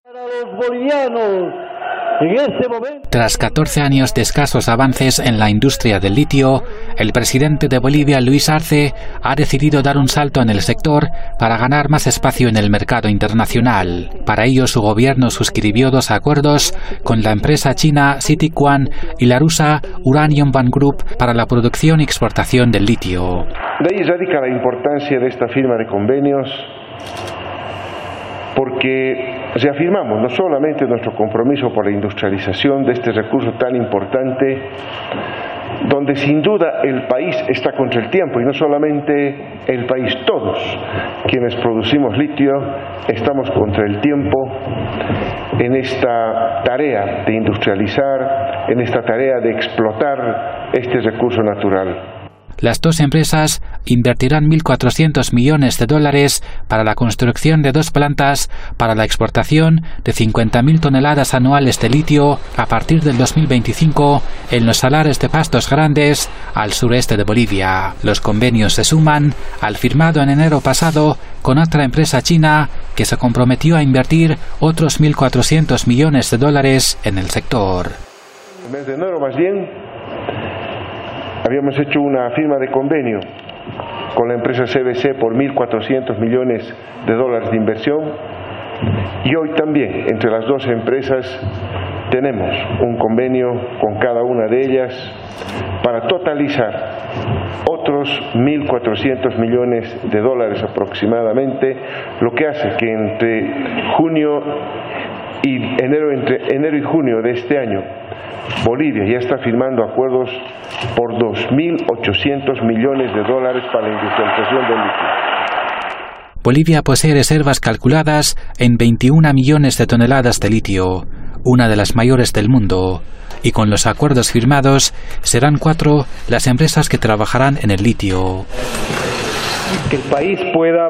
[SPEAKER 27] Para los bolivianos.
[SPEAKER 28] Tras 14 años de escasos avances en la industria del litio, el presidente de Bolivia, Luis Arce, ha decidido dar un salto en el sector para ganar más espacio en el mercado internacional. Para ello, su gobierno suscribió dos acuerdos con la empresa china Quan y la rusa Uranium Bank Group para la producción y exportación del litio.
[SPEAKER 29] De ahí radica la importancia de esta firma de convenios porque reafirmamos no solamente nuestro compromiso por la industrialización de este recurso tan importante, donde sin duda el país está contra el tiempo y no solamente el país, todos quienes producimos litio estamos contra el tiempo en esta tarea de industrializar, en esta tarea de explotar este recurso natural.
[SPEAKER 28] Las dos empresas invertirán 1.400 millones de dólares para la construcción de dos plantas para la exportación de 50.000 toneladas anuales de litio a partir del 2025 en los salares de Pastos Grandes al sureste de Bolivia. Los convenios se suman al firmado en enero pasado con otra empresa china que se comprometió a invertir otros 1.400 millones de dólares en el sector.
[SPEAKER 29] De enero más bien habíamos hecho una firma de convenio con la empresa CBC por 1.400 millones de dólares de inversión y hoy también entre las dos empresas tenemos un convenio con cada una de ellas para totalizar otros 1.400 millones de dólares aproximadamente, lo que hace que entre junio y enero, entre enero y junio de este año Bolivia ya está firmando acuerdos por 2.800 millones de dólares para la industrialización del litio.
[SPEAKER 28] Bolivia posee reservas calculadas en 21 millones de toneladas de litio, una de las mayores del mundo, y con los acuerdos firmados serán cuatro las empresas que trabajarán en el litio.
[SPEAKER 30] Que el país pueda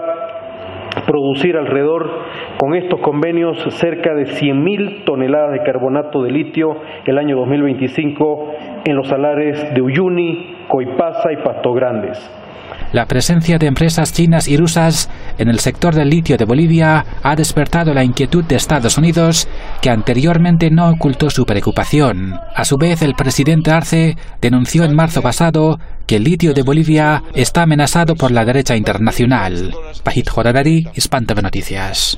[SPEAKER 30] producir alrededor, con estos convenios, cerca de 100.000 toneladas de carbonato de litio el año 2025 en los salares de Uyuni, Coipasa y Pasto Grandes.
[SPEAKER 28] La presencia de empresas chinas y rusas en el sector del litio de Bolivia ha despertado la inquietud de Estados Unidos, que anteriormente no ocultó su preocupación. A su vez, el presidente Arce denunció en marzo pasado que el litio de Bolivia está amenazado por la derecha internacional. Pajit Joradari, Espanta Noticias.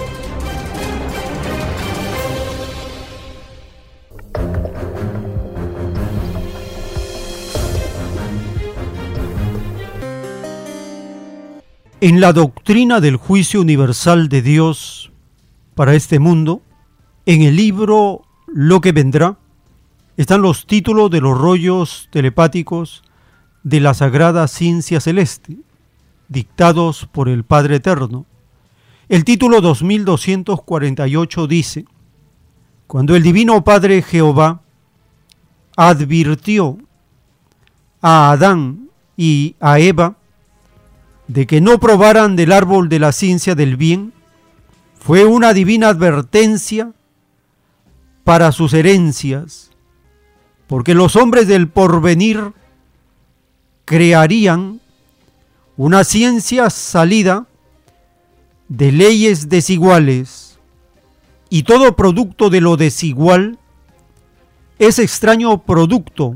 [SPEAKER 2] En la doctrina del juicio universal de Dios para este mundo, en el libro Lo que vendrá, están los títulos de los rollos telepáticos de la Sagrada Ciencia Celeste, dictados por el Padre Eterno. El título 2248 dice, cuando el Divino Padre Jehová advirtió a Adán y a Eva de que no probaran del árbol de la ciencia del bien fue una divina advertencia para sus herencias, porque los hombres del porvenir crearían una ciencia salida de leyes desiguales, y todo producto de lo desigual es extraño producto,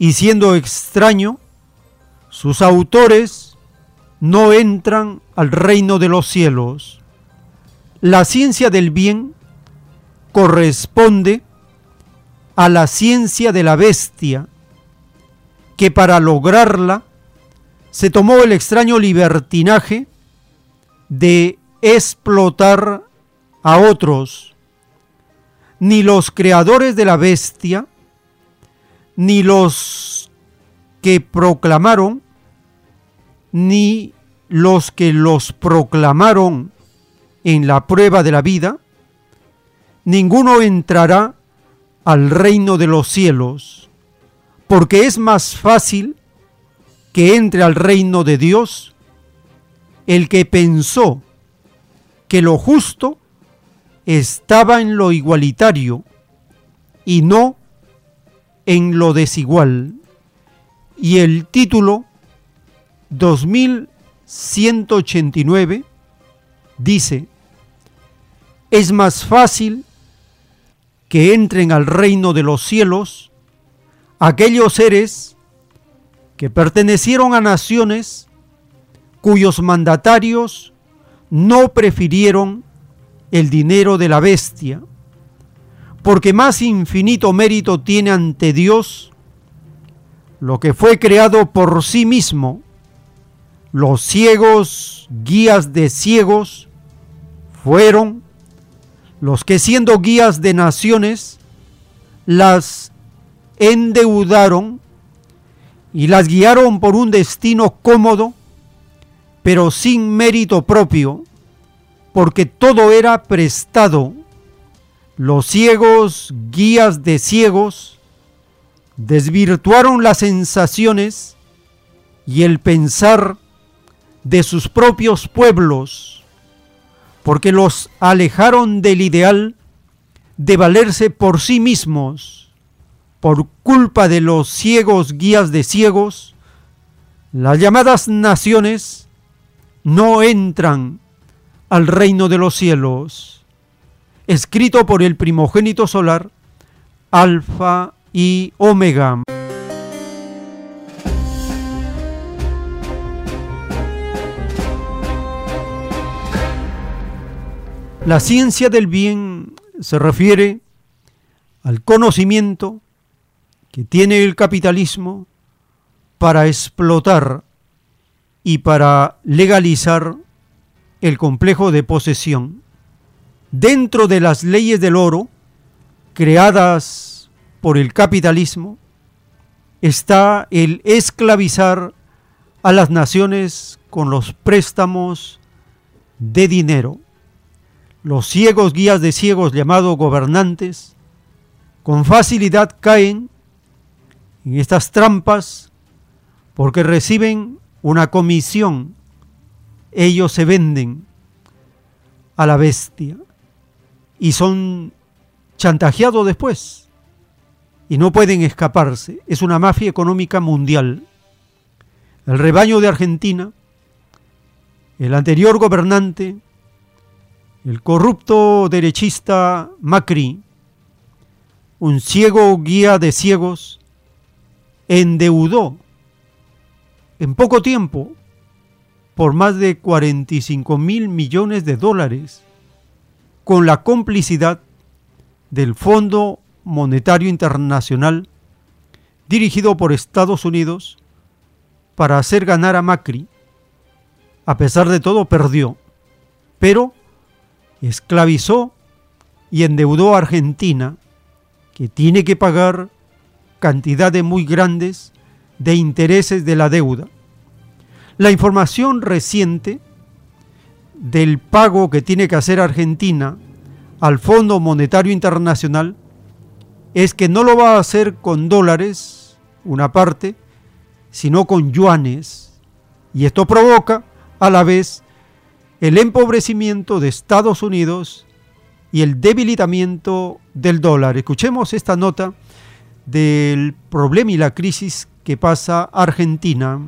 [SPEAKER 2] y siendo extraño, sus autores no entran al reino de los cielos. La ciencia del bien corresponde a la ciencia de la bestia, que para lograrla se tomó el extraño libertinaje de explotar a otros. Ni los creadores de la bestia, ni los que proclamaron ni los que los proclamaron en la prueba de la vida, ninguno entrará al reino de los cielos, porque es más fácil que entre al reino de Dios el que pensó que lo justo estaba en lo igualitario y no en lo desigual. Y el título 2189 dice, es más fácil que entren al reino de los cielos aquellos seres que pertenecieron a naciones cuyos mandatarios no prefirieron el dinero de la bestia, porque más infinito mérito tiene ante Dios lo que fue creado por sí mismo, los ciegos guías de ciegos fueron los que siendo guías de naciones las endeudaron y las guiaron por un destino cómodo, pero sin mérito propio, porque todo era prestado. Los ciegos, guías de ciegos, desvirtuaron las sensaciones y el pensar de sus propios pueblos, porque los alejaron del ideal de valerse por sí mismos. Por culpa de los ciegos guías de ciegos, las llamadas naciones no entran al reino de los cielos, escrito por el primogénito solar, Alfa y Omega. La ciencia del bien se refiere al conocimiento que tiene el capitalismo para explotar y para legalizar el complejo de posesión. Dentro de las leyes del oro, creadas por el capitalismo, está el esclavizar a las naciones con los préstamos de dinero. Los ciegos guías de ciegos llamados gobernantes con facilidad caen en estas trampas porque reciben una comisión ellos se venden a la bestia y son chantajeados después y no pueden escaparse. Es una mafia económica mundial. El rebaño de Argentina, el anterior gobernante, el corrupto derechista Macri, un ciego guía de ciegos, endeudó en poco tiempo por más de 45 mil millones de dólares con la complicidad del Fondo Monetario Internacional dirigido por Estados Unidos para hacer ganar a Macri. A pesar de todo perdió, pero esclavizó y endeudó a Argentina, que tiene que pagar cantidades muy grandes de intereses de la deuda. La información reciente del pago que tiene que hacer Argentina al Fondo Monetario Internacional es que no lo va a hacer con dólares, una parte, sino con yuanes. Y esto provoca a la vez el empobrecimiento de Estados Unidos y el debilitamiento del dólar. Escuchemos esta nota del problema y la crisis que pasa Argentina.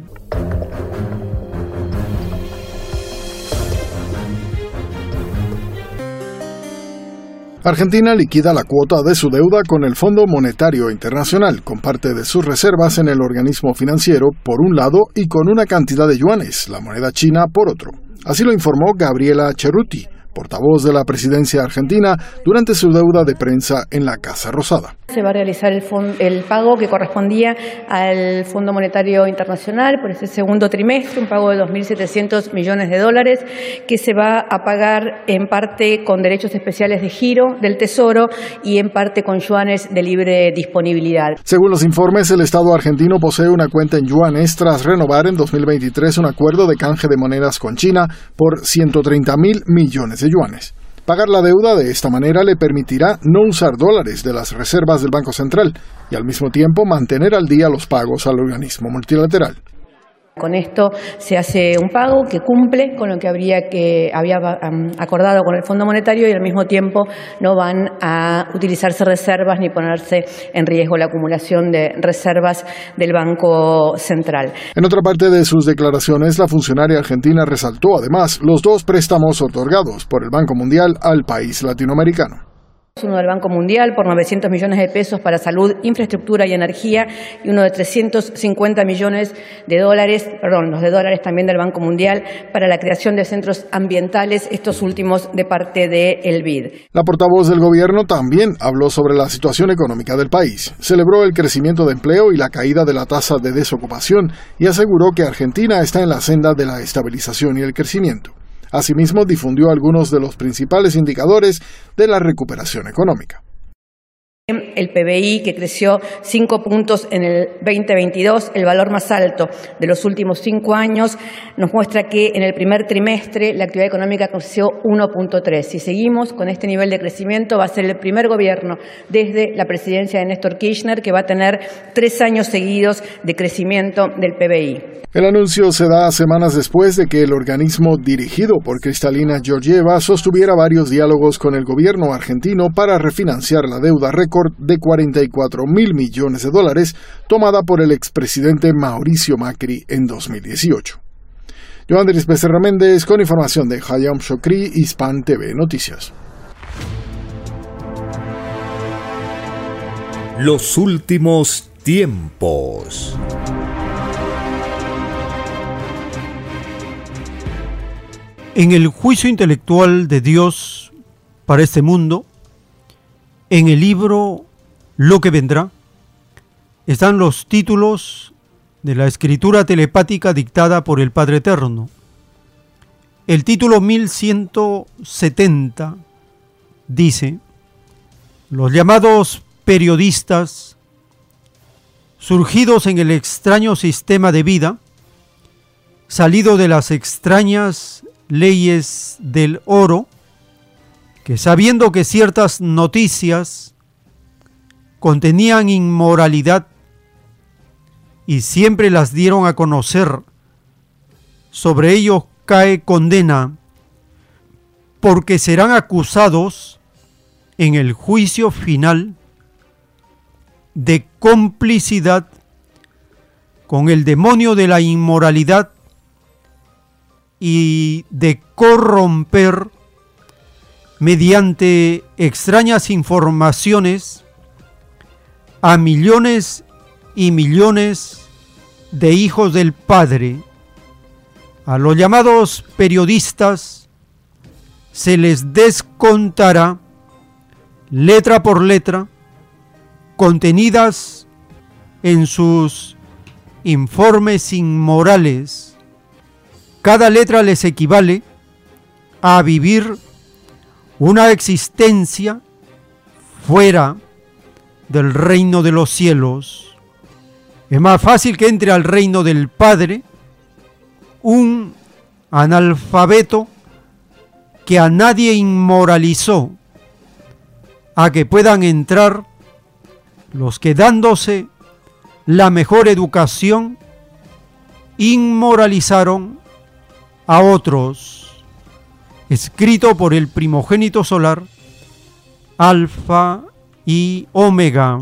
[SPEAKER 31] Argentina liquida la cuota de su deuda con el Fondo Monetario Internacional, con parte de sus reservas en el organismo financiero por un lado y con una cantidad de yuanes, la moneda china, por otro. Así lo informó Gabriela Cerruti, portavoz de la presidencia argentina, durante su deuda de prensa en la Casa Rosada.
[SPEAKER 32] Se va a realizar el, el pago que correspondía al Fondo Monetario Internacional por este segundo trimestre, un pago de 2.700 millones de dólares, que se va a pagar en parte con derechos especiales de giro del Tesoro y en parte con yuanes de libre disponibilidad.
[SPEAKER 31] Según los informes, el Estado argentino posee una cuenta en yuanes tras renovar en 2023 un acuerdo de canje de monedas con China por 130 mil millones de Pagar la deuda de esta manera le permitirá no usar dólares de las reservas del Banco Central y al mismo tiempo mantener al día los pagos al organismo multilateral.
[SPEAKER 32] Con esto se hace un pago que cumple con lo que habría que había acordado con el Fondo Monetario y al mismo tiempo no van a utilizarse reservas ni ponerse en riesgo la acumulación de reservas del Banco Central.
[SPEAKER 31] En otra parte de sus declaraciones, la funcionaria argentina resaltó además los dos préstamos otorgados por el Banco Mundial al país latinoamericano
[SPEAKER 32] uno del Banco Mundial por 900 millones de pesos para salud, infraestructura y energía y uno de 350 millones de dólares, perdón, los de dólares también del Banco Mundial para la creación de centros ambientales, estos últimos de parte de el BID.
[SPEAKER 31] La portavoz del gobierno también habló sobre la situación económica del país, celebró el crecimiento de empleo y la caída de la tasa de desocupación y aseguró que Argentina está en la senda de la estabilización y el crecimiento. Asimismo, difundió algunos de los principales indicadores de la recuperación económica.
[SPEAKER 32] El PBI, que creció cinco puntos en el 2022, el valor más alto de los últimos cinco años, nos muestra que en el primer trimestre la actividad económica creció 1.3. Si seguimos con este nivel de crecimiento, va a ser el primer gobierno desde la presidencia de Néstor Kirchner que va a tener tres años seguidos de crecimiento del PBI.
[SPEAKER 31] El anuncio se da semanas después de que el organismo dirigido por Cristalina Georgieva sostuviera varios diálogos con el gobierno argentino para refinanciar la deuda récord de 44 mil millones de dólares tomada por el expresidente Mauricio Macri en 2018. Yo Andrés Becerra Méndez con información de Hayam Shokri, Hispan TV Noticias.
[SPEAKER 1] Los últimos tiempos.
[SPEAKER 2] En el juicio intelectual de Dios para este mundo, en el libro Lo que vendrá, están los títulos de la escritura telepática dictada por el Padre Eterno. El título 1170 dice, los llamados periodistas, surgidos en el extraño sistema de vida, salido de las extrañas leyes del oro, que sabiendo que ciertas noticias contenían inmoralidad y siempre las dieron a conocer, sobre ellos cae condena, porque serán acusados en el juicio final de complicidad con el demonio de la inmoralidad y de corromper mediante extrañas informaciones a millones y millones de hijos del Padre. A los llamados periodistas se les descontará letra por letra contenidas en sus informes inmorales cada letra les equivale a vivir una existencia fuera del reino de los cielos. Es más fácil que entre al reino del Padre un analfabeto que a nadie inmoralizó, a que puedan entrar los que dándose la mejor educación inmoralizaron a otros, escrito por el primogénito solar, Alfa y Omega.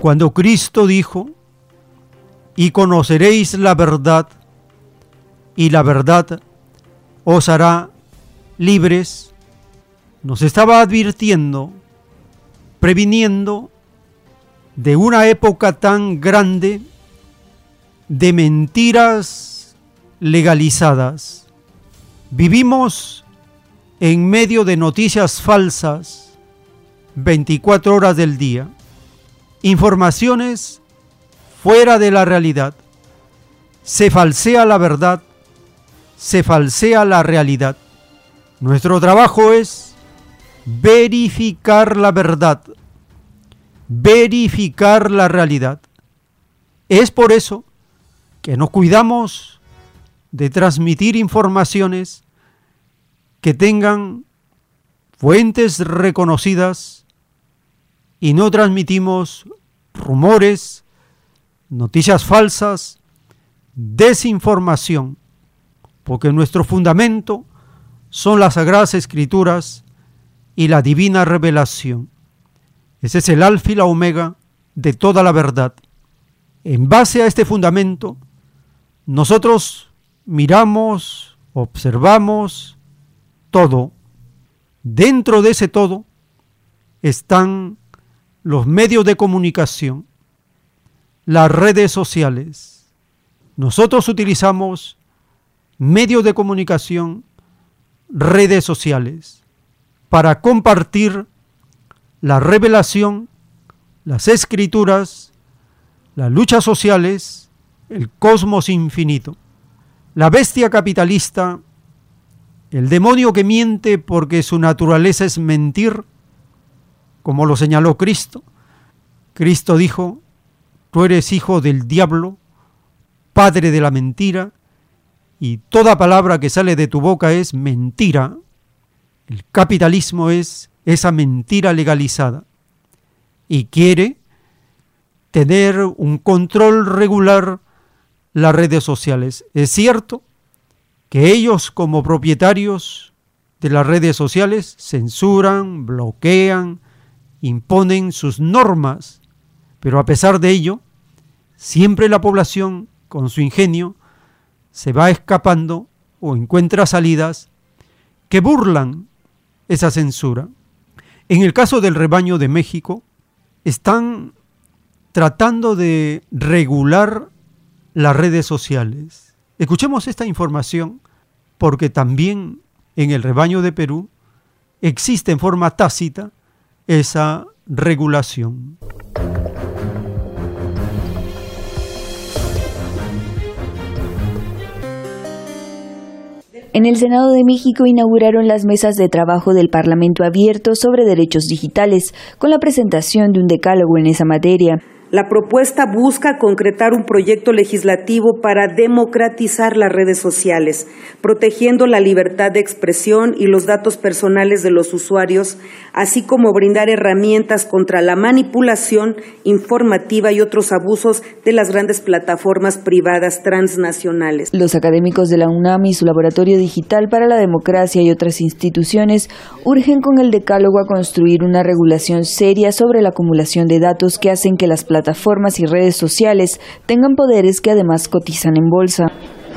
[SPEAKER 2] Cuando Cristo dijo, y conoceréis la verdad, y la verdad os hará libres, nos estaba advirtiendo previniendo de una época tan grande de mentiras legalizadas. Vivimos en medio de noticias falsas 24 horas del día, informaciones fuera de la realidad. Se falsea la verdad, se falsea la realidad. Nuestro trabajo es verificar la verdad, verificar la realidad. Es por eso que nos cuidamos de transmitir informaciones que tengan fuentes reconocidas y no transmitimos rumores, noticias falsas, desinformación, porque nuestro fundamento son las sagradas escrituras y la divina revelación. Ese es el alfa y la omega de toda la verdad. En base a este fundamento, nosotros miramos, observamos todo. Dentro de ese todo están los medios de comunicación, las redes sociales. Nosotros utilizamos medios de comunicación, redes sociales, para compartir la revelación, las escrituras, las luchas sociales, el cosmos infinito. La bestia capitalista, el demonio que miente porque su naturaleza es mentir, como lo señaló Cristo. Cristo dijo, tú eres hijo del diablo, padre de la mentira, y toda palabra que sale de tu boca es mentira. El capitalismo es esa mentira legalizada y quiere tener un control regular las redes sociales. Es cierto que ellos como propietarios de las redes sociales censuran, bloquean, imponen sus normas, pero a pesar de ello, siempre la población, con su ingenio, se va escapando o encuentra salidas que burlan esa censura. En el caso del rebaño de México, están tratando de regular las redes sociales. Escuchemos esta información porque también en el rebaño de Perú existe en forma tácita esa regulación.
[SPEAKER 33] En el Senado de México inauguraron las mesas de trabajo del Parlamento abierto sobre derechos digitales, con la presentación de un decálogo en esa materia.
[SPEAKER 34] La propuesta busca concretar un proyecto legislativo para democratizar las redes sociales, protegiendo la libertad de expresión y los datos personales de los usuarios, así como brindar herramientas contra la manipulación informativa y otros abusos de las grandes plataformas privadas transnacionales.
[SPEAKER 33] Los académicos de la UNAM y su Laboratorio Digital para la Democracia y otras instituciones urgen con el decálogo a construir una regulación seria sobre la acumulación de datos que hacen que las plataformas plataformas y redes sociales tengan poderes que además cotizan en bolsa.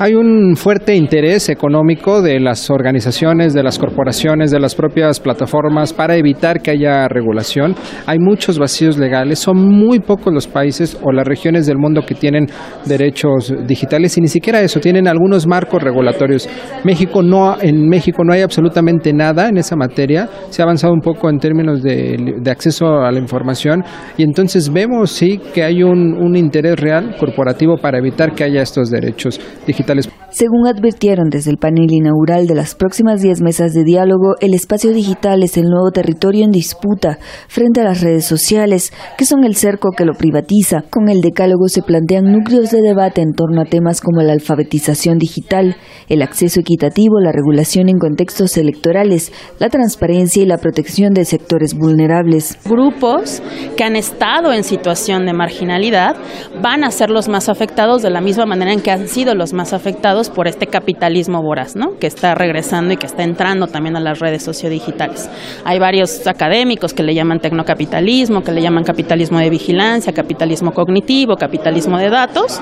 [SPEAKER 35] Hay un fuerte interés económico de las organizaciones, de las corporaciones, de las propias plataformas para evitar que haya regulación. Hay muchos vacíos legales, son muy pocos los países o las regiones del mundo que tienen derechos digitales y ni siquiera eso, tienen algunos marcos regulatorios. México no, en México no hay absolutamente nada en esa materia, se ha avanzado un poco en términos de, de acceso a la información y entonces vemos sí que hay un, un interés real corporativo para evitar que haya estos derechos digitales
[SPEAKER 33] según advirtieron desde el panel inaugural de las próximas 10 mesas de diálogo, el espacio digital es el nuevo territorio en disputa frente a las redes sociales, que son el cerco que lo privatiza. Con el decálogo se plantean núcleos de debate en torno a temas como la alfabetización digital, el acceso equitativo, la regulación en contextos electorales, la transparencia y la protección de sectores vulnerables.
[SPEAKER 36] Grupos que han estado en situación de marginalidad van a ser los más afectados de la misma manera en que han sido los más afectados por este capitalismo voraz, ¿no? que está regresando y que está entrando también a las redes sociodigitales. Hay varios académicos que le llaman tecnocapitalismo, que le llaman capitalismo de vigilancia, capitalismo cognitivo, capitalismo de datos,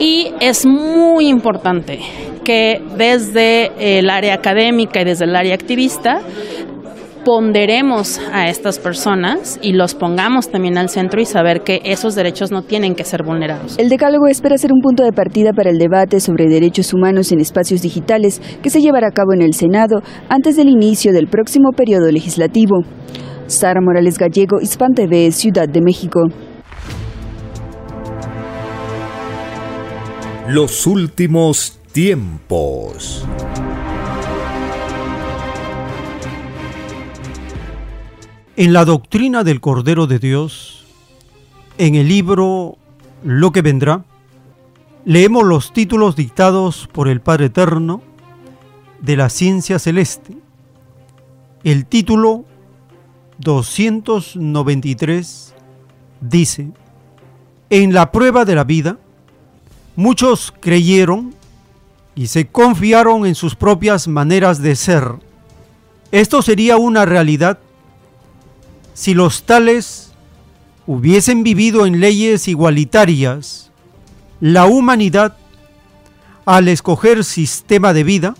[SPEAKER 36] y es muy importante que desde el área académica y desde el área activista ponderemos a estas personas y los pongamos también al centro y saber que esos derechos no tienen que ser vulnerados.
[SPEAKER 33] El Decálogo espera ser un punto de partida para el debate sobre derechos humanos en espacios digitales que se llevará a cabo en el Senado antes del inicio del próximo periodo legislativo. Sara Morales Gallego, Hispan TV, Ciudad de México.
[SPEAKER 1] Los últimos tiempos.
[SPEAKER 2] En la doctrina del Cordero de Dios, en el libro Lo que vendrá, leemos los títulos dictados por el Padre Eterno de la ciencia celeste. El título 293 dice, en la prueba de la vida, muchos creyeron y se confiaron en sus propias maneras de ser. Esto sería una realidad si los tales hubiesen vivido en leyes igualitarias. La humanidad, al escoger sistema de vida,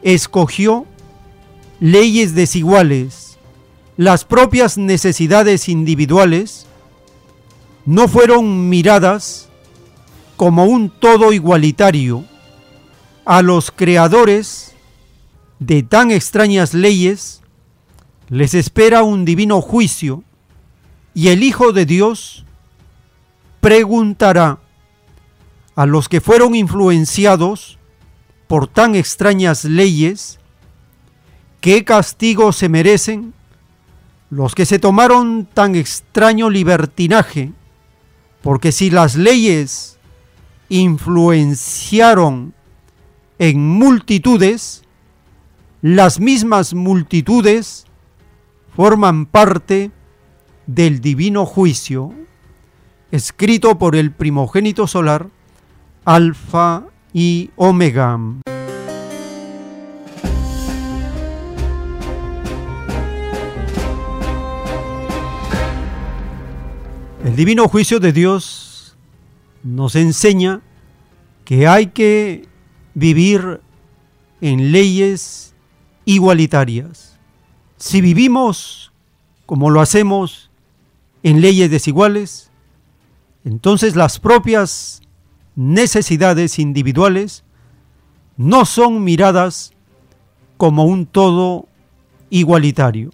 [SPEAKER 2] escogió leyes desiguales. Las propias necesidades individuales no fueron miradas como un todo igualitario. A los creadores de tan extrañas leyes les espera un divino juicio y el Hijo de Dios preguntará a los que fueron influenciados por tan extrañas leyes, ¿qué castigo se merecen los que se tomaron tan extraño libertinaje? Porque si las leyes influenciaron en multitudes, las mismas multitudes forman parte del divino juicio escrito por el primogénito solar, Alfa y Omega. El divino juicio de Dios nos enseña que hay que vivir en leyes igualitarias si vivimos como lo hacemos en leyes desiguales, entonces las propias necesidades individuales no son miradas como un todo igualitario.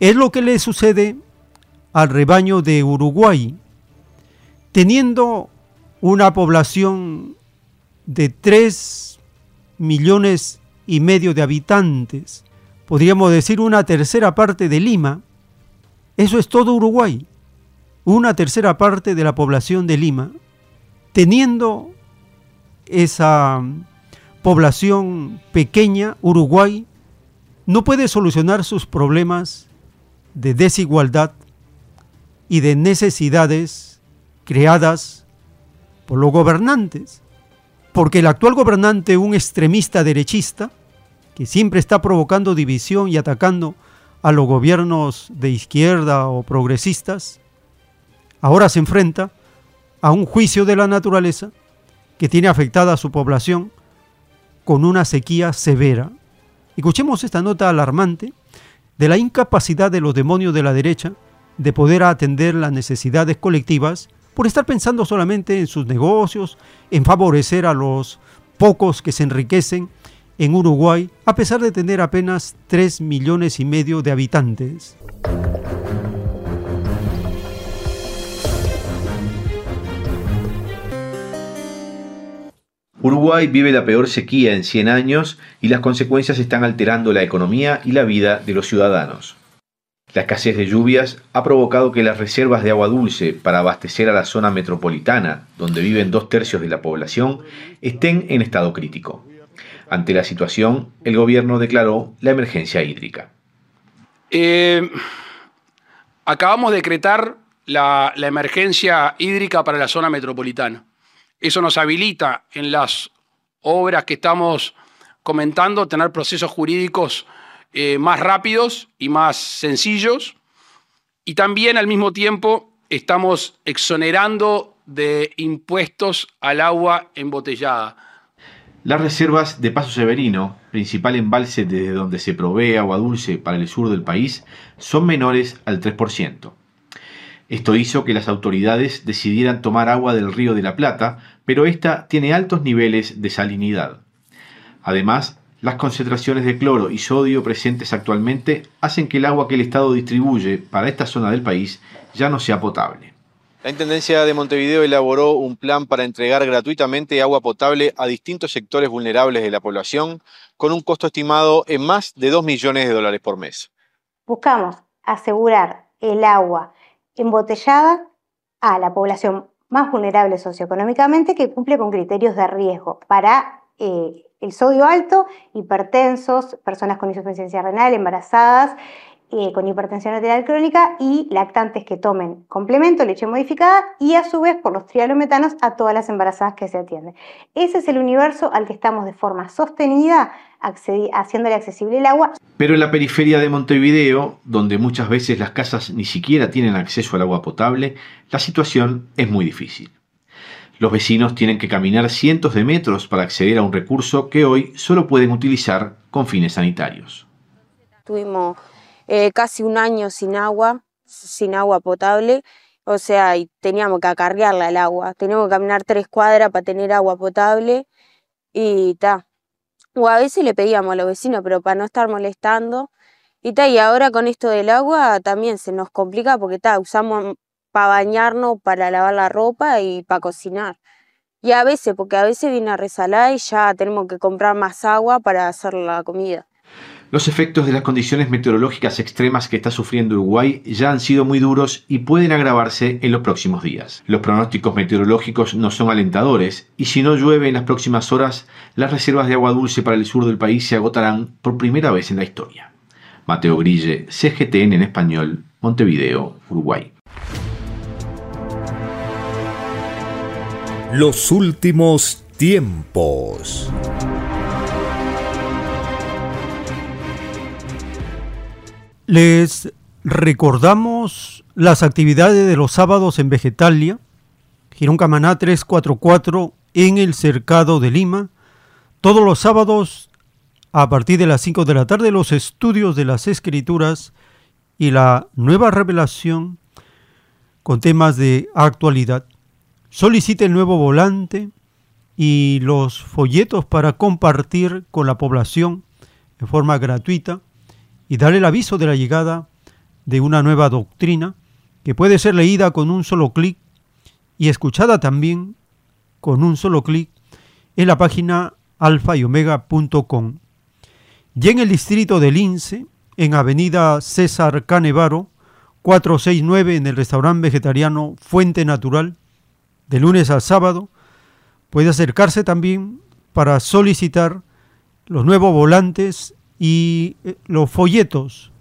[SPEAKER 2] Es lo que le sucede al rebaño de Uruguay, teniendo una población de 3 millones y medio de habitantes, podríamos decir una tercera parte de Lima, eso es todo Uruguay, una tercera parte de la población de Lima, teniendo esa población pequeña, Uruguay, no puede solucionar sus problemas de desigualdad y de necesidades creadas por los gobernantes, porque el actual gobernante, un extremista derechista, que siempre está provocando división y atacando a los gobiernos de izquierda o progresistas, ahora se enfrenta a un juicio de la naturaleza que tiene afectada a su población con una sequía severa. Escuchemos esta nota alarmante de la incapacidad de los demonios de la derecha de poder atender las necesidades colectivas por estar pensando solamente en sus negocios, en favorecer a los pocos que se enriquecen en Uruguay, a pesar de tener apenas 3 millones y medio de habitantes.
[SPEAKER 37] Uruguay vive la peor sequía en 100 años y las consecuencias están alterando la economía y la vida de los ciudadanos. La escasez de lluvias ha provocado que las reservas de agua dulce para abastecer a la zona metropolitana, donde viven dos tercios de la población, estén en estado crítico. Ante la situación, el gobierno declaró la emergencia hídrica.
[SPEAKER 38] Eh, acabamos de decretar la, emergencia hídrica para la zona metropolitana. Eso nos habilita en las obras que estamos comentando tener procesos jurídicos eh, más rápidos y más sencillos. Y también al mismo tiempo estamos exonerando de impuestos al agua embotellada.
[SPEAKER 37] Las reservas de Paso Severino, principal embalse desde donde se provee agua dulce para el sur del país, son menores al 3%. Esto hizo que las autoridades decidieran tomar agua del río de la Plata, pero esta tiene altos niveles de salinidad. Además, las concentraciones de cloro y sodio presentes actualmente hacen que el agua que el Estado distribuye para esta zona del país ya no sea potable.
[SPEAKER 39] La Intendencia de Montevideo elaboró un plan para entregar gratuitamente agua potable a distintos sectores vulnerables de la población, con un costo estimado en más de 2 millones de dólares por mes.
[SPEAKER 40] Buscamos asegurar el agua embotellada a la población más vulnerable socioeconómicamente que cumple con criterios de riesgo para eh, el sodio alto, hipertensos, personas con insuficiencia renal, embarazadas, eh, con hipertensión arterial crónica y lactantes que tomen complemento, leche modificada y a su vez por los trialometanos a todas las embarazadas que se atienden. Ese es el universo al que estamos de forma sostenida haciéndole accesible el agua.
[SPEAKER 37] Pero en la periferia de Montevideo, donde muchas veces las casas ni siquiera tienen acceso al agua potable, la situación es muy difícil. Los vecinos tienen que caminar cientos de metros para acceder a un recurso que hoy solo pueden utilizar con fines sanitarios.
[SPEAKER 41] Tuvimos eh, casi un año sin agua, sin agua potable, o sea, y teníamos que acarrearla el agua, teníamos que caminar tres cuadras para tener agua potable y ta. O a veces le pedíamos a los vecinos, pero para no estar molestando. Y ta, y ahora con esto del agua también se nos complica porque ta, usamos para bañarnos, para lavar la ropa y para cocinar. Y a veces, porque a veces viene a resalar y ya tenemos que comprar más agua para hacer la comida.
[SPEAKER 37] Los efectos de las condiciones meteorológicas extremas que está sufriendo Uruguay ya han sido muy duros y pueden agravarse en los próximos días. Los pronósticos meteorológicos no son alentadores y si no llueve en las próximas horas, las reservas de agua dulce para el sur del país se agotarán por primera vez en la historia. Mateo Grille, CGTN en español, Montevideo, Uruguay.
[SPEAKER 1] Los últimos tiempos.
[SPEAKER 2] Les recordamos las actividades de los sábados en Vegetalia, Girón Camaná 344 en el Cercado de Lima. Todos los sábados a partir de las 5 de la tarde los estudios de las escrituras y la nueva revelación con temas de actualidad. Solicite el nuevo volante y los folletos para compartir con la población en forma gratuita y dar el aviso de la llegada de una nueva doctrina que puede ser leída con un solo clic y escuchada también con un solo clic en la página alfa y omega.com. Y en el distrito de Lince, en Avenida César Canevaro, 469 en el restaurante vegetariano Fuente Natural, de lunes a sábado, puede acercarse también para solicitar los nuevos volantes y eh, los folletos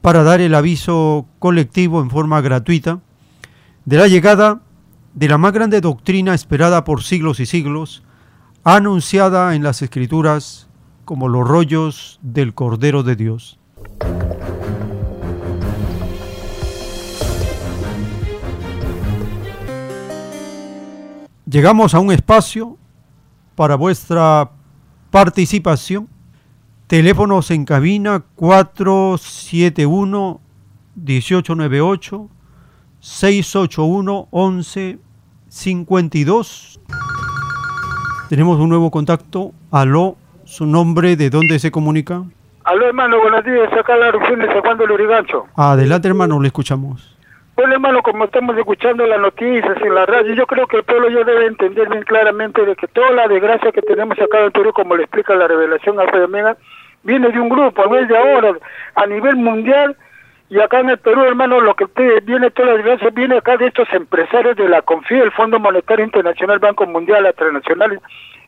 [SPEAKER 2] para dar el aviso colectivo en forma gratuita de la llegada de la más grande doctrina esperada por siglos y siglos, anunciada en las escrituras como los rollos del Cordero de Dios. Llegamos a un espacio para vuestra participación Teléfonos en cabina 471 1898 681 1152. Tenemos un nuevo contacto. Aló, su nombre, ¿de dónde se comunica?
[SPEAKER 42] Aló, hermano, buenos días. Acá la erupción de Sacando el Urigancho.
[SPEAKER 2] Adelante, hermano, le escuchamos.
[SPEAKER 42] Bueno, hermano, como estamos escuchando las noticias en la radio, yo creo que el pueblo ya debe entender bien claramente de que toda la desgracia que tenemos acá en Perú, como le explica la revelación Alfa y Omega, viene de un grupo, no es de ahora, a nivel mundial, y acá en el Perú, hermano, lo que viene toda la desgracia viene acá de estos empresarios de la CONFIE, el Fondo Monetario Internacional, Banco Mundial, Internacional,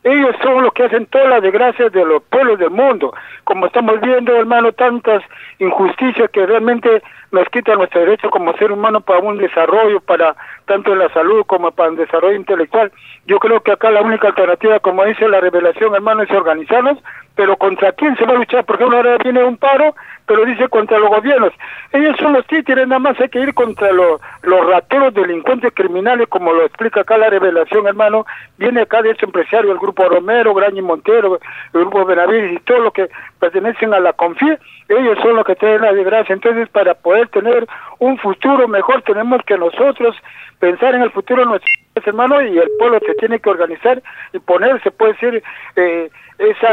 [SPEAKER 42] ellos son los que hacen todas las desgracias de los pueblos del mundo. Como estamos viendo, hermano, tantas injusticias que realmente nos quitan nuestro derecho como ser humano para un desarrollo, para tanto en la salud como para el desarrollo intelectual. Yo creo que acá la única alternativa, como dice la revelación, hermano, es organizarnos, pero ¿contra quién se va a luchar? Por ejemplo, ahora viene un paro, pero dice contra los gobiernos. Ellos son los títeres, nada más hay que ir contra los, los rateros, delincuentes, criminales, como lo explica acá la revelación, hermano. Viene acá de ese empresario, el grupo Romero, Grañi Montero, el Grupo Benavides y todos los que pertenecen a la CONFIE, ellos son los que tienen la desgracia. Entonces, para poder tener un futuro mejor, tenemos que nosotros pensar en el futuro de nuestros hermanos y el pueblo se tiene que organizar y ponerse, puede decir, eh, ese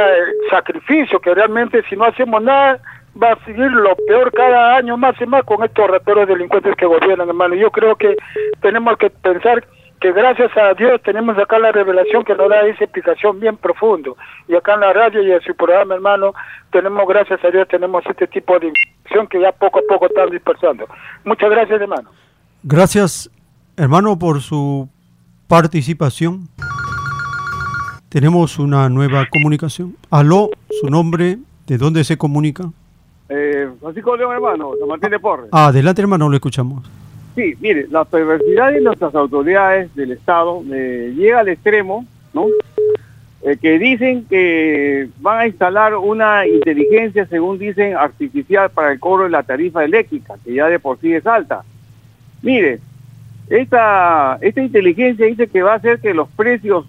[SPEAKER 42] sacrificio que realmente si no hacemos nada va a seguir lo peor cada año más y más con estos raperos delincuentes que gobiernan, hermano. Yo creo que tenemos que pensar que gracias a Dios tenemos acá la revelación que nos da esa explicación bien profundo. Y acá en la radio y en su programa, hermano, tenemos, gracias a Dios, tenemos este tipo de información que ya poco a poco están dispersando. Muchas gracias, hermano.
[SPEAKER 2] Gracias, hermano, por su participación. Tenemos una nueva comunicación. Aló, su nombre, ¿de dónde se comunica?
[SPEAKER 23] Eh, Francisco León, hermano, San Martín de Porres.
[SPEAKER 2] Adelante, hermano, lo escuchamos.
[SPEAKER 23] Sí, mire, la perversidad de nuestras autoridades del Estado eh, llega al extremo, ¿no? Eh, que dicen que van a instalar una inteligencia, según dicen, artificial para el cobro de la tarifa eléctrica, que ya de por sí es alta. Mire, esta, esta inteligencia dice que va a hacer que los precios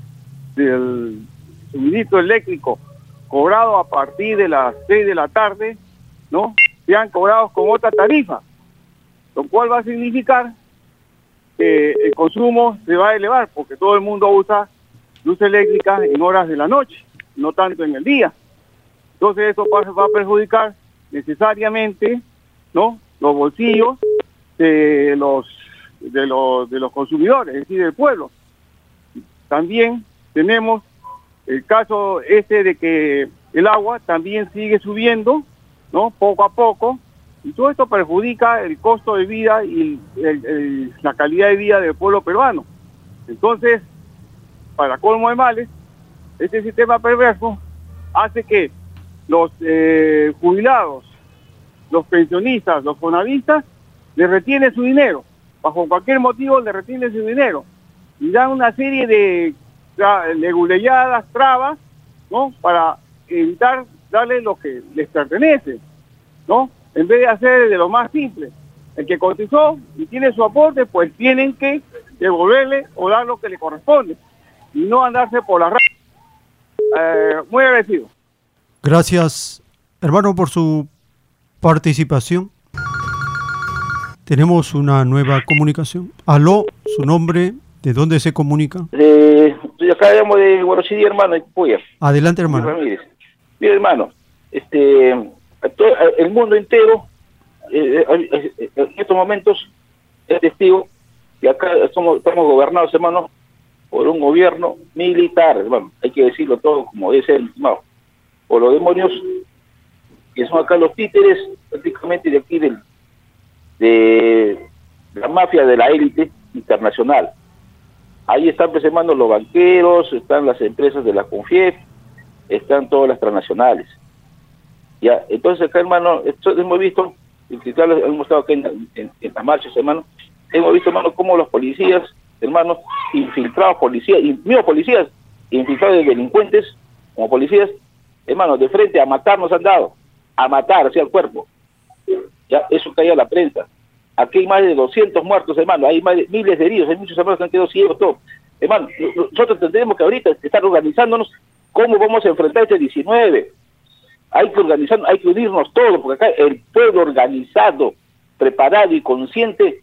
[SPEAKER 23] del suministro eléctrico cobrado a partir de las 6 de la tarde, ¿no? Sean cobrados con otra tarifa lo cual va a significar que el consumo se va a elevar porque todo el mundo usa luz eléctrica en horas de la noche, no tanto en el día. Entonces eso va, a perjudicar necesariamente ¿no? los bolsillos de los, de, los, de los consumidores, es decir, del pueblo. También tenemos el caso este de que el agua también sigue subiendo, ¿no? Poco a poco, y todo esto perjudica el costo de vida y la calidad de vida del pueblo peruano. Entonces, para colmo de males, este sistema perverso hace que los eh, jubilados, los pensionistas, los fonavistas, le retienen su dinero. Bajo cualquier motivo le retienen su dinero. Y dan una serie de leguleyadas, trabas, ¿no? Para evitar darle lo que les pertenece, ¿no? En vez de hacer de lo más simple. El que cotizó y tiene su aporte, pues tienen que devolverle o dar lo que le corresponde y no andarse por la eh, muy agradecido.
[SPEAKER 2] Gracias, hermano, por su participación. Tenemos una nueva comunicación. Aló, su nombre, ¿de dónde se comunica?
[SPEAKER 43] Eh, acá llamo de Guarosidi, hermano,
[SPEAKER 2] Adelante, hermano.
[SPEAKER 43] Mire, hermano, este, el mundo entero eh, eh, eh, en estos momentos es testigo que acá estamos gobernados, hermano, por un gobierno militar, hermano, hay que decirlo todo como dice el hermano, por los demonios que son acá los títeres prácticamente de aquí del, de la mafia de la élite internacional. Ahí están, pues, hermano, los banqueros, están las empresas de la CONFIEF, están todas las transnacionales. Ya, entonces acá, hermano, hemos visto, hemos estado aquí en, las marchas, hermano, hemos visto, hermano, cómo los policías, hermano, infiltrados policías, y mismos policías, infiltrados de delincuentes, como policías, hermano, de frente a matar nos han dado, a matar hacia el cuerpo. Ya, eso cae a la prensa. Aquí hay más de 200 muertos, hermano, hay más de miles de heridos, hay muchos hermanos que han quedado ciegos, todo. Hermano, nosotros tendremos que ahorita estar organizándonos cómo vamos a enfrentar este 19 hay que organizar, hay que unirnos todos, porque acá el pueblo organizado, preparado y consciente,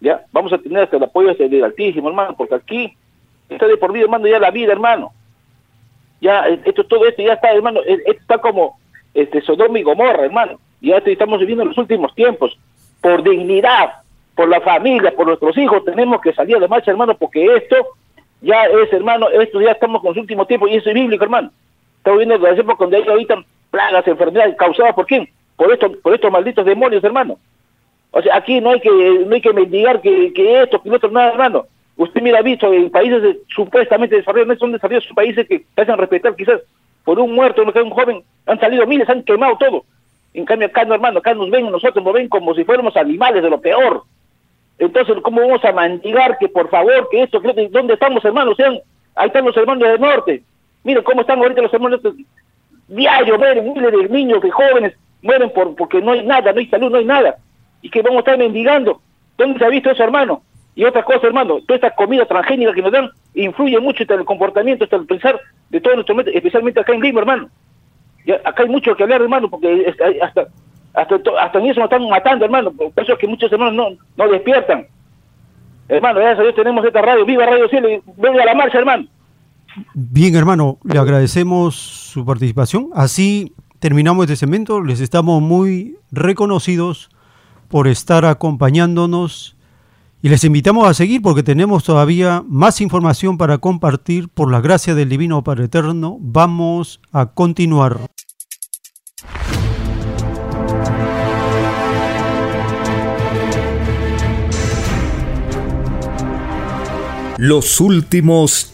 [SPEAKER 43] ya vamos a tener hasta el apoyo del Altísimo, hermano, porque aquí está de por vida, hermano, ya la vida, hermano. Ya, esto, todo esto ya está, hermano, e, está como este Sodoma y Gomorra, hermano. Ya estamos viviendo en los últimos tiempos. Por dignidad, por la familia, por nuestros hijos, tenemos que salir de marcha, hermano, porque esto ya es, hermano, esto ya estamos con los últimos tiempos y eso es bíblico, hermano. Estamos viendo las épocas donde hay ahorita plagas, enfermedades causadas por quién? Por estos, por estos malditos demonios, hermano. O sea, aquí no hay que, no hay que mendigar que, que esto, que otro, nada, hermano. Usted mira, ha visto en países supuestamente desarrollados, son desarrollados, son países que hacen respetar quizás por un muerto, un joven, han salido miles, han quemado todo. En cambio acá no, hermano, acá nos ven, nosotros nos ven como si fuéramos animales de lo peor. Entonces, ¿cómo vamos a mendigar que por favor, que esto, que, ¿dónde estamos, hermanos? Sean, ahí están los hermanos del norte. Miren cómo están ahorita los hermanos diario mueren miles de niños, de jóvenes, mueren por, porque no hay nada, no hay salud, no hay nada. Y que vamos a estar mendigando. ¿Dónde se ha visto eso, hermano? Y otra cosa, hermano, toda esta comida transgénica que nos dan influye mucho en el comportamiento, hasta el pensar de todos nuestros especialmente acá en Lima, hermano. Acá hay mucho que hablar, hermano, porque hasta, hasta, hasta en eso nos están matando, hermano. Por eso es que muchos hermanos no, no despiertan. Hermano, gracias a Dios tenemos esta radio, viva Radio Cielo, venga a la marcha, hermano.
[SPEAKER 2] Bien, hermano, le agradecemos su participación. Así terminamos este segmento. Les estamos muy reconocidos por estar acompañándonos y les invitamos a seguir porque tenemos todavía más información para compartir. Por la gracia del Divino Padre Eterno, vamos a continuar.
[SPEAKER 1] Los últimos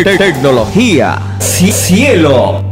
[SPEAKER 44] Tecnología. Cielo.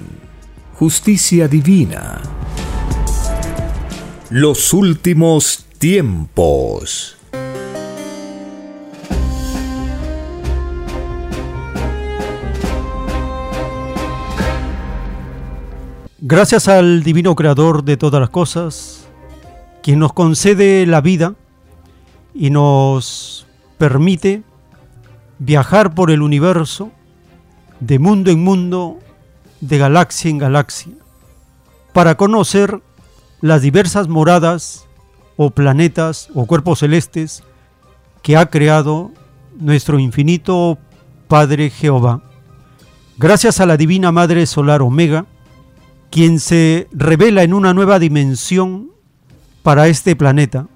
[SPEAKER 1] justicia divina. Los últimos tiempos.
[SPEAKER 2] Gracias al Divino Creador de todas las cosas, quien nos concede la vida y nos permite viajar por el universo de mundo en mundo, de galaxia en galaxia, para conocer las diversas moradas o planetas o cuerpos celestes que ha creado nuestro infinito Padre Jehová. Gracias a la Divina Madre Solar Omega, quien se revela en una nueva dimensión para este planeta,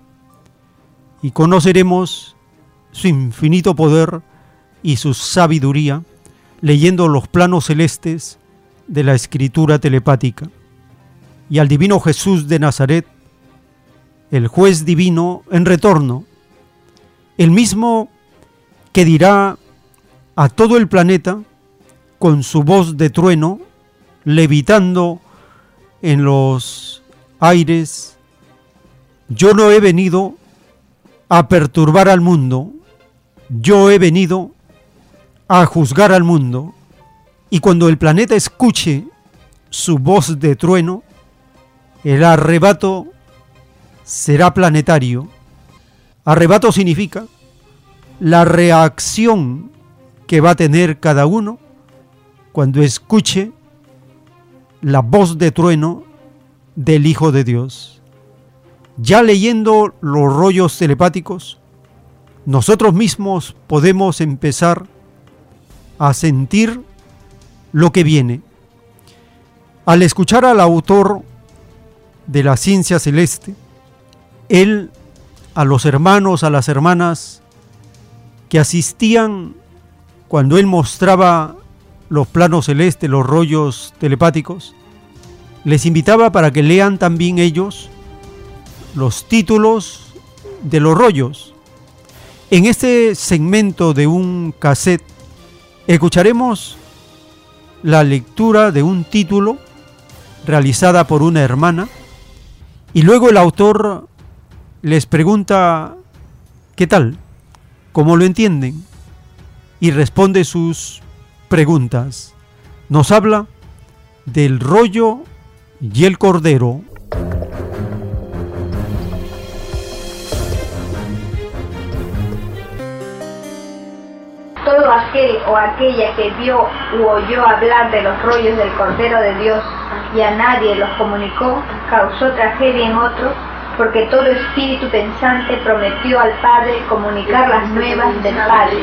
[SPEAKER 2] y conoceremos su infinito poder y su sabiduría leyendo los planos celestes de la escritura telepática. Y al divino Jesús de Nazaret, el juez divino en retorno, el mismo que dirá a todo el planeta con su voz de trueno, levitando en los aires, yo no he venido a perturbar al mundo, yo he venido a juzgar al mundo. Y cuando el planeta escuche su voz de trueno, el arrebato será planetario. Arrebato significa la reacción que va a tener cada uno cuando escuche la voz de trueno del Hijo de Dios. Ya leyendo los rollos telepáticos, nosotros mismos podemos empezar a sentir lo que viene. Al escuchar al autor de la ciencia celeste, él a los hermanos, a las hermanas que asistían cuando él mostraba los planos celestes, los rollos telepáticos, les invitaba para que lean también ellos los títulos de los rollos. En este segmento de un cassette escucharemos la lectura de un título realizada por una hermana y luego el autor les pregunta ¿qué tal? ¿Cómo lo entienden? Y responde sus preguntas. Nos habla del rollo y el cordero.
[SPEAKER 45] O aquella que vio u oyó hablar de los rollos del Cordero de Dios y a nadie los comunicó, causó tragedia en otros, porque todo espíritu pensante prometió al Padre comunicar las nuevas del Padre,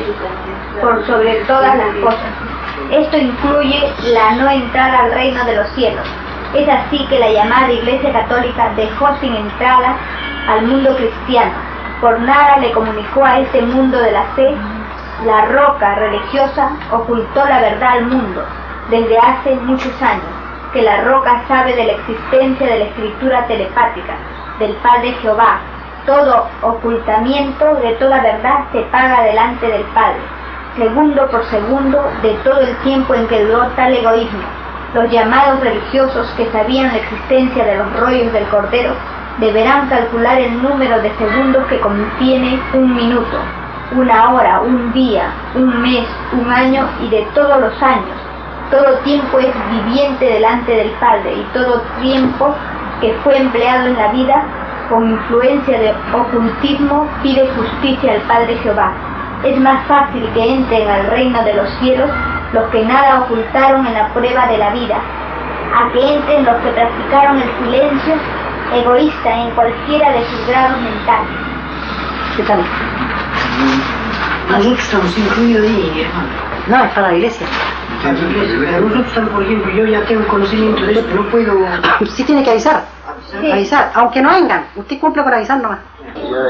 [SPEAKER 45] por sobre todas las cosas. Esto incluye la no entrada al reino de los cielos. Es así que la llamada Iglesia Católica dejó sin entrada al mundo cristiano. Por nada le comunicó a ese mundo de la fe. La roca religiosa ocultó la verdad al mundo desde hace muchos años, que la roca sabe de la existencia de la escritura telepática del Padre Jehová. Todo ocultamiento de toda verdad se paga delante del Padre, segundo por segundo de todo el tiempo en que duró tal egoísmo. Los llamados religiosos que sabían la existencia de los rollos del Cordero deberán calcular el número de segundos que contiene un minuto, una hora, un día, un mes, un año y de todos los años. Todo tiempo es viviente delante del Padre y todo tiempo que fue empleado en la vida con influencia de ocultismo pide justicia al Padre Jehová. Es más fácil que entren al reino de los cielos los que nada ocultaron en la prueba de la vida, a que entren los que practicaron el silencio egoísta en cualquiera de sus grados mentales.
[SPEAKER 3] Incluidos ahí, hermano. No, es para la iglesia. Nosotros, por ejemplo, yo ya tengo conocimiento de esto, no puedo... Sí tiene que avisar, avisar, aunque no vengan, usted cumple con avisar nomás.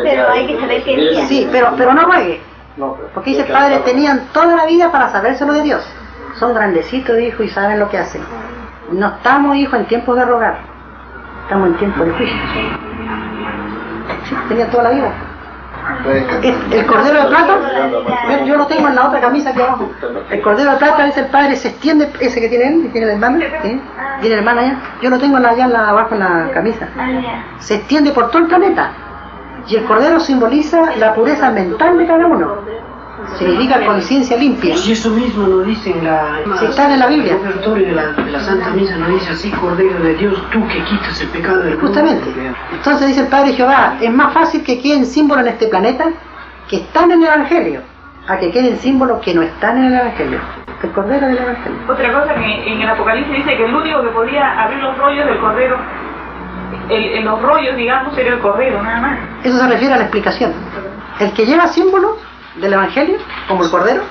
[SPEAKER 45] Pero hay que saber qué día.
[SPEAKER 3] Sí, pero, pero no juegue. Porque dice, padre, tenían toda la vida para sabérselo de Dios. Son grandecitos, hijo, y saben lo que hacen. No estamos, hijo, en tiempos de rogar. Estamos en tiempo de juicio. Sí, tenían toda la vida. El, cordero de plata, yo lo tengo en la otra camisa aquí abajo. El cordero de plata, dice el padre, se extiende, ese que tiene él, que tiene el hermano, tiene el hermano allá. Yo lo tengo allá en la, abajo en la camisa. Se extiende por todo el planeta. Y el cordero simboliza la pureza mental de cada uno. Significa conciencia limpia.
[SPEAKER 46] Y eso mismo lo dice en la...
[SPEAKER 3] Si está en la Biblia.
[SPEAKER 46] El ofertorio de la, de la Santa Misa nos dice así, Cordero de Dios, tú que quitas el pecado del mundo.
[SPEAKER 3] Justamente. Entonces dice el Padre Jehová, es más fácil que queden símbolos en este planeta que están en el Evangelio, a que queden símbolos que no están en el Evangelio.
[SPEAKER 46] el Cordero del Evangelio.
[SPEAKER 26] Otra cosa que en el Apocalipsis dice que el único que podía abrir los rollos del Cordero, el, en los rollos, digamos, era el Cordero, nada más.
[SPEAKER 46] Eso se refiere a la explicación. El que lleva símbolos del Evangelio, como el Cordero,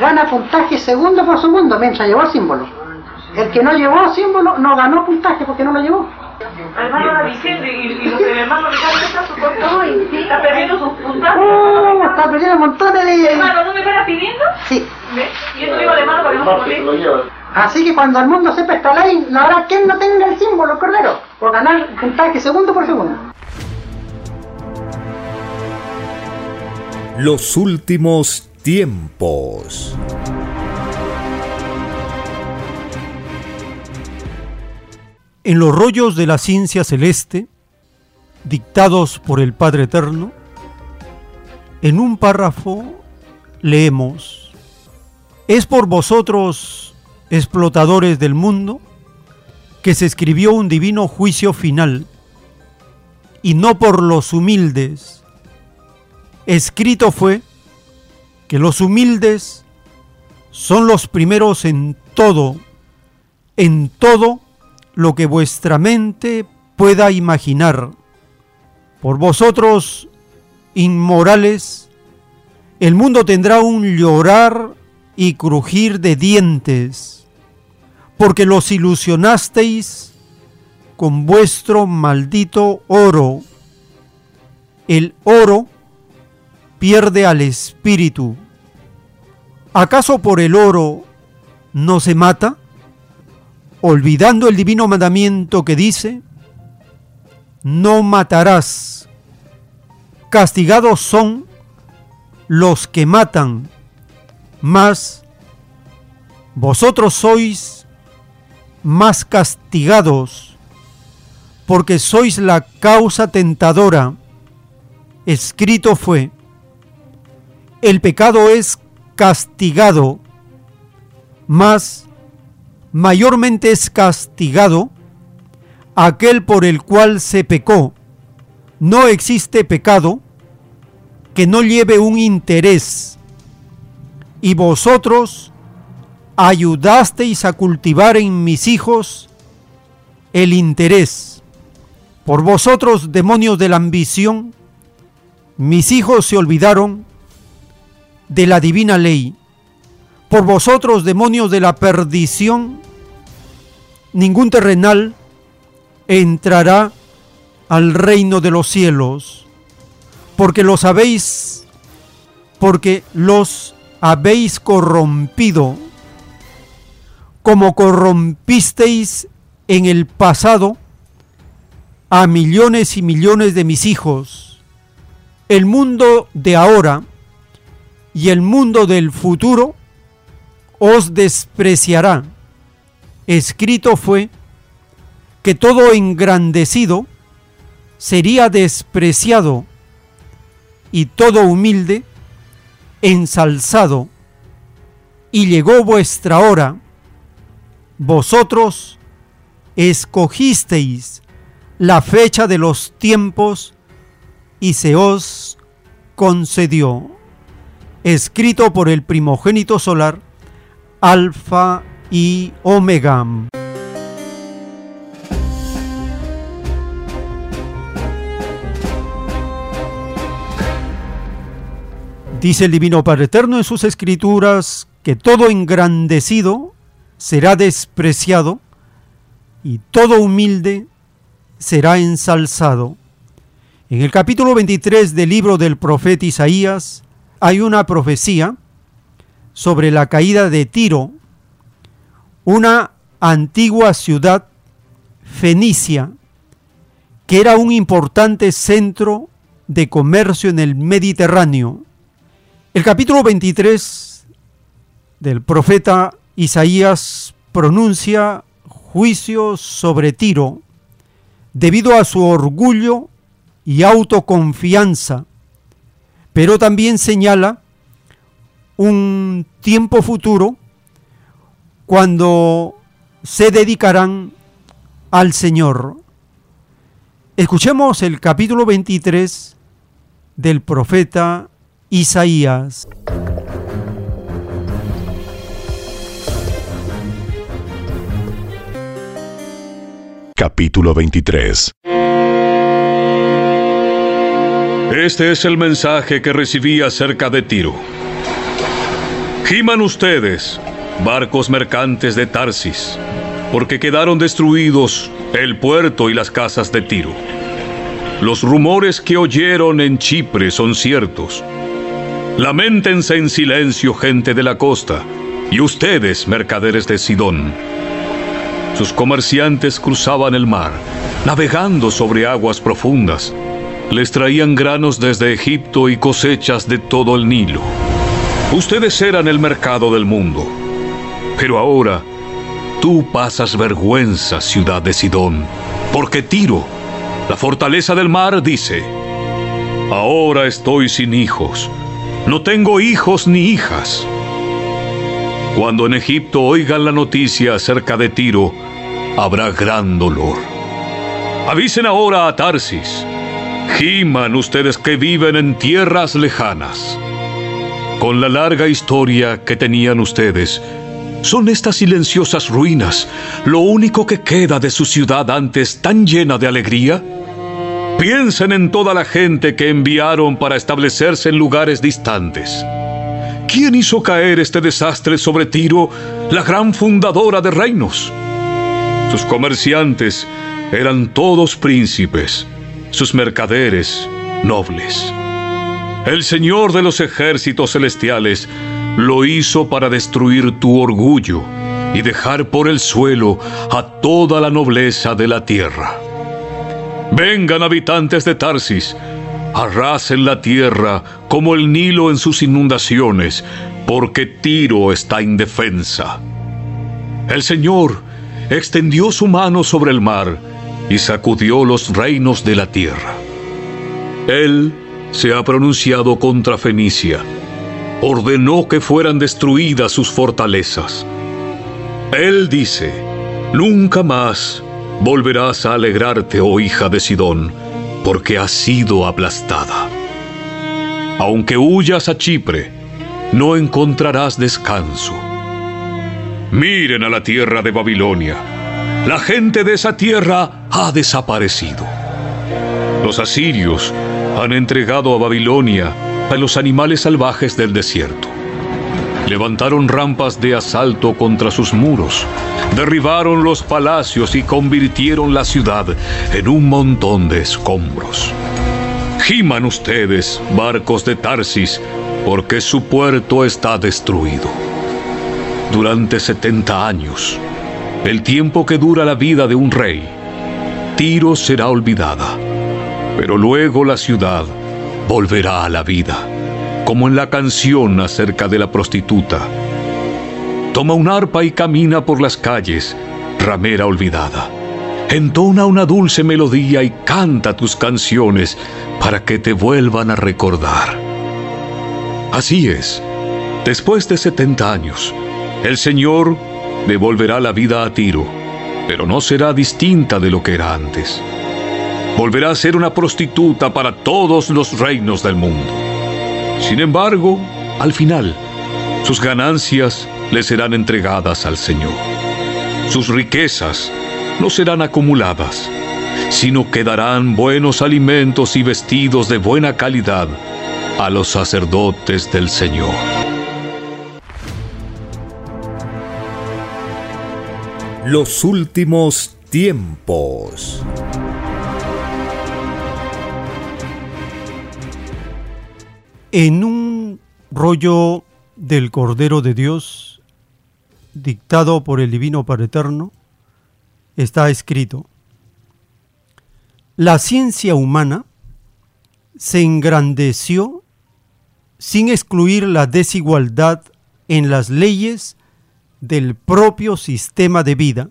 [SPEAKER 46] gana puntaje segundo por segundo mientras llevó el símbolo. El que no llevó símbolo no ganó puntaje porque no lo llevó.
[SPEAKER 26] Hermano la Vicente y, y los del hermano Ricardo está su corto, está perdiendo sus puntajes.
[SPEAKER 46] Oh, está perdiendo montones de...
[SPEAKER 26] Hermano, ¿no me estás pidiendo?
[SPEAKER 46] Sí.
[SPEAKER 26] ¿Ves? Y eso digo de hermano para que no se moleste.
[SPEAKER 46] Así que cuando el mundo sepa esta ley, no habrá quien no tenga el símbolo cordero, por ganar puntaje segundo por segundo.
[SPEAKER 1] Los últimos tiempos.
[SPEAKER 2] En los rollos de la ciencia celeste, dictados por el Padre Eterno, en un párrafo leemos, es por vosotros, explotadores del mundo, que se escribió un divino juicio final, y no por los humildes. Escrito fue que los humildes son los primeros en todo, en todo lo que vuestra mente pueda imaginar. Por vosotros, inmorales, el mundo tendrá un llorar y crujir de dientes, porque los ilusionasteis con vuestro maldito oro. El oro pierde al espíritu. ¿Acaso por el oro no se mata? Olvidando el divino mandamiento que dice, no matarás. Castigados son los que matan, mas vosotros sois más castigados, porque sois la causa tentadora. Escrito fue, el pecado es castigado, mas mayormente es castigado aquel por el cual se pecó. No existe pecado que no lleve un interés. Y vosotros ayudasteis a cultivar en mis hijos el interés. Por vosotros, demonios de la ambición, mis hijos se olvidaron de la divina ley. Por vosotros, demonios de la perdición, ningún terrenal entrará al reino de los cielos, porque los habéis, porque los habéis corrompido, como corrompisteis en el pasado a millones y millones de mis hijos. El mundo de ahora y el mundo del futuro os despreciará. Escrito fue que todo engrandecido sería despreciado y todo humilde ensalzado. Y llegó vuestra hora. Vosotros escogisteis la fecha de los tiempos y se os concedió. Escrito por el primogénito solar, Alfa y Omega. Dice el Divino Padre Eterno en sus escrituras que todo engrandecido será despreciado y todo humilde será ensalzado. En el capítulo 23 del libro del profeta Isaías hay una profecía sobre la caída de Tiro, una antigua ciudad fenicia que era un importante centro de comercio en el Mediterráneo. El capítulo 23 del profeta Isaías pronuncia juicio sobre Tiro debido a su orgullo y autoconfianza, pero también señala un tiempo futuro cuando se dedicarán al Señor. Escuchemos el capítulo 23 del profeta Isaías.
[SPEAKER 47] Capítulo 23
[SPEAKER 7] este es el mensaje que recibí acerca de Tiro. Giman ustedes, barcos mercantes de Tarsis, porque quedaron destruidos el puerto y las casas de Tiro. Los rumores que oyeron en Chipre son ciertos. Lamentense en silencio, gente de la costa, y ustedes, mercaderes de Sidón. Sus comerciantes cruzaban el mar, navegando sobre aguas profundas. Les traían granos desde Egipto y cosechas de todo el Nilo. Ustedes eran el mercado del mundo. Pero ahora, tú pasas vergüenza, ciudad de Sidón, porque Tiro, la fortaleza del mar, dice, ahora estoy sin hijos, no tengo hijos ni hijas. Cuando en Egipto oigan la noticia acerca de Tiro, habrá gran dolor. Avisen ahora a Tarsis. Giman ustedes que viven en tierras lejanas. Con la larga historia que tenían ustedes, ¿son estas silenciosas ruinas lo único que queda de su ciudad antes tan llena de alegría? Piensen en toda la gente que enviaron para establecerse en lugares distantes. ¿Quién hizo caer este desastre sobre Tiro, la gran fundadora de reinos? Sus comerciantes eran todos príncipes, sus mercaderes nobles. El Señor de los ejércitos celestiales lo hizo para destruir tu orgullo y dejar por el suelo a toda la nobleza de la tierra. Vengan habitantes de Tarsis, arrasen la tierra como el Nilo en sus inundaciones, porque Tiro está indefensa. El Señor extendió su mano sobre el mar y sacudió los reinos de la tierra. Él se ha pronunciado contra Fenicia, ordenó que fueran destruidas sus fortalezas. Él dice, nunca más volverás a alegrarte, oh hija de Sidón, porque has sido aplastada. Aunque huyas a Chipre, no encontrarás descanso. Miren a la tierra de Babilonia. La gente de esa tierra ha desaparecido. Los asirios han entregado a Babilonia a los animales salvajes del desierto. Levantaron rampas de asalto contra sus muros, derribaron los palacios y convirtieron la ciudad en un montón de escombros. Giman ustedes, barcos de Tarsis, porque su puerto está destruido. Durante setenta años, el tiempo que dura la vida de un rey, Tiro será olvidada, pero luego la ciudad volverá a la vida, como en la canción acerca de la prostituta. Toma un arpa y camina por las calles, ramera olvidada. Entona una dulce melodía y canta tus canciones para que te vuelvan a recordar. Así es, después de setenta años, el Señor devolverá la vida a Tiro, pero no será distinta de lo que era antes. Volverá a ser una prostituta para todos los reinos del mundo. Sin embargo, al final, sus ganancias le serán entregadas al Señor. Sus riquezas no serán acumuladas, sino que darán buenos alimentos y vestidos de buena calidad a los sacerdotes del Señor.
[SPEAKER 1] Los últimos tiempos.
[SPEAKER 2] En un rollo del Cordero de Dios, dictado por el Divino Padre Eterno, está escrito, la ciencia humana se engrandeció sin excluir la desigualdad en las leyes del propio sistema de vida.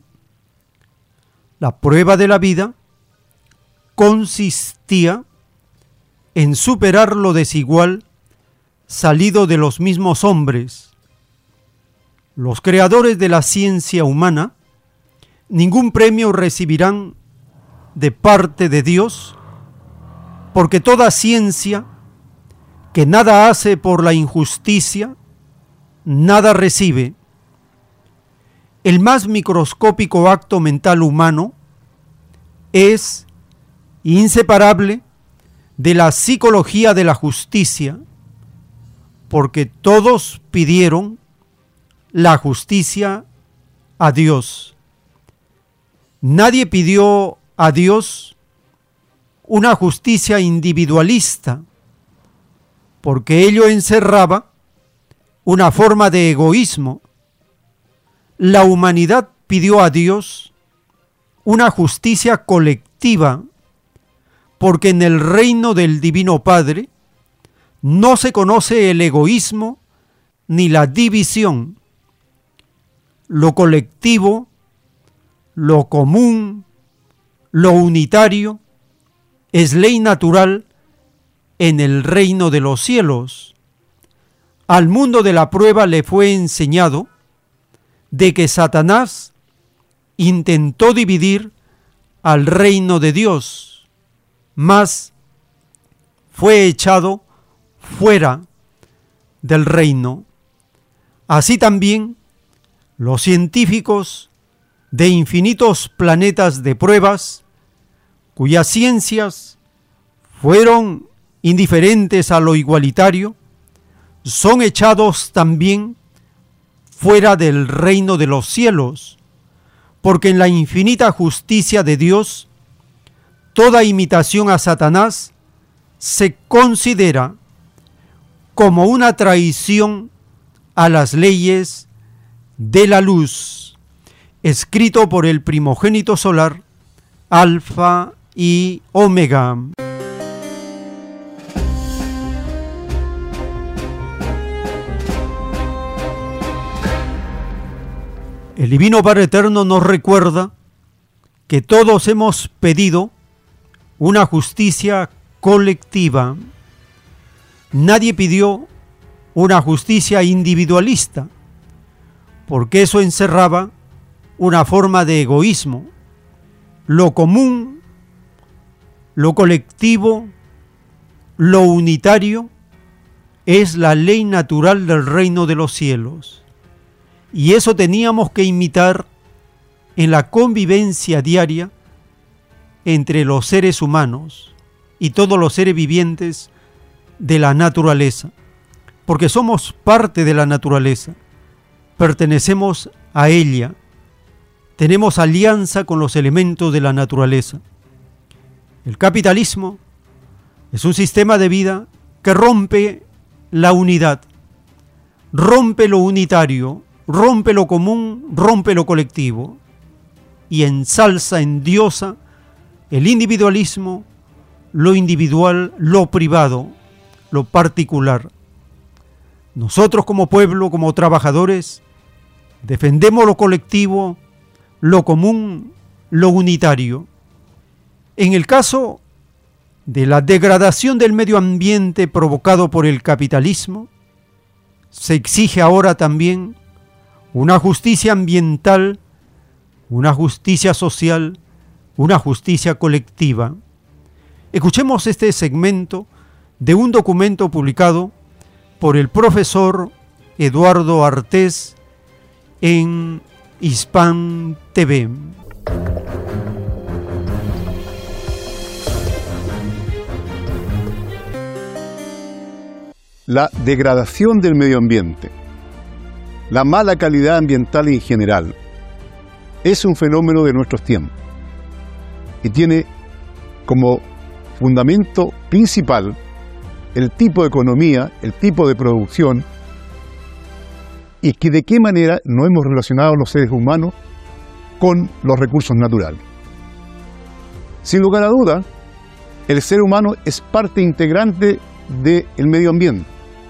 [SPEAKER 2] La prueba de la vida consistía en superar lo desigual salido de los mismos hombres. Los creadores de la ciencia humana ningún premio recibirán de parte de Dios, porque toda ciencia que nada hace por la injusticia, nada recibe el más microscópico acto mental humano es inseparable de la psicología de la justicia, porque todos pidieron la justicia a Dios. Nadie pidió a Dios una justicia individualista, porque ello encerraba una forma de egoísmo. La humanidad pidió a Dios una justicia colectiva, porque en el reino del Divino Padre no se conoce el egoísmo ni la división. Lo colectivo, lo común, lo unitario, es ley natural en el reino de los cielos. Al mundo de la prueba le fue enseñado de que Satanás intentó dividir al reino de Dios, mas fue echado fuera del reino. Así también los científicos de infinitos planetas de pruebas, cuyas ciencias fueron indiferentes a lo igualitario, son echados también fuera del reino de los cielos, porque en la infinita justicia de Dios, toda imitación a Satanás se considera como una traición a las leyes de la luz, escrito por el primogénito solar, Alfa y Omega. El Divino Padre Eterno nos recuerda que todos hemos pedido una justicia colectiva. Nadie pidió una justicia individualista, porque eso encerraba una forma de egoísmo. Lo común, lo colectivo, lo unitario es la ley natural del reino de los cielos. Y eso teníamos que imitar en la convivencia diaria entre los seres humanos y todos los seres vivientes de la naturaleza, porque somos parte de la naturaleza, pertenecemos a ella, tenemos alianza con los elementos de la naturaleza. El capitalismo es un sistema de vida que rompe la unidad, rompe lo unitario, rompe lo común, rompe lo colectivo y ensalza, endiosa el individualismo, lo individual, lo privado, lo particular. Nosotros como pueblo, como trabajadores, defendemos lo colectivo, lo común, lo unitario. En el caso de la degradación del medio ambiente provocado por el capitalismo, se exige ahora también una justicia ambiental, una justicia social, una justicia colectiva. Escuchemos este segmento de un documento publicado por el profesor Eduardo Artés en Hispan TV.
[SPEAKER 47] La degradación del medio ambiente la mala calidad ambiental en general es un fenómeno de nuestros tiempos y tiene como fundamento principal el tipo de economía, el tipo de producción y que de qué manera no hemos relacionado los seres humanos con los recursos naturales. Sin lugar a duda, el ser humano es parte integrante del medio ambiente,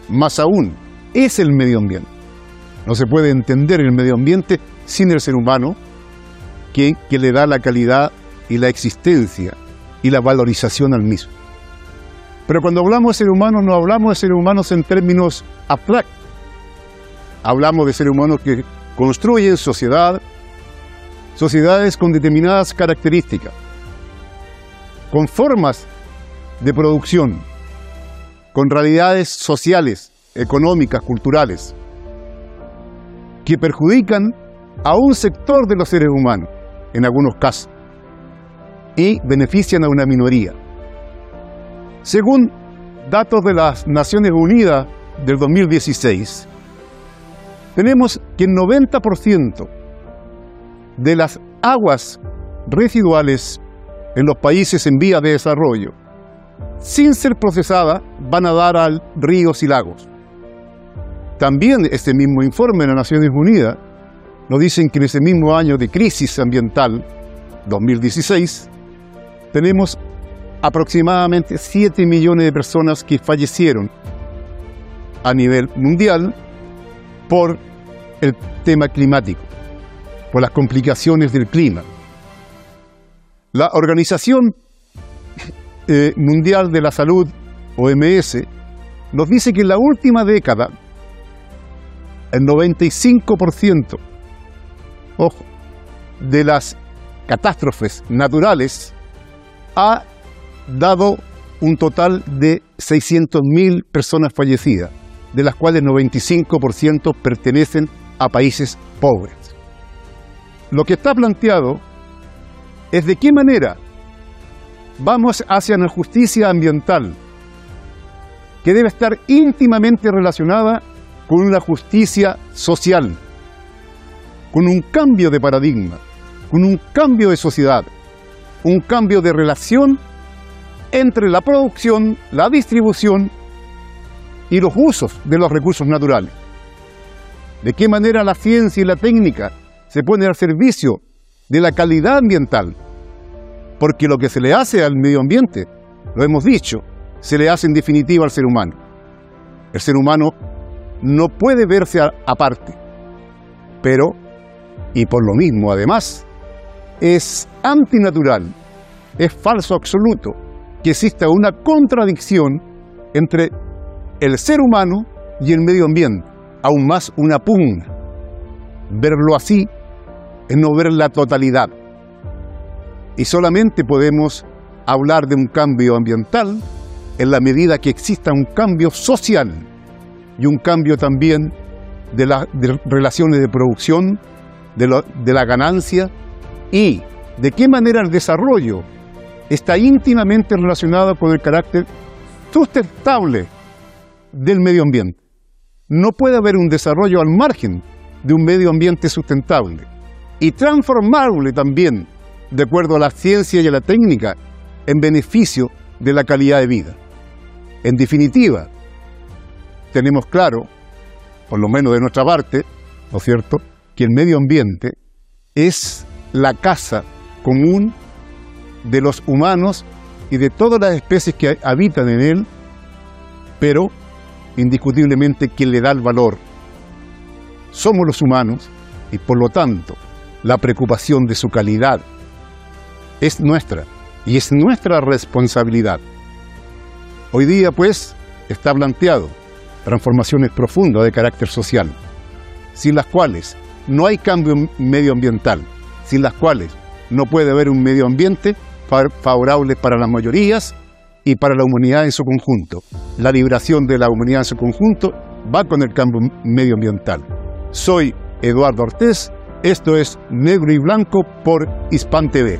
[SPEAKER 47] más aún, es el medio ambiente. No se puede entender el medio ambiente sin el ser humano, que, que le da la calidad y la existencia y la valorización al mismo. Pero cuando hablamos de ser humano, no hablamos de seres humanos en términos abstractos. Hablamos de seres humanos que construyen sociedad, sociedades con determinadas características, con formas de producción, con realidades sociales, económicas, culturales que perjudican a un sector de los seres humanos, en algunos casos. y benefician a una minoría. Según datos de las Naciones Unidas del 2016, tenemos que el 90% de las aguas residuales en los países en vía de desarrollo, sin ser procesadas, van a dar a ríos y lagos. También este mismo informe de las Naciones Unidas nos dicen que en ese mismo año de crisis ambiental, 2016, tenemos aproximadamente 7 millones de personas que fallecieron a nivel mundial por el tema climático, por las complicaciones del clima. La Organización eh, Mundial de la Salud, OMS, nos dice que en la última década, el 95%, ojo, de las catástrofes naturales ha dado un total de 600.000 personas fallecidas, de las cuales 95% pertenecen a países pobres. Lo que está planteado es de qué manera vamos hacia una justicia ambiental que debe estar íntimamente relacionada con una justicia social, con un cambio de paradigma, con un cambio de sociedad, un cambio de relación entre la producción, la distribución y los usos de los recursos naturales. De qué manera la ciencia y la técnica se ponen al servicio de la calidad ambiental. Porque lo que se le hace al medio ambiente, lo hemos dicho, se le hace en definitiva al ser humano. El ser humano no puede verse aparte, pero, y por lo mismo además, es antinatural, es falso absoluto que exista una contradicción entre el ser humano y el medio ambiente, aún más una pugna. Verlo así es no ver la totalidad. Y solamente podemos hablar de un cambio ambiental en la medida que exista un cambio social y un cambio también de las relaciones de producción, de, la ganancia y de qué manera el desarrollo está íntimamente relacionado con el carácter sustentable del medio ambiente. No puede haber un desarrollo al margen de un medio ambiente sustentable y transformable también, de acuerdo a la ciencia y a la técnica, en beneficio de la calidad de vida. En definitiva, tenemos claro, por lo menos de nuestra parte, ¿no es cierto?, que el medio ambiente es la casa común de los humanos y de todas las especies que habitan en él, pero indiscutiblemente quien le da el valor somos los humanos y por lo tanto la preocupación de su calidad es nuestra y es nuestra responsabilidad. Hoy día pues está planteado transformaciones profundas de carácter social, sin las cuales no hay cambio medioambiental, sin las cuales no puede haber un medio ambiente favorable para las mayorías y para la humanidad en su conjunto. La liberación de la humanidad en su conjunto va con el cambio medioambiental. Soy Eduardo Ortiz, esto es Negro y Blanco por Hispan TV.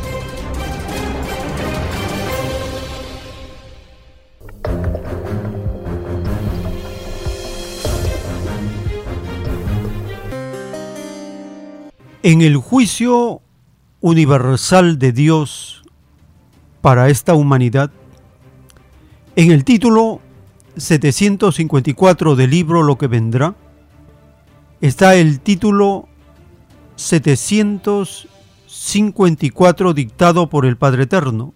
[SPEAKER 2] En el juicio universal de Dios para esta humanidad, en el título 754 del libro Lo que vendrá, está el título 754 dictado por el Padre Eterno.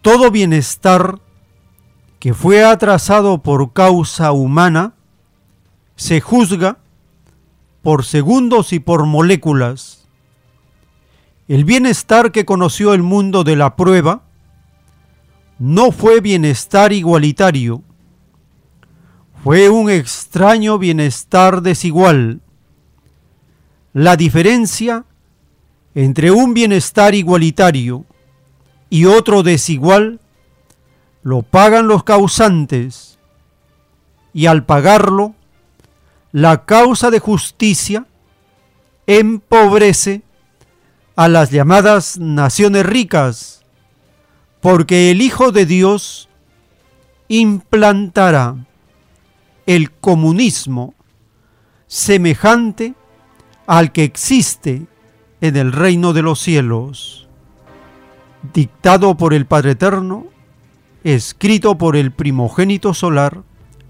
[SPEAKER 2] Todo bienestar que fue atrasado por causa humana se juzga por segundos y por moléculas. El bienestar que conoció el mundo de la prueba no fue bienestar igualitario, fue un extraño bienestar desigual. La diferencia entre un bienestar igualitario y otro desigual lo pagan los causantes y al pagarlo la causa de justicia empobrece a las llamadas naciones ricas, porque el Hijo de Dios implantará el comunismo semejante al que existe en el reino de los cielos, dictado por el Padre Eterno, escrito por el primogénito solar,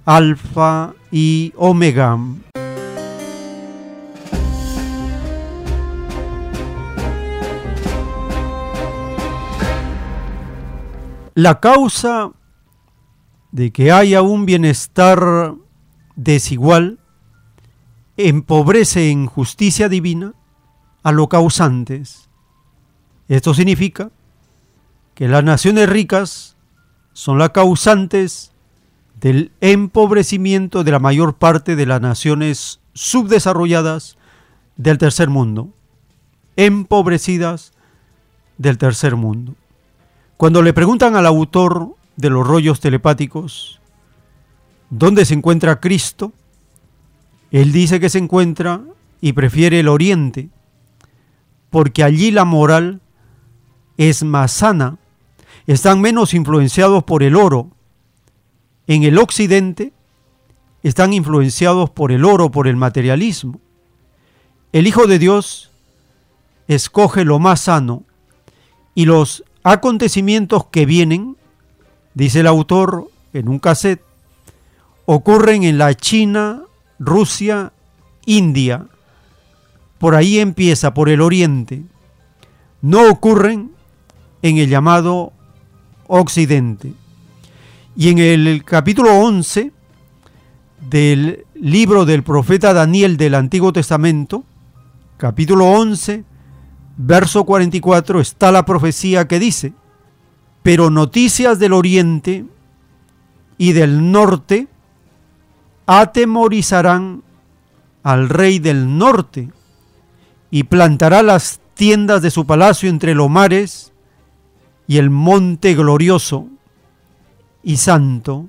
[SPEAKER 2] Alfa y Omega. La causa de que haya un bienestar desigual empobrece en justicia divina a los causantes. Esto significa que las naciones ricas son las causantes del empobrecimiento de la mayor parte de las naciones subdesarrolladas del tercer mundo, empobrecidas del tercer mundo. Cuando le preguntan al autor de los rollos telepáticos dónde se encuentra Cristo, él dice que se encuentra y prefiere el oriente, porque allí la moral es más sana, están menos influenciados por el oro, en el occidente están influenciados por el oro, por el materialismo. El Hijo de Dios escoge lo más sano y los acontecimientos que vienen, dice el autor en un cassette, ocurren en la China, Rusia, India. Por ahí empieza, por el oriente. No ocurren en el llamado occidente. Y en el capítulo 11 del libro del profeta Daniel del Antiguo Testamento, capítulo 11, verso 44, está la profecía que dice, pero noticias del oriente y del norte atemorizarán al rey del norte y plantará las tiendas de su palacio entre los mares y el monte glorioso y santo,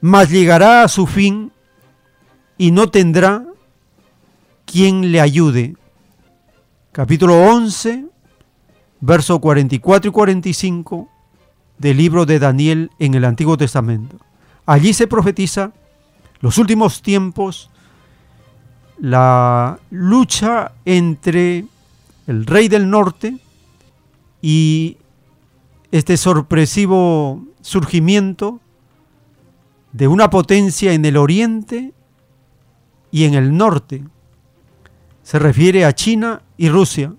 [SPEAKER 2] mas llegará a su fin y no tendrá quien le ayude. Capítulo 11, verso 44 y 45 del libro de Daniel en el Antiguo Testamento. Allí se profetiza los últimos tiempos, la lucha entre el rey del norte y este sorpresivo surgimiento de una potencia en el oriente y en el norte. Se refiere a China y Rusia.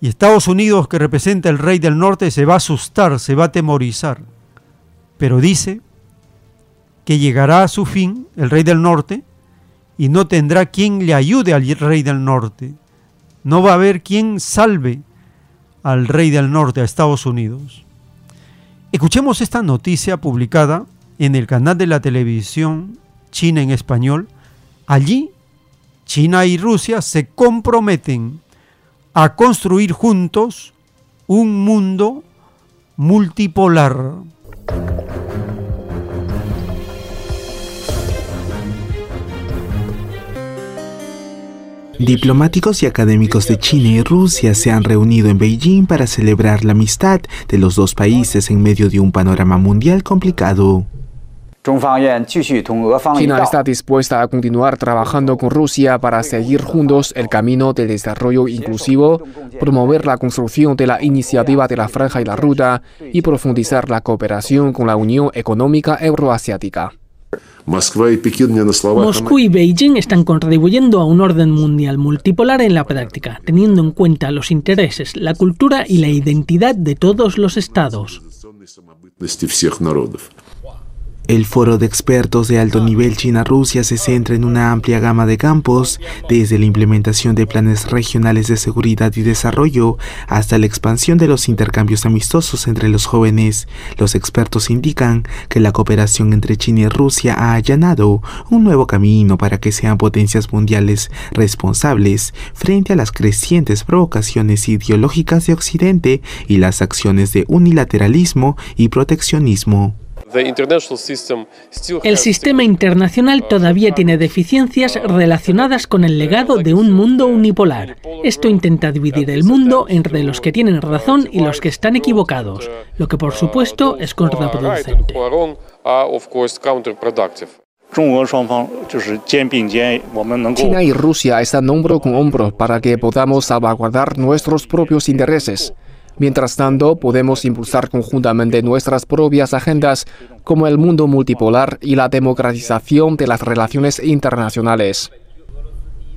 [SPEAKER 2] Y Estados Unidos, que representa el rey del norte, se va a asustar, se va a atemorizar. Pero dice que llegará a su fin el rey del norte y no tendrá quien le ayude al rey del norte. No va a haber quien salve al rey del norte, a Estados Unidos. Escuchemos esta noticia publicada en el canal de la televisión China en español. Allí, China y Rusia se comprometen a construir juntos un mundo multipolar.
[SPEAKER 48] Diplomáticos y académicos de China y Rusia se han reunido en Beijing para celebrar la amistad de los dos países en medio de un panorama mundial complicado.
[SPEAKER 49] China está dispuesta a continuar trabajando con Rusia para seguir juntos el camino del desarrollo inclusivo, promover la construcción de la iniciativa de la Franja y la Ruta y profundizar la cooperación con la Unión Económica Euroasiática.
[SPEAKER 50] Moscú y Beijing están contribuyendo a un orden mundial multipolar en la práctica, teniendo en cuenta los intereses, la cultura y la identidad de todos los estados.
[SPEAKER 48] El foro de expertos de alto nivel China-Rusia se centra en una amplia gama de campos, desde la implementación de planes regionales de seguridad y desarrollo hasta la expansión de los intercambios amistosos entre los jóvenes. Los expertos indican que la cooperación entre China y Rusia ha allanado un nuevo camino para que sean potencias mundiales responsables frente a las crecientes provocaciones ideológicas de Occidente y las acciones de unilateralismo y proteccionismo.
[SPEAKER 50] El sistema internacional todavía tiene deficiencias relacionadas con el legado de un mundo unipolar. Esto intenta dividir el mundo entre los que tienen razón y los que están equivocados, lo que por supuesto es contraproducente.
[SPEAKER 49] China y Rusia están hombro con hombro para que podamos salvaguardar nuestros propios intereses. Mientras tanto, podemos impulsar conjuntamente nuestras propias agendas como el mundo multipolar y la democratización de las relaciones internacionales.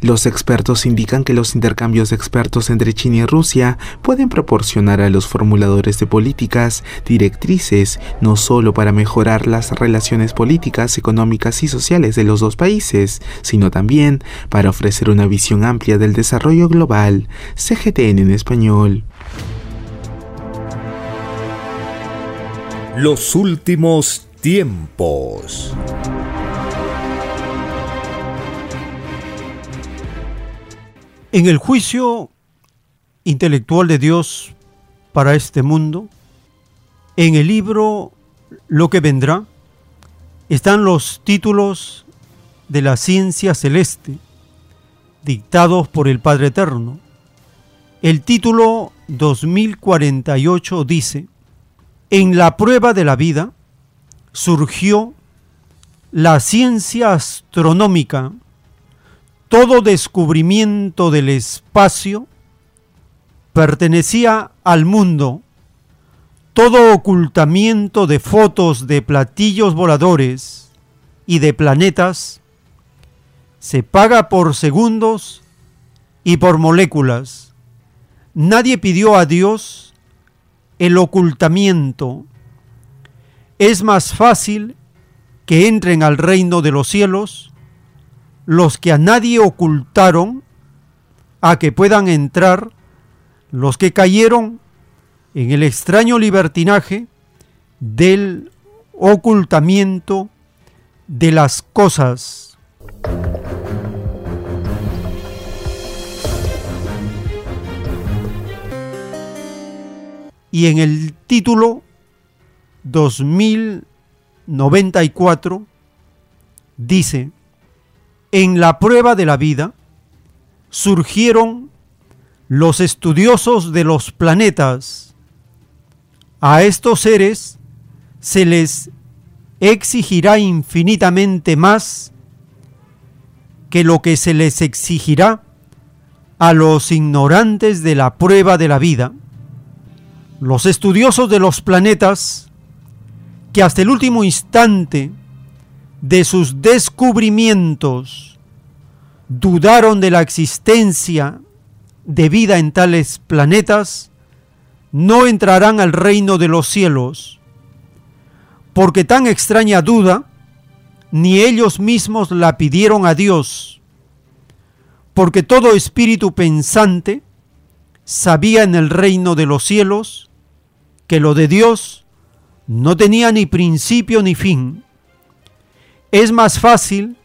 [SPEAKER 48] Los expertos indican que los intercambios expertos entre China y Rusia pueden proporcionar a los formuladores de políticas directrices no solo para mejorar las relaciones políticas, económicas y sociales de los dos países, sino también para ofrecer una visión amplia del desarrollo global. CGTN en español.
[SPEAKER 1] Los últimos tiempos.
[SPEAKER 2] En el juicio intelectual de Dios para este mundo, en el libro Lo que vendrá, están los títulos de la ciencia celeste, dictados por el Padre Eterno. El título 2048 dice, en la prueba de la vida surgió la ciencia astronómica, todo descubrimiento del espacio pertenecía al mundo, todo ocultamiento de fotos de platillos voladores y de planetas se paga por segundos y por moléculas. Nadie pidió a Dios el ocultamiento. Es más fácil que entren al reino de los cielos los que a nadie ocultaron a que puedan entrar los que cayeron en el extraño libertinaje del ocultamiento de las cosas. Y en el título 2094 dice, en la prueba de la vida surgieron los estudiosos de los planetas. A estos seres se les exigirá infinitamente más que lo que se les exigirá a los ignorantes de la prueba de la vida. Los estudiosos de los planetas, que hasta el último instante de sus descubrimientos dudaron de la existencia de vida en tales planetas, no entrarán al reino de los cielos, porque tan extraña duda ni ellos mismos la pidieron a Dios, porque todo espíritu pensante sabía en el reino de los cielos que lo de Dios no tenía ni principio ni fin. Es más fácil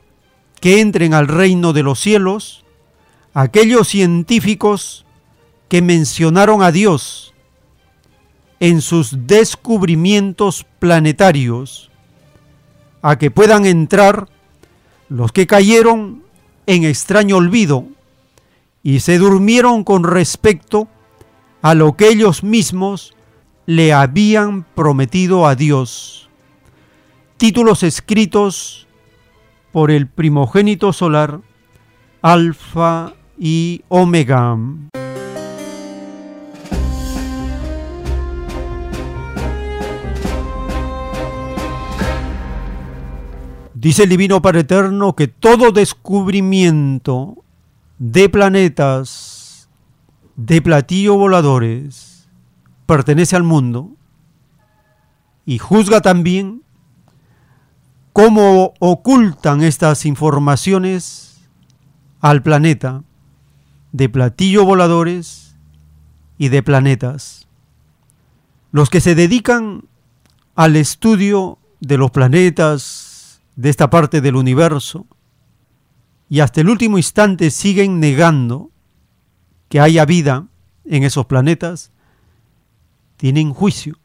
[SPEAKER 2] que entren al reino de los cielos aquellos científicos que mencionaron a Dios en sus descubrimientos planetarios, a que puedan entrar los que cayeron en extraño olvido y se durmieron con respecto a lo que ellos mismos le habían prometido a Dios. Títulos escritos por el primogénito solar, Alfa y Omega. Dice el Divino Padre Eterno que todo descubrimiento de planetas, de platillos voladores, pertenece al mundo y juzga también cómo ocultan estas informaciones al planeta de platillos voladores y de planetas. Los que se dedican al estudio de los planetas, de esta parte del universo y hasta el último instante siguen negando que haya vida en esos planetas, tienen juicio.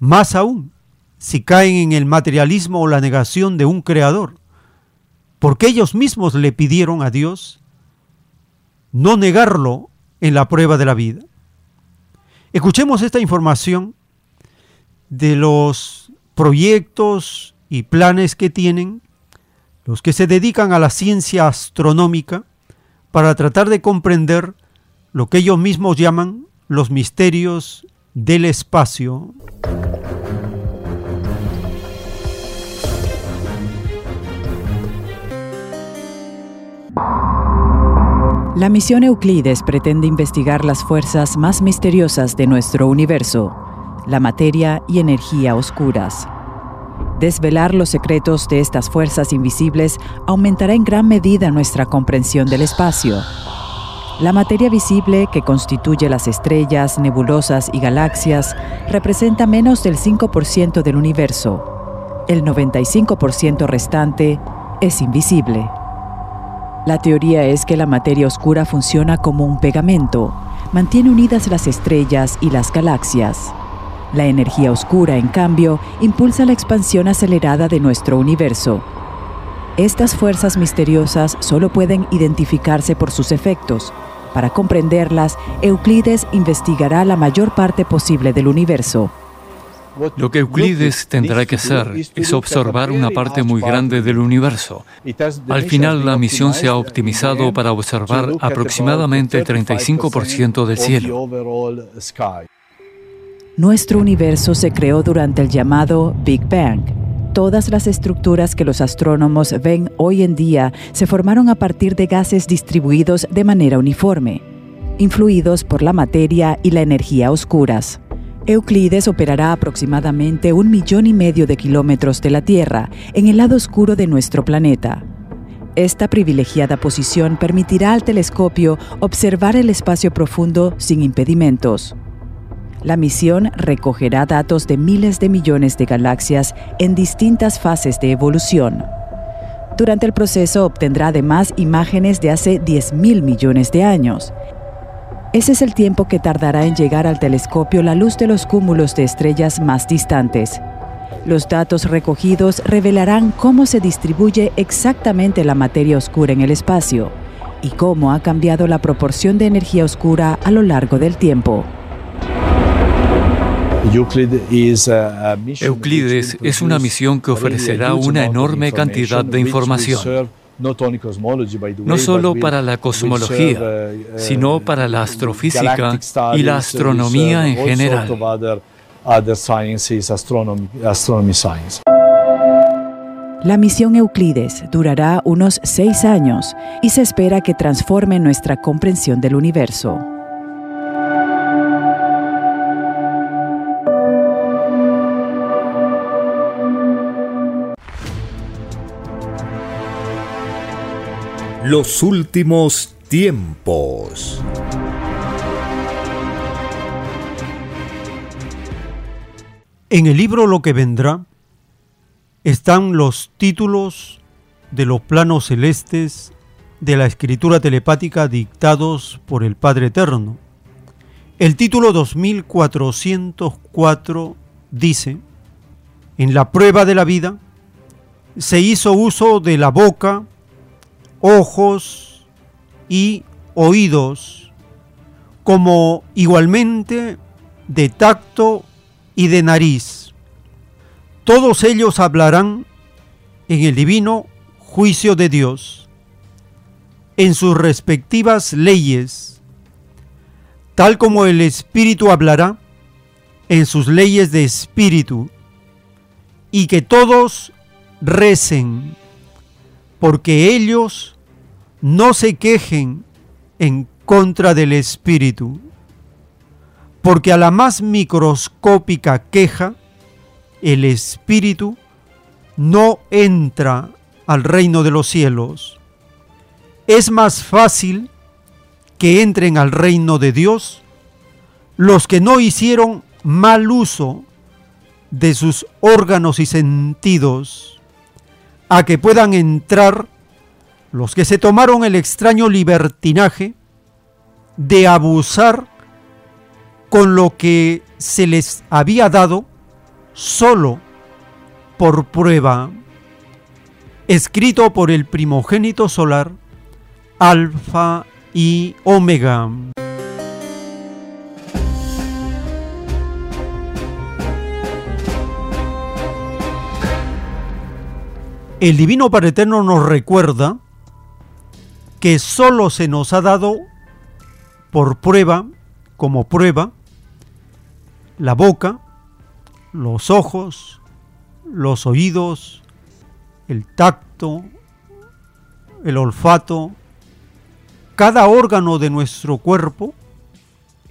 [SPEAKER 2] Más aún, si caen en el materialismo o la negación de un creador, porque ellos mismos le pidieron a Dios no negarlo en la prueba de la vida. Escuchemos esta información de los proyectos y planes que tienen los que se dedican a la ciencia astronómica para tratar de comprender lo que ellos mismos llaman los misterios del espacio.
[SPEAKER 51] La misión Euclides pretende investigar las fuerzas más misteriosas de nuestro universo, la materia y energía oscuras. Desvelar los secretos de estas fuerzas invisibles aumentará en gran medida nuestra comprensión del espacio. La materia visible que constituye las estrellas, nebulosas y galaxias representa menos del 5% del universo. El 95% restante es invisible. La teoría es que la materia oscura funciona como un pegamento, mantiene unidas las estrellas y las galaxias. La energía oscura, en cambio, impulsa la expansión acelerada de nuestro universo. Estas fuerzas misteriosas solo pueden identificarse por sus efectos. Para comprenderlas, Euclides investigará la mayor parte posible del universo.
[SPEAKER 52] Lo que Euclides tendrá que hacer es observar una parte muy grande del universo. Al final, la misión se ha optimizado para observar aproximadamente el 35% del cielo.
[SPEAKER 51] Nuestro universo se creó durante el llamado Big Bang. Todas las estructuras que los astrónomos ven hoy en día se formaron a partir de gases distribuidos de manera uniforme, influidos por la materia y la energía oscuras. Euclides operará aproximadamente un millón y medio de kilómetros de la Tierra, en el lado oscuro de nuestro planeta. Esta privilegiada posición permitirá al telescopio observar el espacio profundo sin impedimentos. La misión recogerá datos de miles de millones de galaxias en distintas fases de evolución. Durante el proceso obtendrá además imágenes de hace 10.000 millones de años. Ese es el tiempo que tardará en llegar al telescopio la luz de los cúmulos de estrellas más distantes. Los datos recogidos revelarán cómo se distribuye exactamente la materia oscura en el espacio y cómo ha cambiado la proporción de energía oscura a lo largo del tiempo.
[SPEAKER 52] Euclides es una misión que ofrecerá una enorme cantidad de información, no solo para la cosmología,
[SPEAKER 47] uh,
[SPEAKER 52] sino para la astrofísica y la astronomía en general.
[SPEAKER 51] La misión Euclides durará unos seis años y se espera que transforme nuestra comprensión del universo.
[SPEAKER 1] Los últimos tiempos.
[SPEAKER 2] En el libro Lo que vendrá están los títulos de los planos celestes de la escritura telepática dictados por el Padre Eterno. El título 2404 dice, en la prueba de la vida se hizo uso de la boca, ojos y oídos, como igualmente de tacto y de nariz. Todos ellos hablarán en el divino juicio de Dios, en sus respectivas leyes tal como el Espíritu hablará en sus leyes de Espíritu, y que todos recen, porque ellos no se quejen en contra del Espíritu, porque a la más microscópica queja, el Espíritu no entra al reino de los cielos. Es más fácil que entren al reino de Dios los que no hicieron mal uso de sus órganos y sentidos, a que puedan entrar los que se tomaron el extraño libertinaje de abusar con lo que se les había dado solo por prueba, escrito por el primogénito solar, Alfa y Omega. El Divino Padre Eterno nos recuerda que solo se nos ha dado por prueba, como prueba, la boca, los ojos, los oídos, el tacto, el olfato, cada órgano de nuestro cuerpo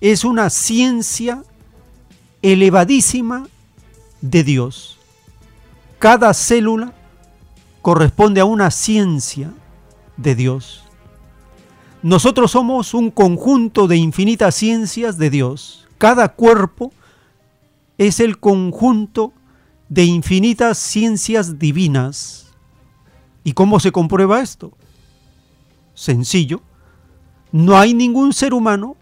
[SPEAKER 2] es una ciencia elevadísima de Dios. Cada célula corresponde a una ciencia de Dios. Nosotros somos un conjunto de infinitas ciencias de Dios. Cada cuerpo es el conjunto de infinitas ciencias divinas. ¿Y cómo se comprueba esto? Sencillo no hay ningún ser humano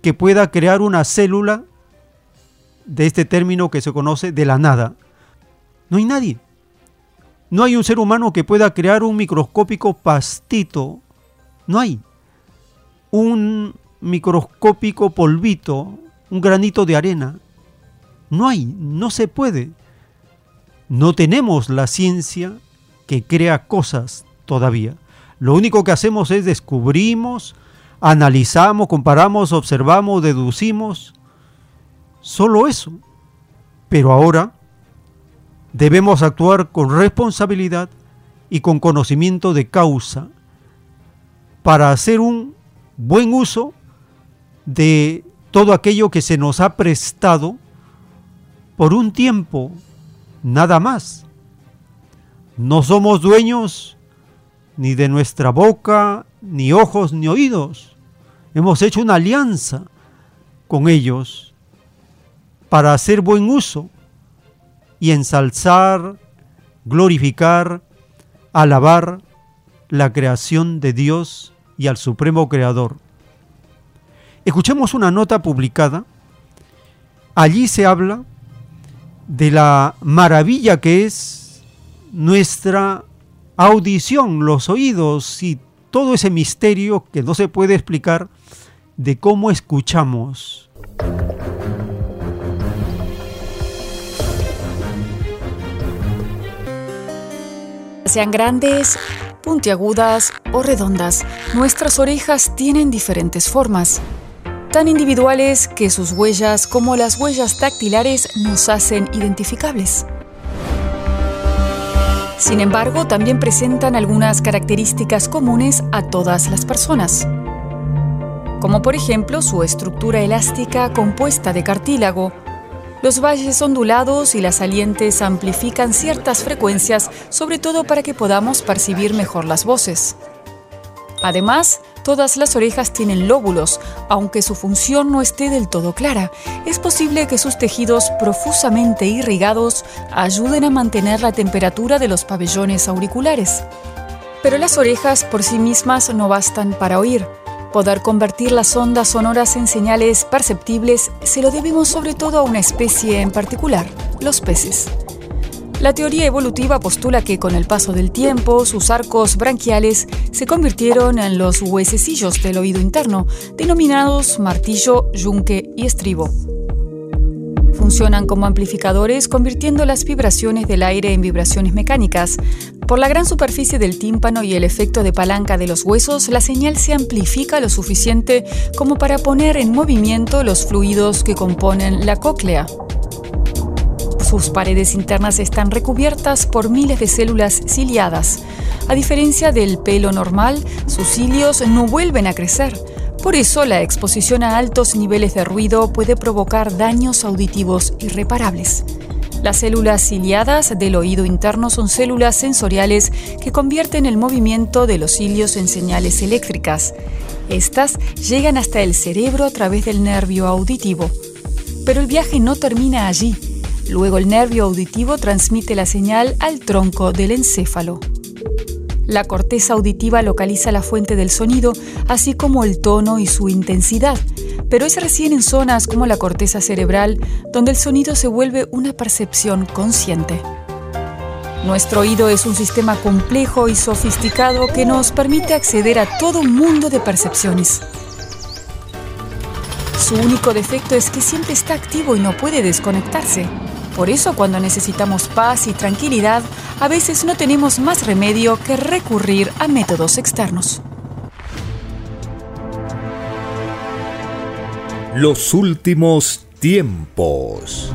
[SPEAKER 2] que pueda crear una célula de este término que se conoce de la nada. No hay nadie. No hay un ser humano que pueda crear un microscópico pastito. No hay. Un microscópico polvito, un granito de arena. No hay, no se puede. No tenemos la ciencia que crea cosas todavía. Lo único que hacemos es descubrimos, analizamos, comparamos, observamos, deducimos. Solo eso. Pero ahora debemos actuar con responsabilidad y con conocimiento de causa para hacer un buen uso de todo aquello que se nos ha prestado por un tiempo, nada más. No somos dueños ni de nuestra boca, ni ojos, ni oídos. Hemos hecho una alianza con ellos para hacer buen uso y ensalzar, glorificar, alabar la creación de Dios y al Supremo Creador. Escuchemos una nota publicada. Allí se habla de la maravilla que es nuestra audición, los oídos y todo ese misterio que no se puede explicar de cómo escuchamos.
[SPEAKER 53] Sean grandes, puntiagudas o redondas, nuestras orejas tienen diferentes formas, tan individuales que sus huellas como las huellas dactilares nos hacen identificables. Sin embargo, también presentan algunas características comunes a todas las personas como por ejemplo su estructura elástica compuesta de cartílago. Los valles ondulados y las salientes amplifican ciertas frecuencias, sobre todo para que podamos percibir mejor las voces. Además, todas las orejas tienen lóbulos, aunque su función no esté del todo clara. Es posible que sus tejidos profusamente irrigados ayuden a mantener la temperatura de los pabellones auriculares. Pero las orejas por sí mismas no bastan para oír Poder convertir las ondas sonoras en señales perceptibles se lo debemos sobre todo a una especie en particular, los peces. La teoría evolutiva postula que con el paso del tiempo sus arcos branquiales se convirtieron en los huesecillos del oído interno, denominados martillo, yunque y estribo. Funcionan como amplificadores convirtiendo las vibraciones del aire en vibraciones mecánicas. Por la gran superficie del tímpano y el efecto de palanca de los huesos, la señal se amplifica lo suficiente como para poner en movimiento los fluidos que componen la cóclea. Sus paredes internas están recubiertas por miles de células ciliadas. A diferencia del pelo normal, sus cilios no vuelven a crecer. Por eso la exposición a altos niveles de ruido puede provocar daños auditivos irreparables. Las células ciliadas del oído interno son células sensoriales que convierten el movimiento de los cilios en señales eléctricas. Estas llegan hasta el cerebro a través del nervio auditivo. Pero el viaje no termina allí. Luego el nervio auditivo transmite la señal al tronco del encéfalo. La corteza auditiva localiza la fuente del sonido, así como el tono y su intensidad, pero es recién en zonas como la corteza cerebral donde el sonido se vuelve una percepción consciente. Nuestro oído es un sistema complejo y sofisticado que nos permite acceder a todo un mundo de percepciones. Su único defecto es que siempre está activo y no puede desconectarse. Por eso cuando necesitamos paz y tranquilidad, a veces no tenemos más remedio que recurrir a métodos externos.
[SPEAKER 1] Los últimos tiempos.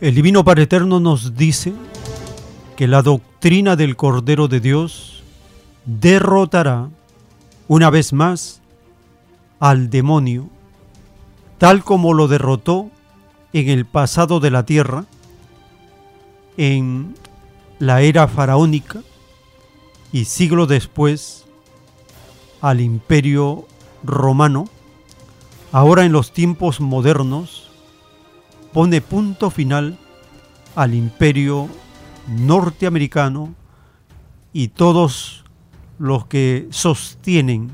[SPEAKER 2] El Divino Padre Eterno nos dice que la doctrina del Cordero de Dios derrotará una vez más al demonio, tal como lo derrotó en el pasado de la tierra, en la era faraónica y siglo después al imperio romano, ahora en los tiempos modernos pone punto final al imperio norteamericano y todos los que sostienen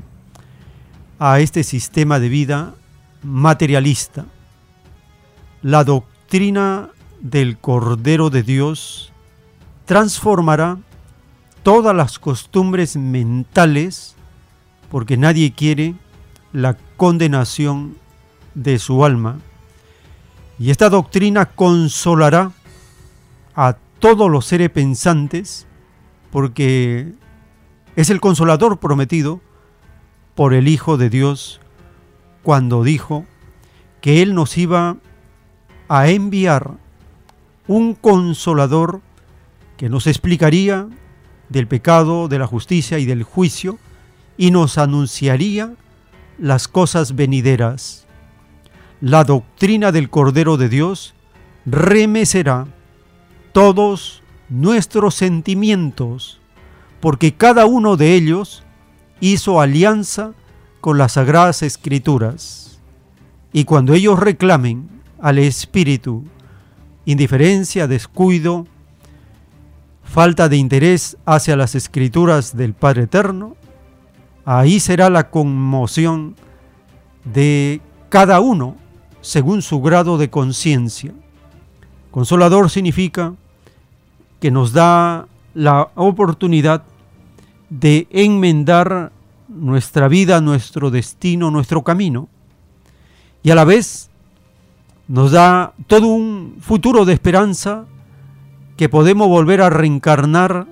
[SPEAKER 2] a este sistema de vida materialista. La doctrina del Cordero de Dios transformará todas las costumbres mentales porque nadie quiere la condenación de su alma. Y esta doctrina consolará a todos los seres pensantes porque es el consolador prometido por el Hijo de Dios cuando dijo que Él nos iba a enviar un consolador que nos explicaría del pecado, de la justicia y del juicio y nos anunciaría las cosas venideras. La doctrina del Cordero de Dios remecerá todos nuestros sentimientos, porque cada uno de ellos hizo alianza con las sagradas escrituras. Y cuando ellos reclamen al Espíritu indiferencia, descuido, falta de interés hacia las escrituras del Padre Eterno, ahí será la conmoción de cada uno según su grado de conciencia. Consolador significa que nos da la oportunidad de enmendar nuestra vida, nuestro destino, nuestro camino. Y a la vez nos da todo un futuro de esperanza que podemos volver a reencarnar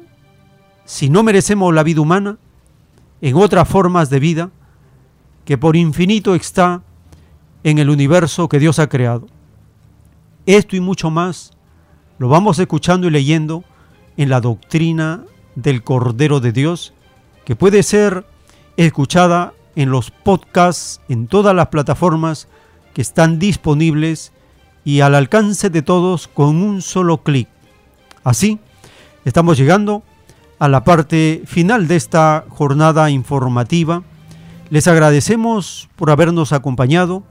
[SPEAKER 2] si no merecemos la vida humana en otras formas de vida que por infinito está en el universo que Dios ha creado. Esto y mucho más lo vamos escuchando y leyendo en la doctrina del Cordero de Dios, que puede ser escuchada en los podcasts, en todas las plataformas que están disponibles y al alcance de todos con un solo clic. Así, estamos llegando a la parte final de esta jornada informativa. Les agradecemos por habernos acompañado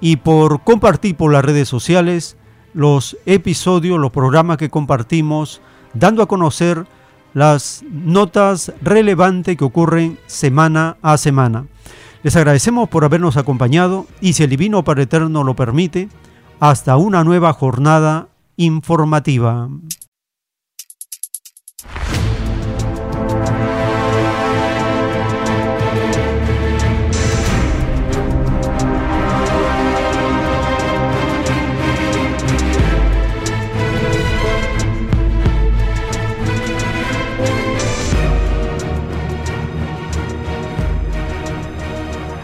[SPEAKER 2] y por compartir por las redes sociales los episodios, los programas que compartimos, dando a conocer las notas relevantes que ocurren semana a semana. Les agradecemos por habernos acompañado y si el Divino Padre Eterno lo permite, hasta una nueva jornada informativa.